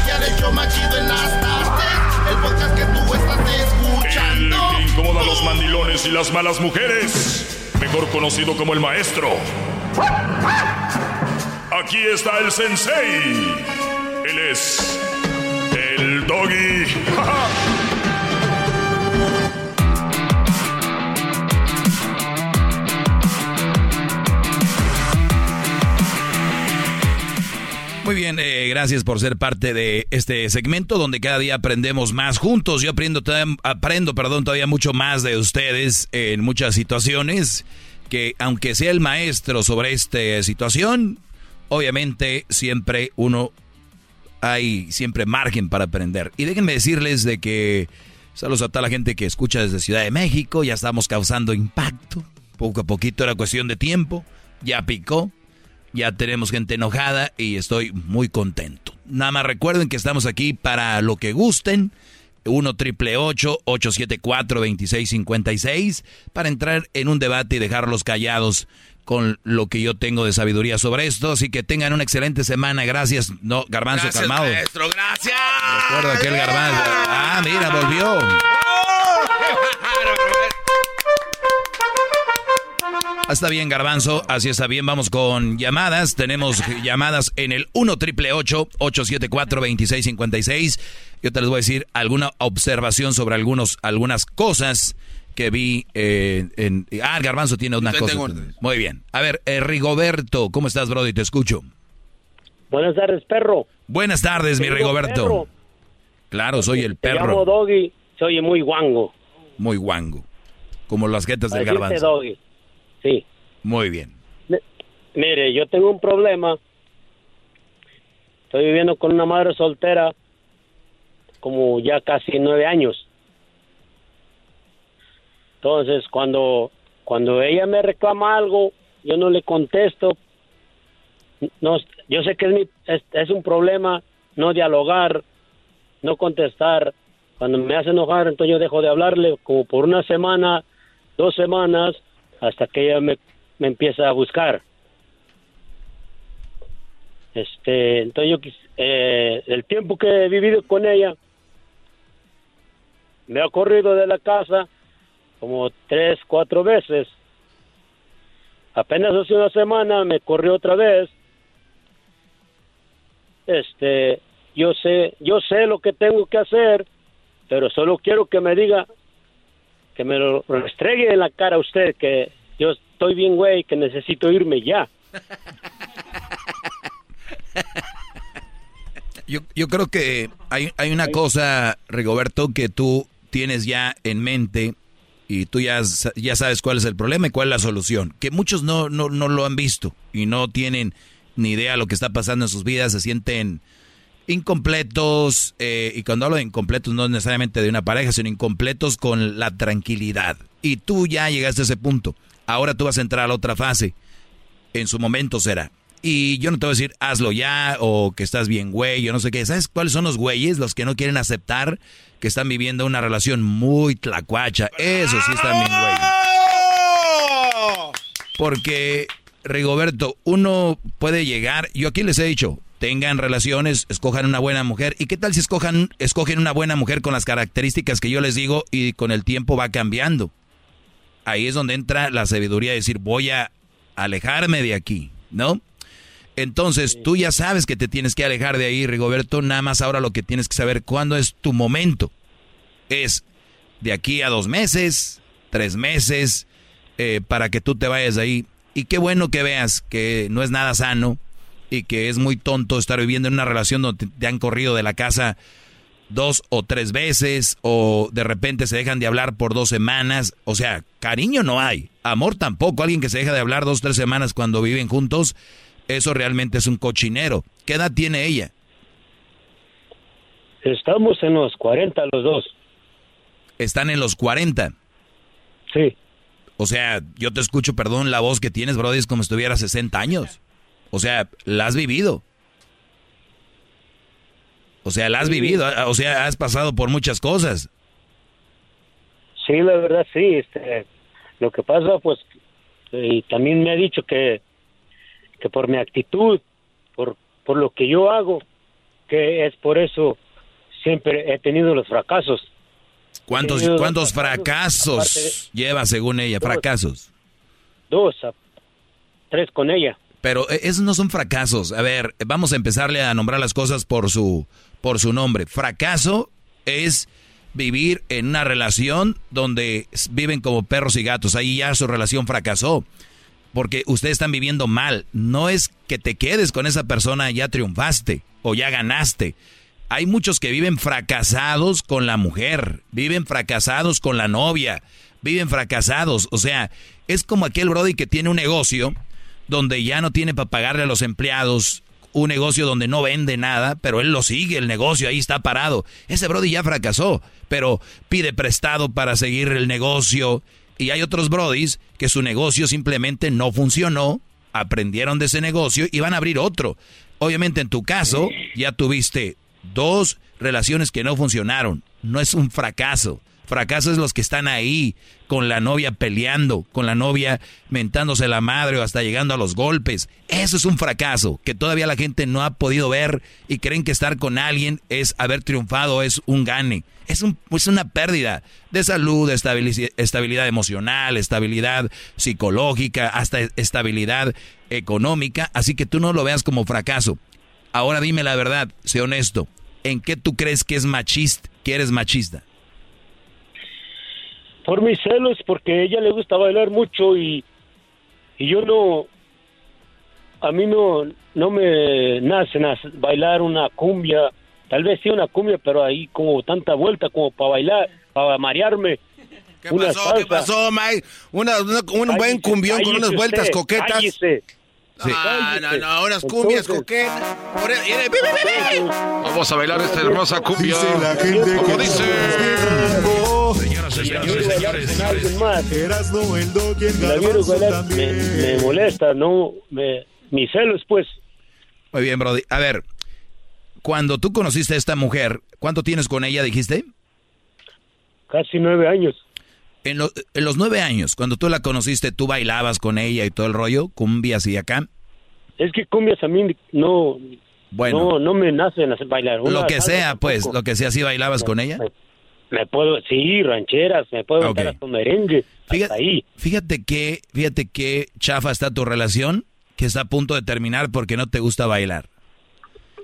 Para el show más chido en las tardes. El podcast que tú estás escuchando. El que incomoda a los mandilones y las malas mujeres. Mejor conocido como el maestro. Aquí está el sensei. Él es el doggy. Muy bien, eh, gracias por ser parte de este segmento donde cada día aprendemos más juntos. Yo aprendo, aprendo perdón, todavía mucho más de ustedes en muchas situaciones que aunque sea el maestro sobre esta situación, obviamente siempre uno hay siempre margen para aprender. Y déjenme decirles de que saludos a toda la gente que escucha desde Ciudad de México, ya estamos causando impacto. Poco a poquito era cuestión de tiempo, ya picó. Ya tenemos gente enojada y estoy muy contento. Nada más recuerden que estamos aquí para lo que gusten. 1 triple 874 2656 para entrar en un debate y dejarlos callados con lo que yo tengo de sabiduría sobre esto. Así que tengan una excelente semana. Gracias. No, Garbanzo, Gracias, calmado. maestro, gracias. Recuerda aquel Garbanzo. Ah, mira, volvió. Ah, Está bien, Garbanzo, así está bien. Vamos con llamadas. Tenemos llamadas en el 1 triple 874 2656 Yo te les voy a decir alguna observación sobre algunos, algunas cosas que vi eh, en... Ah, el Garbanzo tiene una cosa. Muy bien. A ver, eh, Rigoberto, ¿cómo estás, Brody? Te escucho. Buenas tardes, perro. Buenas tardes, mi Rigoberto. perro. Claro, soy el Te llamo perro. Doggy, se oye muy guango. Muy guango. Como las jetas del Garbanzo. Doggy. Sí. Muy bien. Mire, yo tengo un problema. Estoy viviendo con una madre soltera como ya casi nueve años. Entonces, cuando, cuando ella me reclama algo, yo no le contesto. No, yo sé que es, mi, es, es un problema no dialogar, no contestar. Cuando me hace enojar, entonces yo dejo de hablarle como por una semana, dos semanas, hasta que ella me, me empieza a buscar. Este, entonces yo eh, el tiempo que he vivido con ella me ha corrido de la casa como tres, cuatro veces. Apenas hace una semana me corrió otra vez. Este, yo sé, yo sé lo que tengo que hacer, pero solo quiero que me diga, que me lo restregue en la cara a usted, que yo estoy bien, güey, que necesito irme ya. Yo, yo creo que hay, hay una cosa, Rigoberto, que tú tienes ya en mente y tú ya, ya sabes cuál es el problema y cuál es la solución. Que muchos no, no, no lo han visto y no tienen ni idea de lo que está pasando en sus vidas, se sienten incompletos, eh, y cuando hablo de incompletos no necesariamente de una pareja, sino incompletos con la tranquilidad. Y tú ya llegaste a ese punto. Ahora tú vas a entrar a la otra fase. En su momento será. Y yo no te voy a decir, hazlo ya, o que estás bien, güey, yo no sé qué. ¿Sabes cuáles son los güeyes? Los que no quieren aceptar que están viviendo una relación muy tlacuacha. Eso sí están bien, güey. Porque, Rigoberto, uno puede llegar, yo aquí les he dicho, tengan relaciones, escojan una buena mujer. ¿Y qué tal si escojan, escogen una buena mujer con las características que yo les digo y con el tiempo va cambiando? Ahí es donde entra la sabiduría de decir, voy a alejarme de aquí, ¿no? Entonces, tú ya sabes que te tienes que alejar de ahí, Rigoberto. Nada más ahora lo que tienes que saber cuándo es tu momento. Es de aquí a dos meses, tres meses, eh, para que tú te vayas de ahí. Y qué bueno que veas que no es nada sano y que es muy tonto estar viviendo en una relación donde te han corrido de la casa dos o tres veces o de repente se dejan de hablar por dos semanas. O sea, cariño no hay, amor tampoco. Alguien que se deja de hablar dos o tres semanas cuando viven juntos eso realmente es un cochinero. ¿Qué edad tiene ella? Estamos en los 40 los dos. ¿Están en los 40? Sí. O sea, yo te escucho, perdón, la voz que tienes, Brody, es como si tuviera 60 años. O sea, la has vivido. O sea, la has vivido, o sea, has pasado por muchas cosas. Sí, la verdad sí. Este, lo que pasa, pues, y también me ha dicho que que por mi actitud, por, por lo que yo hago, que es por eso siempre he tenido los fracasos. ¿Cuántos, ¿cuántos fracasos, lleva según ella? fracasos. Dos, tres con ella. Pero eh, esos no son fracasos. A ver, vamos a empezarle a nombrar las cosas por su, por su nombre. Fracaso es vivir en una relación donde viven como perros y gatos. Ahí ya su relación fracasó porque ustedes están viviendo mal. No es que te quedes con esa persona, ya triunfaste o ya ganaste. Hay muchos que viven fracasados con la mujer, viven fracasados con la novia, viven fracasados. O sea, es como aquel Brody que tiene un negocio donde ya no tiene para pagarle a los empleados, un negocio donde no vende nada, pero él lo sigue, el negocio ahí está parado. Ese Brody ya fracasó, pero pide prestado para seguir el negocio y hay otros brodis que su negocio simplemente no funcionó, aprendieron de ese negocio y van a abrir otro. Obviamente en tu caso ya tuviste dos relaciones que no funcionaron. No es un fracaso. Fracaso es los que están ahí con la novia peleando, con la novia mentándose la madre o hasta llegando a los golpes. Eso es un fracaso que todavía la gente no ha podido ver y creen que estar con alguien es haber triunfado, es un gane. Es, un, es una pérdida de salud, de estabilidad emocional, estabilidad psicológica, hasta estabilidad económica. Así que tú no lo veas como fracaso. Ahora dime la verdad, sé honesto. ¿En qué tú crees que es machista, que eres machista? Por mis celos, porque a ella le gusta bailar mucho y, y yo no, a mí no, no me nace, bailar una cumbia, tal vez sí una cumbia, pero ahí como tanta vuelta como para bailar, para marearme. ¿Qué pasó? ¿Qué pasó, Mike? Una, un buen cumbión con unas vueltas coquetas. Sí. Ah, no, no, unas cumbias coquetas. Vamos a bailar esta hermosa cumbia. Dice la gente Como que dice. Señoras, señores, señores, señores. Eras no el dog y el me, me molesta, no, me, mis celos, pues. Muy bien, Brody. A ver, cuando tú conociste a esta mujer, ¿cuánto tienes con ella, dijiste? Casi nueve años. En, en, los nueve años, cuando tú la conociste, ¿tú bailabas con ella y todo el rollo? ¿Cumbias y acá? Es que cumbias a mí no... Bueno. No, no me nacen hacer bailar. Una lo que sea, pues, lo que sea, ¿sí bailabas con ella? Me, puedo, sí, rancheras, me puedo okay. hasta merengue. Fíjate, ahí. fíjate que, fíjate que chafa está tu relación, que está a punto de terminar porque no te gusta bailar.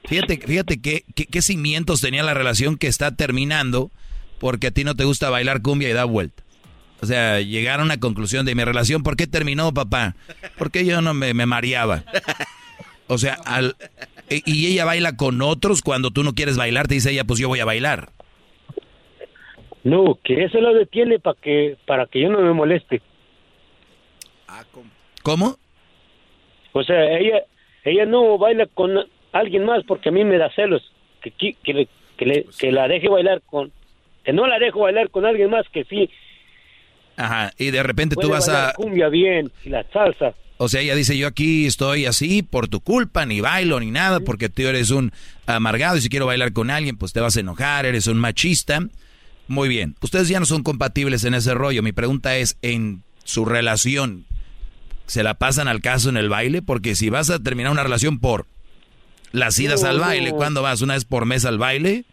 Fíjate, fíjate que, qué cimientos tenía la relación que está terminando porque a ti no te gusta bailar cumbia y da vuelta. O sea, llegar a una conclusión de mi relación, ¿por qué terminó, papá? Porque yo no me, me mareaba. O sea, al, y ella baila con otros cuando tú no quieres bailar, te dice ella, pues yo voy a bailar. No, que eso lo detiene para que para que yo no me moleste. ¿Cómo? O sea, ella ella no baila con alguien más porque a mí me da celos que que, que, que, le, que la deje bailar con que no la dejo bailar con alguien más que sí Ajá, y de repente tú vas a... La cumbia bien y la salsa. O sea, ella dice, yo aquí estoy así por tu culpa, ni bailo, ni nada, porque tú eres un amargado y si quiero bailar con alguien, pues te vas a enojar, eres un machista. Muy bien, ustedes ya no son compatibles en ese rollo. Mi pregunta es, en su relación, ¿se la pasan al caso en el baile? Porque si vas a terminar una relación por las idas No, al baile, no. ¿cuándo vas? ¿Una vez por mes al baile?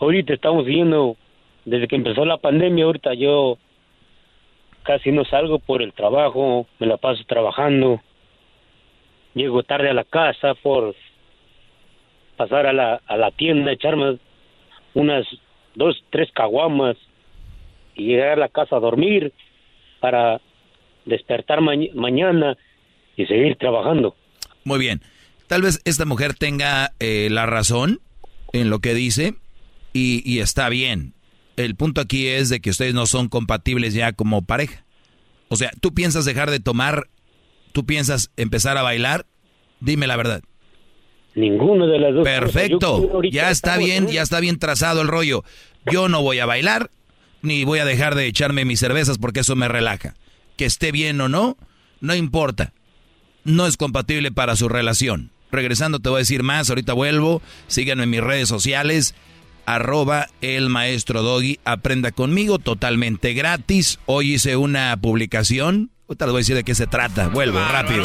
Ahorita estamos viendo, desde que empezó la pandemia, ahorita yo casi no salgo por el trabajo, me la paso trabajando. Llego tarde a la casa por pasar a la, a la tienda, echarme unas dos, tres caguamas y llegar a la casa a dormir para despertar mañ- mañana y seguir trabajando. Muy bien. Tal vez esta mujer tenga eh, la razón en lo que dice y, y está bien. El punto aquí es de que ustedes no son compatibles ya como pareja. O sea, tú piensas dejar de tomar, tú piensas empezar a bailar, dime la verdad. Ninguno de las dos. Perfecto, ya está bien, en- ya está bien trazado el rollo. Yo no voy a bailar, ni voy a dejar de echarme mis cervezas porque eso me relaja. Que esté bien o no, no importa. No es compatible para su relación. Regresando te voy a decir más, ahorita vuelvo. Síganme en mis redes sociales, arroba el maestro Doggy. Aprenda conmigo, totalmente gratis. Hoy hice una publicación. Ahorita les voy a decir de qué se trata. Vuelvo, rápido.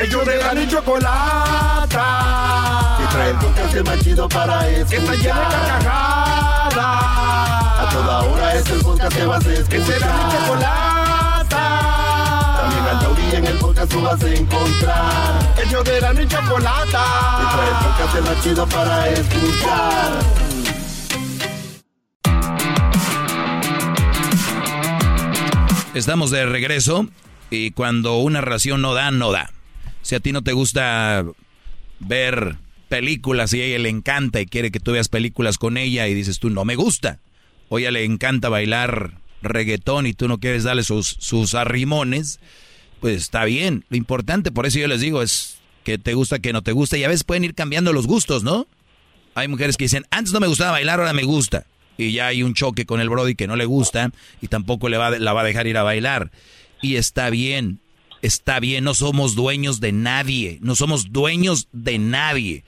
Ellos de la y chocolata. Que trae el podcast más chido para escuchar. Que está llena de carcajadas. A toda hora es el podcast que vas a escuchar. Que será mi chocolata. También al taurí en el podcast tú vas a encontrar. Ellos de la y chocolata. Que trae el podcast el más chido para escuchar. Estamos de regreso y cuando una relación no da, no da. Si a ti no te gusta ver películas y a ella le encanta y quiere que tú veas películas con ella y dices tú no me gusta. O ella le encanta bailar reggaetón y tú no quieres darle sus, sus arrimones, pues está bien. Lo importante, por eso yo les digo, es que te gusta, que no te gusta y a veces pueden ir cambiando los gustos, ¿no? Hay mujeres que dicen, antes no me gustaba bailar, ahora me gusta. Y ya hay un choque con el Brody que no le gusta y tampoco le va, la va a dejar ir a bailar. Y está bien, está bien, no somos dueños de nadie, no somos dueños de nadie.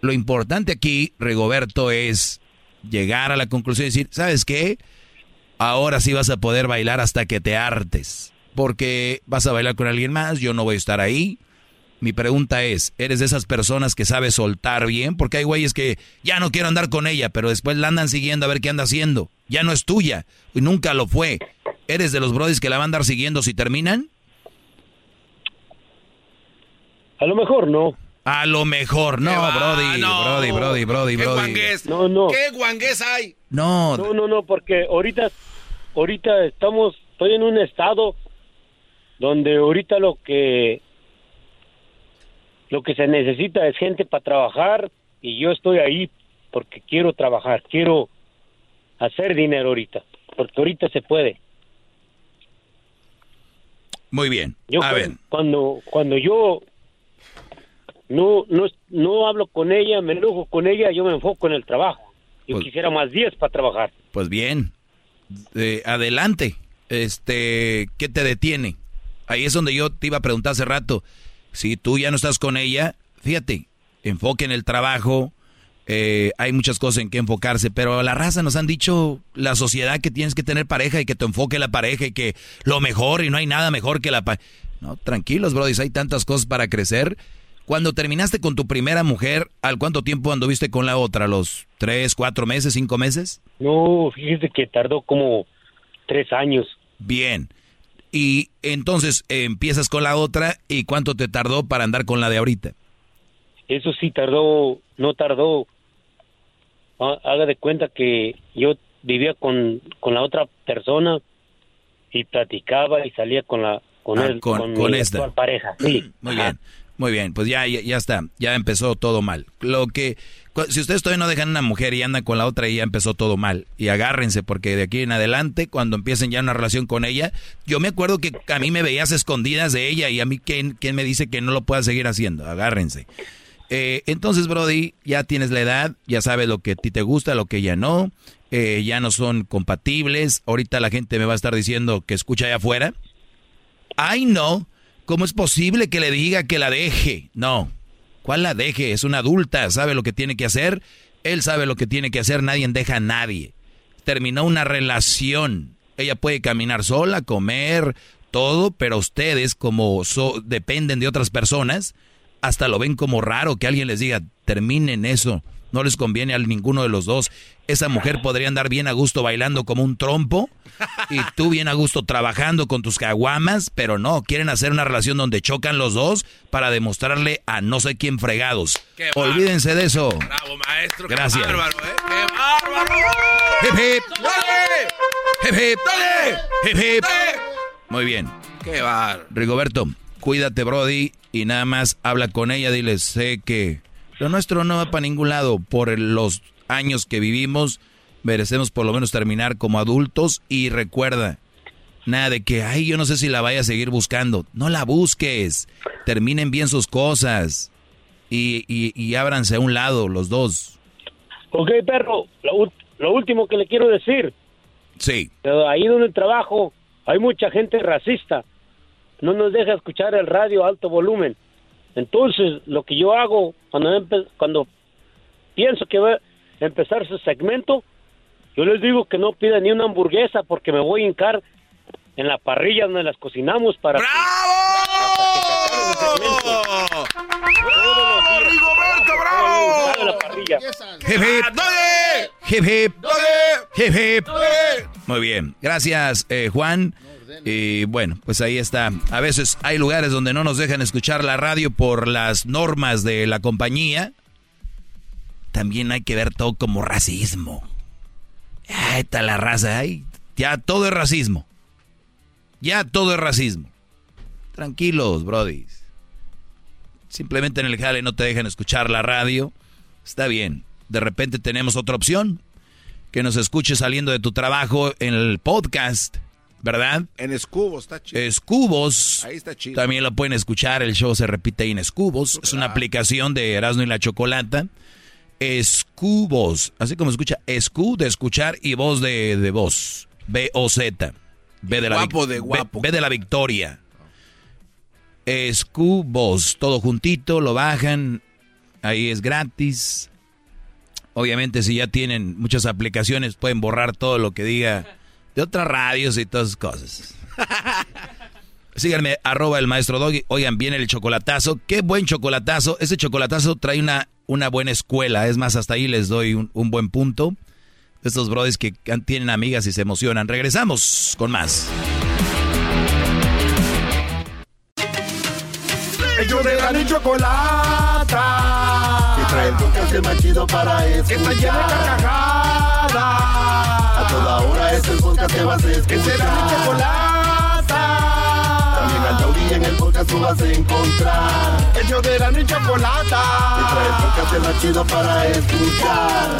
Lo importante aquí, Rigoberto, es llegar a la conclusión y decir, ¿sabes qué? Ahora sí vas a poder bailar hasta que te hartes. Porque vas a bailar con alguien más, yo no voy a estar ahí. Mi pregunta es, ¿eres de esas personas que sabe soltar bien? Porque hay güeyes que ya no quiero andar con ella, pero después la andan siguiendo a ver qué anda haciendo. Ya no es tuya y nunca lo fue. ¿Eres de los brodis que la van a andar siguiendo si terminan? A lo mejor no. A lo mejor, no, Brody, Brody, Brody, Brody, ¿Qué Brody. guangués? No, no. ¿Qué guangués hay? No, No, no, no, porque ahorita, ahorita estamos, estoy en un estado donde ahorita lo que, lo que se necesita es gente para trabajar y yo estoy ahí porque quiero trabajar, quiero hacer dinero ahorita, porque ahorita se puede. muy bien. Yo a ver, cuando cuando yo no no no hablo con ella, me enojo con ella, yo me enfoco en el trabajo. Yo Pues- quisiera más días para trabajar. pues bien. Eh, adelante. Este, ¿qué te detiene? Ahí es donde yo te iba a preguntar hace rato. Si tú ya no estás con ella, fíjate, enfoque en el trabajo. eh, hay muchas cosas en que enfocarse, pero la raza nos han dicho la sociedad que tienes que tener pareja y que te enfoque la pareja y que lo mejor y no hay nada mejor que la pareja. No, tranquilos, brodis, hay tantas cosas para crecer. Cuando terminaste con tu primera mujer, ¿al cuánto tiempo anduviste con la otra? ¿Los tres, cuatro meses, cinco meses? No, fíjese que tardó como tres años. Bien. Y entonces eh, empiezas con la otra y cuánto te tardó para andar con la de ahorita. Eso sí tardó, no tardó. Ha- Haga de cuenta que yo vivía con, con la otra persona y platicaba y salía con la con Ah, él, con- con, con mi esta. pareja. Sí. Muy Ajá. bien, muy bien. Pues ya, ya, ya está, ya empezó todo mal. Lo que, si ustedes todavía no dejan una mujer y andan con la otra, y ya empezó todo mal. Y agárrense, porque de aquí en adelante, cuando empiecen ya una relación con ella, yo me acuerdo que a mí me veías escondidas de ella y a mí, ¿quién, quién me dice que no lo pueda seguir haciendo? Agárrense. Eh, entonces, Brody, ya tienes la edad, ya sabes lo que a ti te gusta, lo que ya no, eh, ya no son compatibles. Ahorita la gente me va a estar diciendo que escucha allá afuera. Ay, no. ¿Cómo es posible que le diga que la deje? No. ¿Cuál la deje? Es una adulta, sabe lo que tiene que hacer. Él sabe lo que tiene que hacer. Nadie deja a nadie. Terminó una relación. Ella puede caminar sola, comer, todo, pero ustedes, como so- dependen de otras personas, hasta lo ven como raro que alguien les diga, terminen eso. No les conviene a ninguno de los dos. Esa mujer podría andar bien a gusto bailando como un trompo y tú bien a gusto trabajando con tus caguamas, pero no, quieren hacer una relación donde chocan los dos para demostrarle a no sé quién fregados. Qué. Olvídense de eso. Bravo, maestro. qué Gracias. bárbaro, ¿eh? ¡Qué bárbaro! Hip, hip. ¡Dale! Hip, hip. ¡Dale! Hip, hip. ¡Dale! Muy bien. ¡Qué bárbaro! Rigoberto, cuídate, Brody, y nada más habla con ella, dile, sé que lo nuestro no va para ningún lado. Por los años que vivimos, merecemos por lo menos terminar como adultos y recuerda, nada de que, ay, yo no sé si la vaya a seguir buscando. No la busques. Terminen bien sus cosas y, y, y ábranse a un lado los dos. Ok, perro, lo, lo último que le quiero decir, Sí. ahí donde trabajo hay mucha gente racista, no nos deja escuchar el radio a alto volumen. Entonces, lo que yo hago cuando, empe- cuando pienso que va a empezar su segmento, yo les digo que no pidan ni una hamburguesa porque me voy a hincar en la parrilla donde las cocinamos para que- ¡Bravo! ¡Rigoberto, bravo! la parrilla. Hip, hip. ¡Dale! Hip, hip. ¡Dale! Hip, hip. ¡Dale! Muy bien, gracias eh, Juan. Y bueno, pues ahí está. A veces hay lugares donde no nos dejan escuchar la radio por las normas de la compañía. También hay que ver todo como racismo. Ahí está la raza, ahí. Ya todo es racismo. Ya todo es racismo. Tranquilos, brodis. Simplemente en el jale no te dejan escuchar la radio. Está bien. De repente tenemos otra opción que nos escuche saliendo de tu trabajo en el podcast, ¿verdad? En Escubo está chido. Escubos. Ahí está chido. También lo pueden escuchar, el show se repite ahí en Escubos. Es una aplicación de Erasmo y la Chocolata. Escubos, así como escucha, escu de escuchar y voz de, de voz. B-O-Z. B de la Guapo de B- guapo. B de la victoria. Escubos, todo juntito, lo bajan. Ahí es gratis. Obviamente, si ya tienen muchas aplicaciones, pueden borrar todo lo que diga de otras radios y todas esas cosas. Síganme, arroba el maestro Doggy. Oigan, viene el chocolatazo. Qué buen chocolatazo. Ese chocolatazo trae una, una buena escuela. Es más, hasta ahí les doy un, un buen punto. Estos brothers que tienen amigas y se emocionan. Regresamos con más. Ellos de la chocolata. Que trae el podcast más chido para escuchar. Que está llena de carcajadas. Toda hora es el podcast que vas a escuchar. Que será mi chocolata. También al taurí en el podcast tú vas a encontrar. Ellos de la ni chocolata. Trae el podcast más chido para escuchar.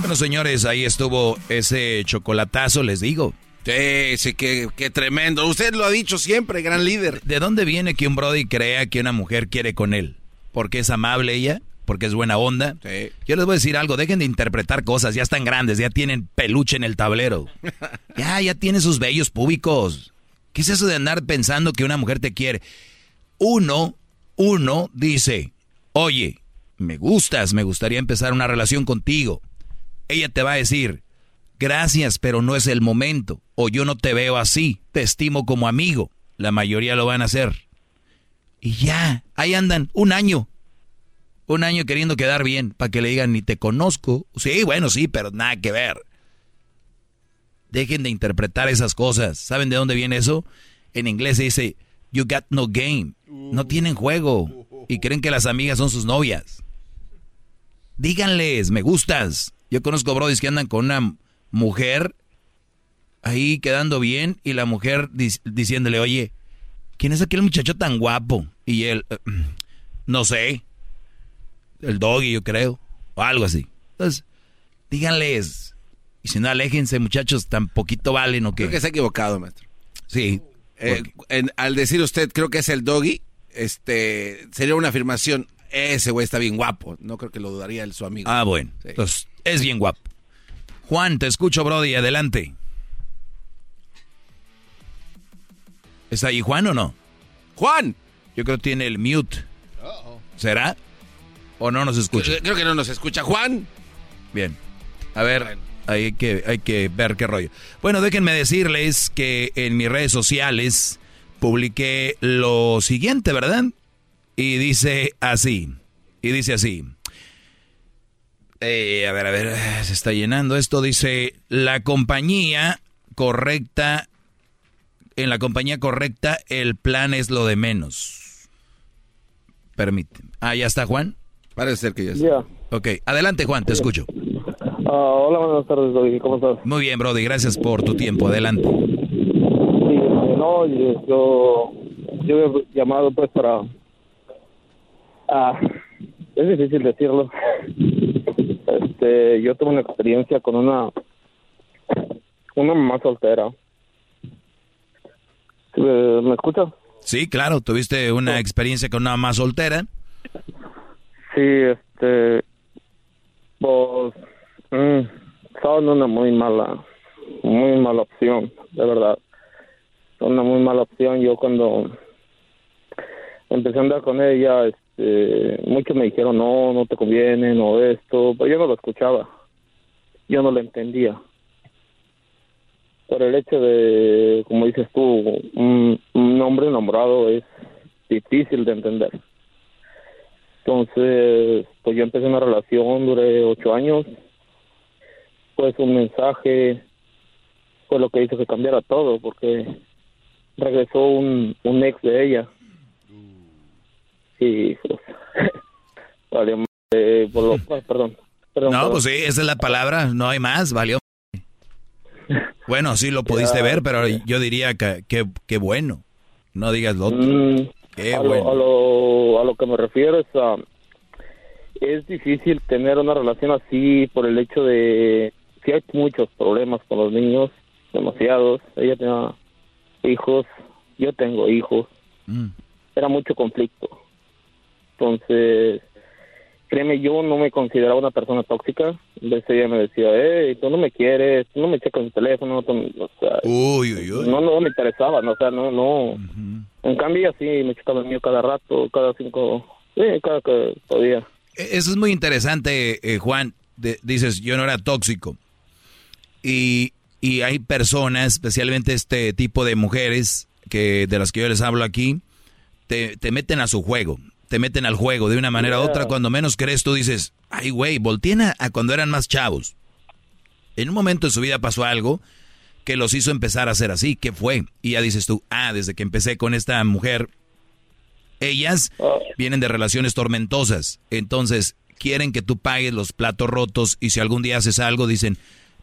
Bueno, señores, ahí estuvo ese chocolatazo, les digo. Sí, sí, qué, qué tremendo. Usted lo ha dicho siempre, gran líder. ¿De dónde viene que un brody crea que una mujer quiere con él? ¿Porque es amable ella? ¿Porque es buena onda? Sí. Yo les voy a decir algo, dejen de interpretar cosas, ya están grandes, ya tienen peluche en el tablero. Ya, ya tienen sus vellos públicos. ¿Qué es eso de andar pensando que una mujer te quiere? Uno, uno dice, oye, me gustas, me gustaría empezar una relación contigo. Ella te va a decir, gracias, pero no es el momento. O yo no te veo así, te estimo como amigo. La mayoría lo van a hacer. Y ya, ahí andan, un año. Un año queriendo quedar bien, para que le digan, ni te conozco. Sí, bueno, sí, pero nada que ver. Dejen de interpretar esas cosas. ¿Saben de dónde viene eso? En inglés se dice, you got no game. No tienen juego. Y creen que las amigas son sus novias. díganles, me gustas. Yo conozco brodis que andan con una mujer ahí quedando bien y la mujer diciéndole, oye, ¿quién es aquel muchacho tan guapo? Y él, eh, no sé, el doggy yo creo, o algo así. Entonces, díganles, y si no, aléjense muchachos, tan poquito valen o qué. Creo que se ha equivocado, maestro. Sí. Eh, al decir usted, creo que es el doggy, este, sería una afirmación, ese güey está bien guapo. No creo que lo dudaría el, su amigo. Ah, bueno. Entonces, es bien guapo. Juan, te escucho, Brody, adelante. ¿Está ahí Juan o no? ¡Juan! Yo creo que tiene el mute. ¿Será? ¿O no nos escucha? Creo que no nos escucha. ¡Juan! Bien. A ver, hay, que, hay que ver qué rollo. Bueno, déjenme decirles que en mis redes sociales publiqué lo siguiente, ¿verdad? Y dice así. Y dice así. Eh, a ver, a ver, se está llenando esto. Dice, la compañía correcta, en la compañía correcta el plan es lo de menos. Permíteme. Ah, ¿ya está Juan? Parece ser que ya está. Ok, adelante Juan, te escucho. Ah, hola, buenas tardes, Brody. ¿Cómo estás? Muy bien, Brody, gracias por tu tiempo. Adelante. Sí, no, yo, yo he llamado pues para... Ah, es difícil decirlo. Este, yo tuve una experiencia con una una mamá soltera. ¿Me escuchas? Sí, claro, tuviste una experiencia con una mamá soltera. Sí, este, pues, mm, son una muy mala, muy mala opción, de verdad. Son una muy mala opción. Yo cuando empecé a andar con ella, este, muchos me dijeron, no, no te conviene, no esto, pero yo no lo escuchaba. Yo no lo entendía. Por el hecho de, como dices tú, un, un hombre enamorado es difícil de entender. Entonces, pues yo empecé una relación, duré ocho años. Pues un mensaje fue lo que hizo que cambiara todo, porque regresó un, un ex de ella. Y pues, valió, eh, por lo, perdón, perdón. No, pues sí, esa es la palabra, no hay más, valió. Bueno, sí lo pudiste ver, pero yo diría que, que, bueno. No digas lo otro. Mm, a, lo, a, lo, que me refiero es a... Es difícil tener una relación así por el hecho de que hay muchos problemas con los niños, demasiados. Ella tenía hijos, yo tengo hijos. Mm. Era mucho conflicto. Entonces, créeme, yo no me consideraba una persona tóxica. Veces ella me decía, hey, tú no me quieres, tú no me checas el teléfono, o sea, uy, uy, uy. No, no me interesaba, no, o sea, no, no. En cambio, sí, me checaba el mío cada rato, cada cinco, sí, cada que podía. E, eso es muy interesante, eh, Juan. dices, yo no era tóxico. Y, y hay personas, especialmente este tipo de mujeres, que de las que yo les hablo aquí, te, te meten a su juego te meten al juego de una manera u otra. Cuando menos crees, tú dices, ay, güey, volteen a, cuando eran más chavos. En un momento de su vida pasó algo que los hizo empezar a ser así. ¿Qué fue? Y ya dices tú, ah, desde que empecé con esta mujer, ellas vienen de relaciones tormentosas. Entonces, quieren que tú pagues los platos rotos y si algún día haces algo, dicen,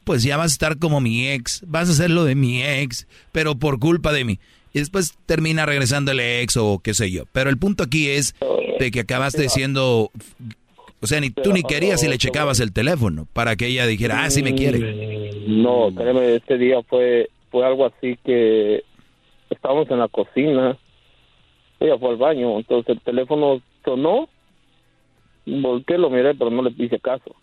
pues ya vas a estar como mi ex, vas a hacer lo de mi ex, pero por culpa de mí y después termina regresando el ex o qué sé yo. Pero el punto aquí es de que acabaste siendo, o sea, ni tú ni querías y le checabas el teléfono para que ella dijera, ah, sí me quiere. No, créeme, este día fue, fue algo así que estábamos en la cocina, ella fue al baño, entonces el teléfono sonó, volteé, lo miré, pero no le hice caso.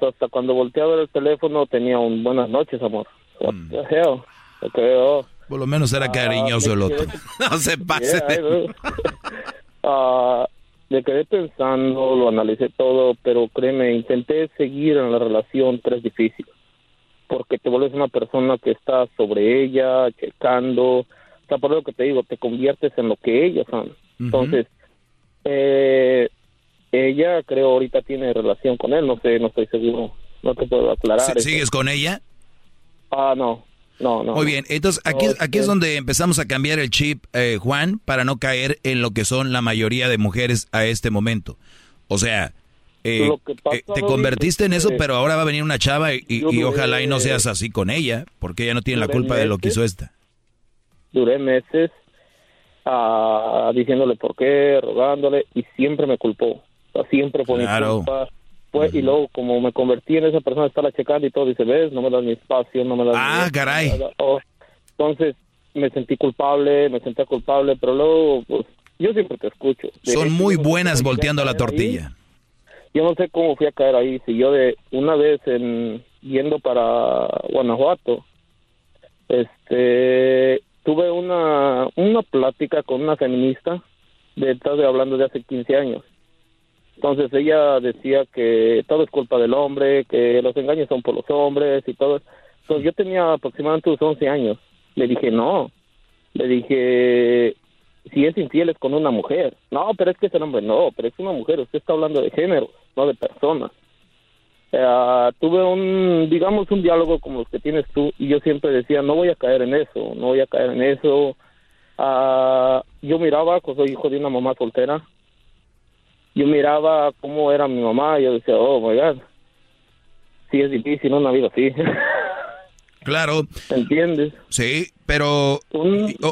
hasta cuando volteé a ver el teléfono tenía un buenas noches, amor. What mm. the hell? Oh. Por lo menos era cariñoso el otro. no se pase. Ah, me quedé pensando, lo analicé todo, pero créeme, intenté seguir en la relación, pero es difícil. Porque te vuelves una persona que está sobre ella, checando. O sea, por lo que te digo, te conviertes en lo que ellos son. Entonces, eh, ella creo ahorita tiene relación con él, no sé, no estoy seguro. No te puedo aclarar. ¿Sigues con ella? Ah, no. No, no. Muy bien, entonces aquí, aquí es donde empezamos a cambiar el chip, eh, Juan, para no caer en lo que son la mayoría de mujeres a este momento. O sea, eh, pasa, eh, te convertiste en es eso, pero ahora va a venir una chava y, ojalá y no seas así con ella, porque ella no tiene la culpa de lo que hizo esta. duré meses ah, diciéndole por qué, rogándole, y siempre me culpó. O sea, siempre fue Claro. mi culpa. Fue, Y luego, como me convertí en esa persona, estarla checando y todo, dice, ves, no me das mi espacio, no me das Ah, mi- caray. Oh, entonces, me sentí culpable, me sentía culpable, pero luego, pues, yo siempre te escucho. De Son hecho, muy buenas volteando la ahí. tortilla. Yo no sé cómo fui a caer ahí. Si yo de una vez en yendo para Guanajuato, este, tuve una una plática con una feminista de estaba hablando de hace 15 años. Entonces ella decía que todo es culpa del hombre, que los engaños son por los hombres y todo. Entonces yo tenía aproximadamente unos 11 años. Le dije, no. Le dije, si es infiel es con una mujer. No, pero es que es el hombre. No, pero es una mujer. Usted está hablando de género, no de personas. Eh, tuve un, digamos, un diálogo como los que tienes tú y yo siempre decía, no voy a caer en eso, no voy a caer en eso. Ah, yo miraba, pues soy hijo de una mamá soltera, yo miraba cómo era mi mamá y yo decía, oh, my God, sí es difícil una vida así. Claro. ¿Entiendes? Sí, pero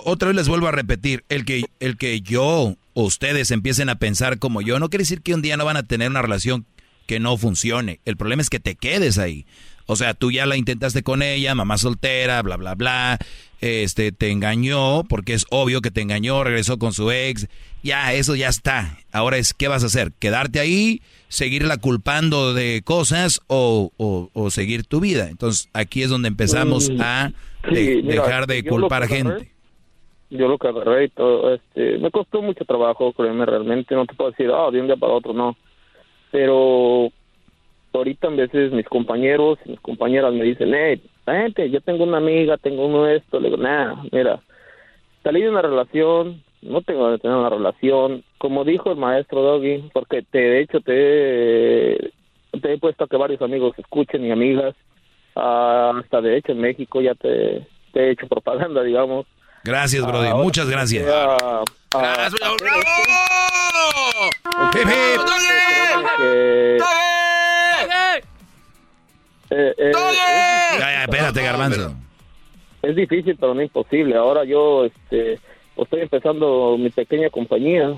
otra vez les vuelvo a repetir, el que el que yo o ustedes empiecen a pensar como yo no quiere decir que un día no van a tener una relación que no funcione. El problema es que te quedes ahí. O sea, tú ya la intentaste con ella, mamá soltera, bla bla bla, este te engañó porque es obvio que te engañó, regresó con su ex. Ya, eso ya está. Ahora es ¿qué vas a hacer? ¿Quedarte ahí, seguirla culpando de cosas o, o- o seguir tu vida? Entonces, aquí es donde empezamos Mm, a sí, de- mira, dejar de culpar a agarré- gente. yo lo que agarré y todo, este, me costó mucho trabajo, créeme, realmente, no te puedo decir, ah, de un día para otro, no. Pero ahorita en veces mis compañeros y mis compañeras me dicen, hey, gente, yo tengo una amiga, tengo uno esto, le digo, nah, mira, salí de una relación, no tengo que tener una relación, como dijo el maestro Doggy, porque te, de hecho te, he- te he puesto a que varios amigos escuchen y amigas, ah, hasta de hecho en México ya te, te he hecho propaganda, digamos. Gracias, Brody. Muchas gracias. Ah, ah, Hip, hip. que- Eh, eh, Ya, ya, espérate, Garbanzo. es difícil, pero no imposible. Ahora yo este, estoy empezando mi pequeña compañía.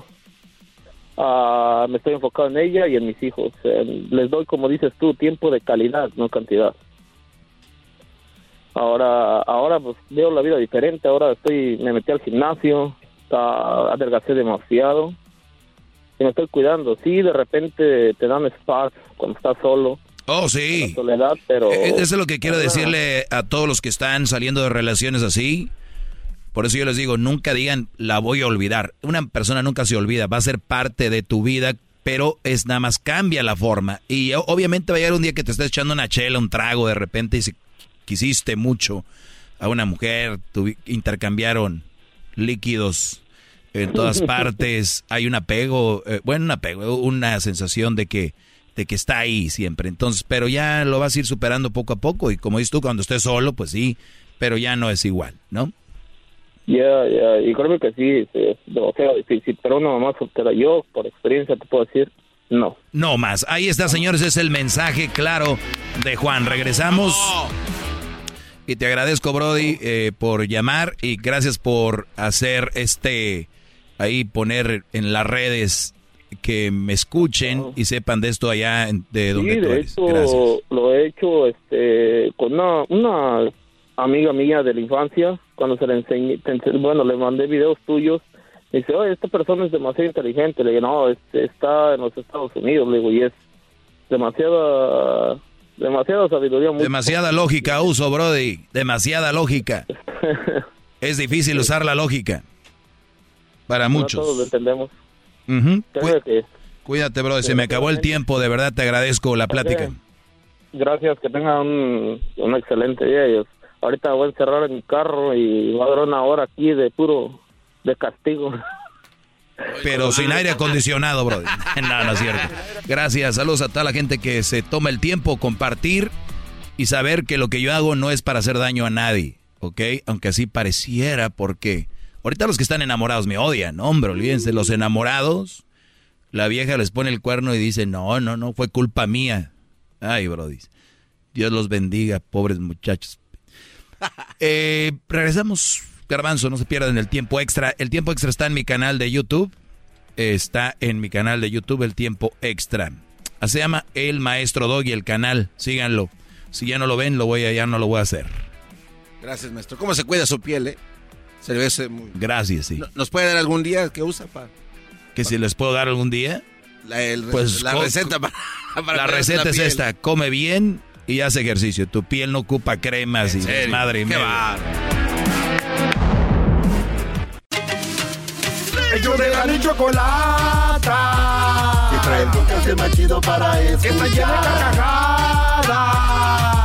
Ah, me estoy enfocado en ella y en mis hijos. Eh, les doy, como dices tú, tiempo de calidad, no cantidad. Ahora, ahora pues veo la vida diferente. Ahora estoy, me metí al gimnasio, está, adelgacé demasiado y me estoy cuidando. Sí, de repente te dan spas cuando estás solo. Oh, sí. la soledad, pero Eh, Eso es lo que quiero decirle a todos los que están saliendo de relaciones así. Por eso yo les digo, nunca digan, la voy a olvidar. Una persona nunca se olvida, va a ser parte de tu vida, pero es nada más cambia la forma. Y obviamente va a llegar un día que te estés echando una chela, un trago de repente y si quisiste mucho a una mujer, intercambiaron líquidos en todas partes, hay un apego, eh, bueno, un apego, una sensación de que de que está ahí siempre. Entonces, pero ya lo vas a ir superando poco a poco y como dices tú, cuando estés solo, pues sí, pero ya no es igual, ¿no? Ya, ya, y creo que sí, es demasiado difícil, pero una mamá soltera, yo por experiencia te puedo decir, no. No más. Ahí está, señores, es el mensaje claro de Juan. Regresamos. Y te agradezco, Brody, eh, por llamar y gracias por hacer este, ahí poner en las redes que me escuchen y sepan de esto allá de donde sí, tú de eres. hecho, Gracias. lo he hecho este, con una, una amiga mía de la infancia, cuando se le enseñé, bueno, le mandé videos tuyos, me dice, oye, esta persona es demasiado inteligente, le digo, no, este, está en los Estados Unidos, le digo, y es demasiada, demasiada sabiduría. muy- Demasiada lógica uso, Brody. Demasiada lógica. es difícil usar la lógica. Para No muchos. todos lo entendemos. Que- Cuídate, Brody. Se me acabó el tiempo. De verdad te agradezco la plática. Gracias, que tengan un, un excelente día. Yo ahorita voy a encerrar en mi carro y va a durar una hora aquí de puro, de castigo. Pero sin aire acondicionado, Brody. No, no es cierto. Gracias. Saludos a toda la gente que se toma el tiempo compartir y saber que lo que yo hago no es para hacer daño a nadie. ¿Ok? Aunque así pareciera porque ahorita los que están enamorados me odian. Hombre, olvídense. Los enamorados La vieja les pone el cuerno y dice, no, no, no, fue culpa mía. Ay, Brody. Dios los bendiga, pobres muchachos. Eh, regresamos, Garbanzo, no se pierdan el tiempo extra. El tiempo extra está en mi canal de YouTube. Está en mi canal de YouTube el tiempo extra. Se llama El Maestro Doggy, el canal. Síganlo. Si ya no lo ven, lo voy a, ya no lo voy a hacer. Gracias, maestro. ¿Cómo se cuida su piel, eh? Se le ve ese muy... Gracias, sí. ¿No- ¿Nos puede dar algún día que usa para Que si les puedo dar algún día. la, el- Pues la receta para, para La receta es esta: come bien y haz ejercicio. Tu piel no ocupa cremas y serio? madre bárbaro. Ellos de la y chocolata. Que trae el podcast más chido para escuchar. Que está llena de carcajadas.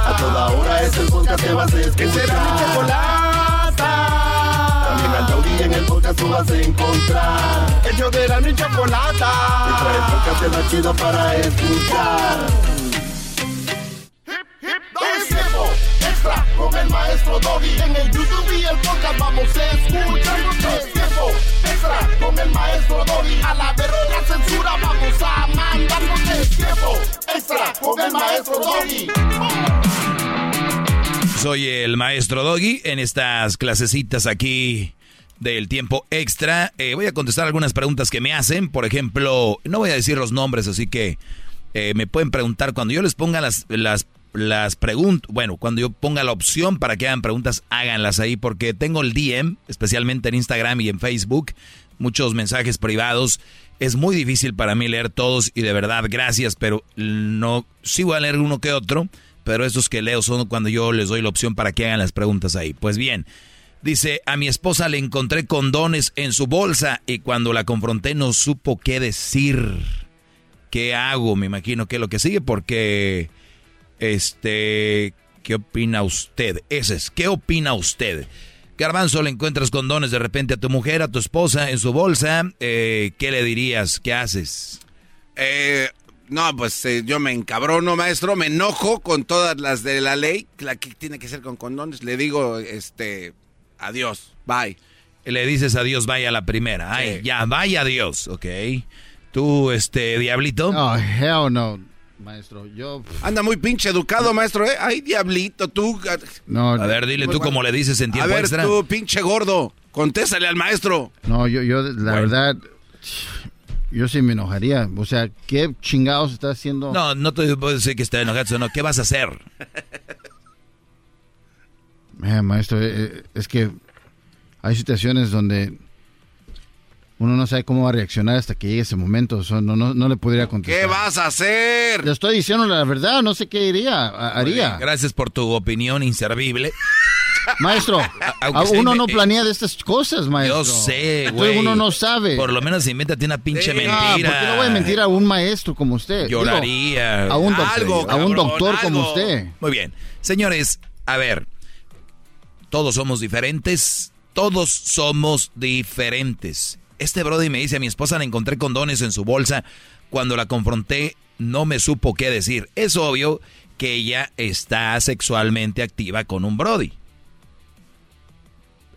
A toda hora es el podcast que vas a escuchar. Que será mi chocolata. También al taurí en el podcast tú vas a encontrar. Ellos de la y chocolata. Que trae el podcast más chido para escuchar. Extra con el maestro Doggy. En el YouTube y el podcast vamos a escuchar. Es tiempo extra con el maestro Doggy. A la verga censura vamos a mandarnos. Es tiempo extra con el maestro Doggy. Soy el maestro Doggy en estas clasecitas aquí del tiempo extra. Eh, voy a contestar algunas preguntas que me hacen. Por ejemplo, no voy a decir los nombres, así que eh, me pueden preguntar cuando yo les ponga las, las, las preguntas. Bueno, cuando yo ponga la opción para que hagan preguntas, háganlas ahí, porque tengo el DM, especialmente en Instagram y en Facebook, muchos mensajes privados. Es muy difícil para mí leer todos y de verdad, gracias, pero no, sí voy a leer uno que otro, pero estos que leo son cuando yo les doy la opción para que hagan las preguntas ahí. Pues bien, dice, a mi esposa le encontré condones en su bolsa y cuando la confronté no supo qué decir. ¿Qué hago? Me imagino que es lo que sigue porque, este, ¿qué opina usted? Ese es, ¿qué opina usted? Garbanzo, le encuentras condones de repente a tu mujer, a tu esposa en su bolsa, eh, ¿qué le dirías? ¿Qué haces? Eh, no, pues eh, yo me encabrono, maestro, me enojo con todas las de la ley, la que tiene que ser con condones. Le digo, este, adiós, bye. Le dices adiós, vaya a la primera. Ay, Sí. ya, vaya adiós, ok. Tú, este, diablito. No, hell no, maestro. Yo. Anda muy pinche educado, maestro, ¿eh? Ay, diablito, tú. No, A ver, dile tú cómo le dices en A tiempo ver, extra. tú, pinche gordo, contéstale al maestro. No, yo, yo, la verdad. Yo sí me enojaría. O sea, ¿qué chingados está haciendo? No, no te puedo decir que esté enojado, no. ¿Qué vas a hacer? Eh, maestro, eh, es que hay situaciones donde uno no sabe cómo va a reaccionar hasta que llegue ese momento. O sea, no, no, no le podría contestar. ¿Qué vas a hacer? Le estoy diciendo la verdad, no sé qué iría, bien, haría. Gracias por tu opinión inservible. Maestro, a- uno no planea de estas cosas, maestro. Yo sé, güey. uno no sabe. Por lo menos invéntate una pinche mentira. ¿Por qué le voy a mentir a un maestro como usted? Digo, Lloraría. a un, doc- Algo, a un doctor como usted. Muy bien. Señores, a ver. Todos somos diferentes. Todos somos diferentes. Este Brody me dice, a mi esposa le encontré condones en su bolsa. Cuando la confronté, no me supo qué decir. Es obvio que ella está sexualmente activa con un Brody.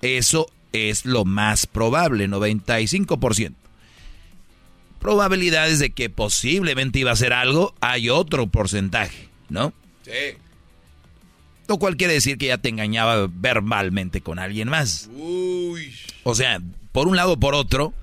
Eso es lo más probable, 95%. Probabilidades de que posiblemente iba a hacer algo, hay otro porcentaje, ¿no? Sí. Lo cual quiere decir que ya te engañaba verbalmente con alguien más. Uy. O sea, por un lado o por otro,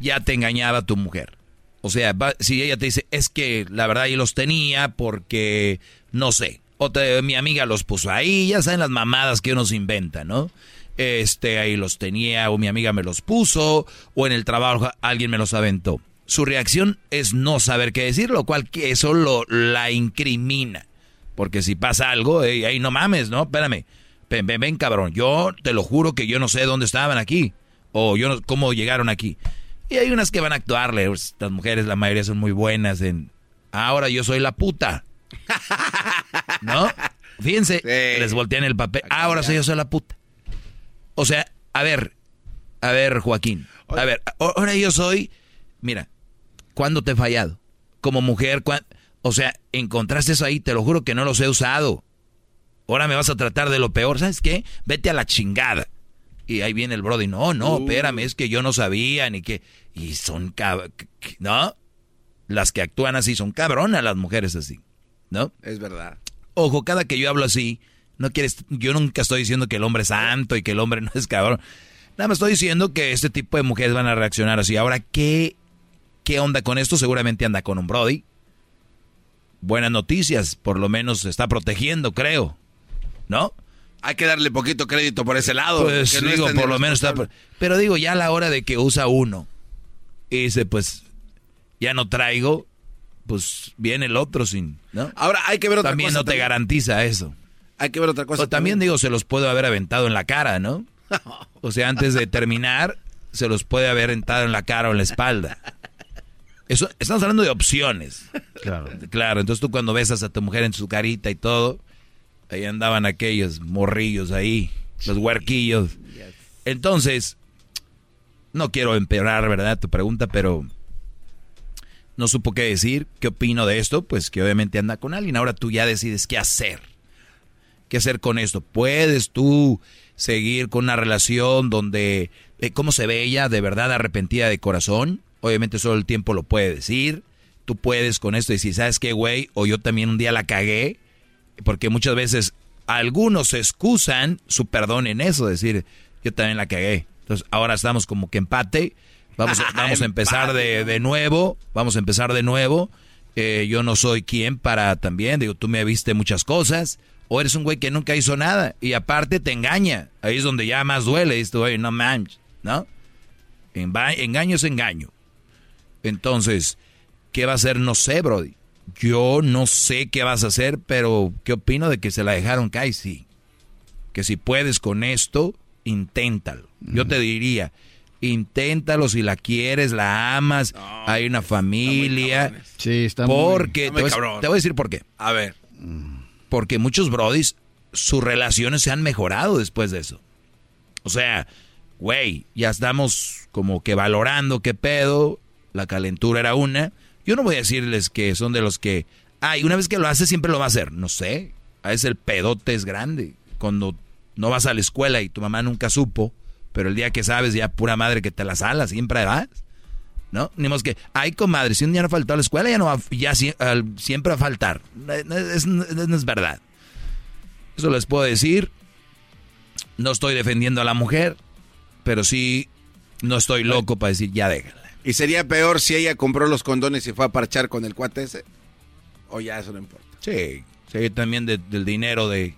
ya te engañaba tu mujer. O sea, si ella te dice, es que la verdad yo los tenía porque, no sé, o te- mi amiga los puso ahí, ya saben las mamadas que uno se inventa, ¿no? Este, ahí los tenía, o mi amiga me los puso, o en el trabajo alguien me los aventó. Su reacción es no saber qué decir, lo cual que eso lo, la incrimina. Porque si pasa algo, ahí no mames, ¿no? Espérame. Ven, ven, ven, cabrón. Yo te lo juro que yo no sé dónde estaban aquí. O yo no, cómo llegaron aquí. Y hay unas que van a actuarle. Estas mujeres, la mayoría son muy buenas en... Ahora yo soy la puta. ¿No? Fíjense, les voltean el papel. Ahora soy yo soy la puta. O sea, a ver, a ver, Joaquín. A ver, ahora yo soy... Mira, ¿cuándo te he fallado? Como mujer, cuan- o sea, encontraste eso ahí, te lo juro que no los he usado. Ahora me vas a tratar de lo peor, ¿sabes qué? Vete a la chingada. Y ahí viene el Brody, no, no, espérame, es que yo no sabía ni que... Y son cab... ¿No? Las que actúan así son cabronas las mujeres así, ¿no? Es verdad. Ojo, cada que yo hablo así, no quieres, yo nunca estoy diciendo que el hombre es santo y que el hombre no es cabrón. Nada más estoy diciendo que este tipo de mujeres van a reaccionar así. Ahora, ¿qué, qué onda con esto? Seguramente anda con un Brody. Buenas noticias, por lo menos se está protegiendo, creo. ¿No? Hay que darle poquito crédito por ese lado. Pues que no digo, por lo menos está... Pero digo, ya a la hora de que usa uno y dice, pues, ya no traigo, pues viene el otro sin, ¿no? Ahora hay que ver otra también cosa. no te garantiza eso. Hay que ver otra cosa. O también digo, se los puedo haber aventado en la cara, ¿no? O sea, antes de terminar, se los puede haber aventado en la cara o en la espalda. Eso, estamos hablando de opciones. Claro. Claro, entonces tú cuando besas a tu mujer en su carita y todo, ahí andaban aquellos morrillos ahí, los huerquillos. Entonces, no quiero empeorar, ¿verdad? Tu pregunta, pero no supo qué decir. ¿Qué opino de esto? Pues que obviamente anda con alguien. Ahora tú ya decides qué hacer. ¿Qué hacer con esto? ¿Puedes tú seguir con una relación donde, eh, cómo se ve ella de verdad arrepentida de corazón? Obviamente solo el tiempo lo puede decir. Tú puedes con esto decir, ¿sabes qué, güey? O yo también un día la cagué. Porque muchas veces algunos excusan su perdón en eso, decir, yo también la cagué. Entonces ahora estamos como que empate. Vamos, a- vamos a empezar de, de nuevo. Vamos a empezar de nuevo. Eh, yo no soy quien para también. Digo, tú me viste muchas cosas. O eres un güey que nunca hizo nada. Y aparte te engaña. Ahí es donde ya más duele. Dices, güey, no manches. ¿No? Engaño es engaño. Entonces, ¿qué va a hacer? No sé, Brody. Yo no sé qué vas a hacer, pero ¿qué opino de que se la dejaron caer? Sí. Que si puedes con esto, inténtalo. Yo te diría, inténtalo si la quieres, la amas, hay una familia. Sí, está muy- Porque está te, muy voy te voy a decir por qué. A ver. Porque muchos brodis, sus relaciones se han mejorado después de eso. O sea, güey, ya estamos como que valorando qué pedo, la calentura era una. Yo no voy a decirles que son de los que, ay, una vez que lo hace siempre lo va a hacer. No sé, a veces el pedote es grande. Cuando no vas a la escuela y tu mamá nunca supo, pero el día que sabes ya pura madre que te la sala, siempre vas. ¿No? Ni más que, ay, comadre, si un día no faltó a la escuela, ya no va, ya siempre va a faltar. No, no es, no es verdad. Eso les puedo decir. No estoy defendiendo a la mujer, pero sí no estoy loco para decir ya déjala. ¿Y sería peor si ella compró los condones y fue a parchar con el cuate ese? ¿O ya eso no importa? Sí, sí, también de- del dinero de...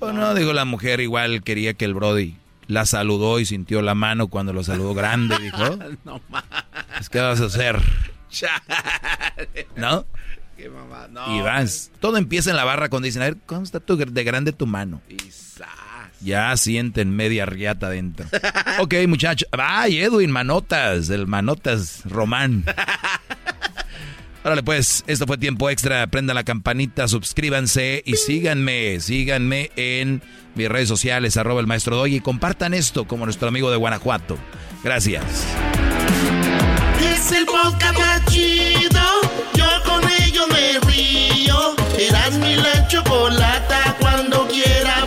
Bueno, digo, la mujer igual quería que el Brody la saludó y sintió la mano cuando lo saludó grande, dijo. no. "Pues, ¿Qué vas a hacer? ¿No? Qué mamá. No. Y vas. Todo empieza en la barra cuando dicen, a ver, ¿cómo está tu, de grande tu mano? Ya sienten media riata adentro. ok, muchachos. Ay, Edwin, manotas, el manotas Román. Órale, pues, esto fue tiempo extra. Prendan la campanita, suscríbanse y síganme, síganme en mis redes sociales, arroba el maestro Doggy, y compartan esto como nuestro amigo de Guanajuato. Gracias. Es el podcast más chido. Yo con ello me río. Eras mi la chocolata. Cuando quiera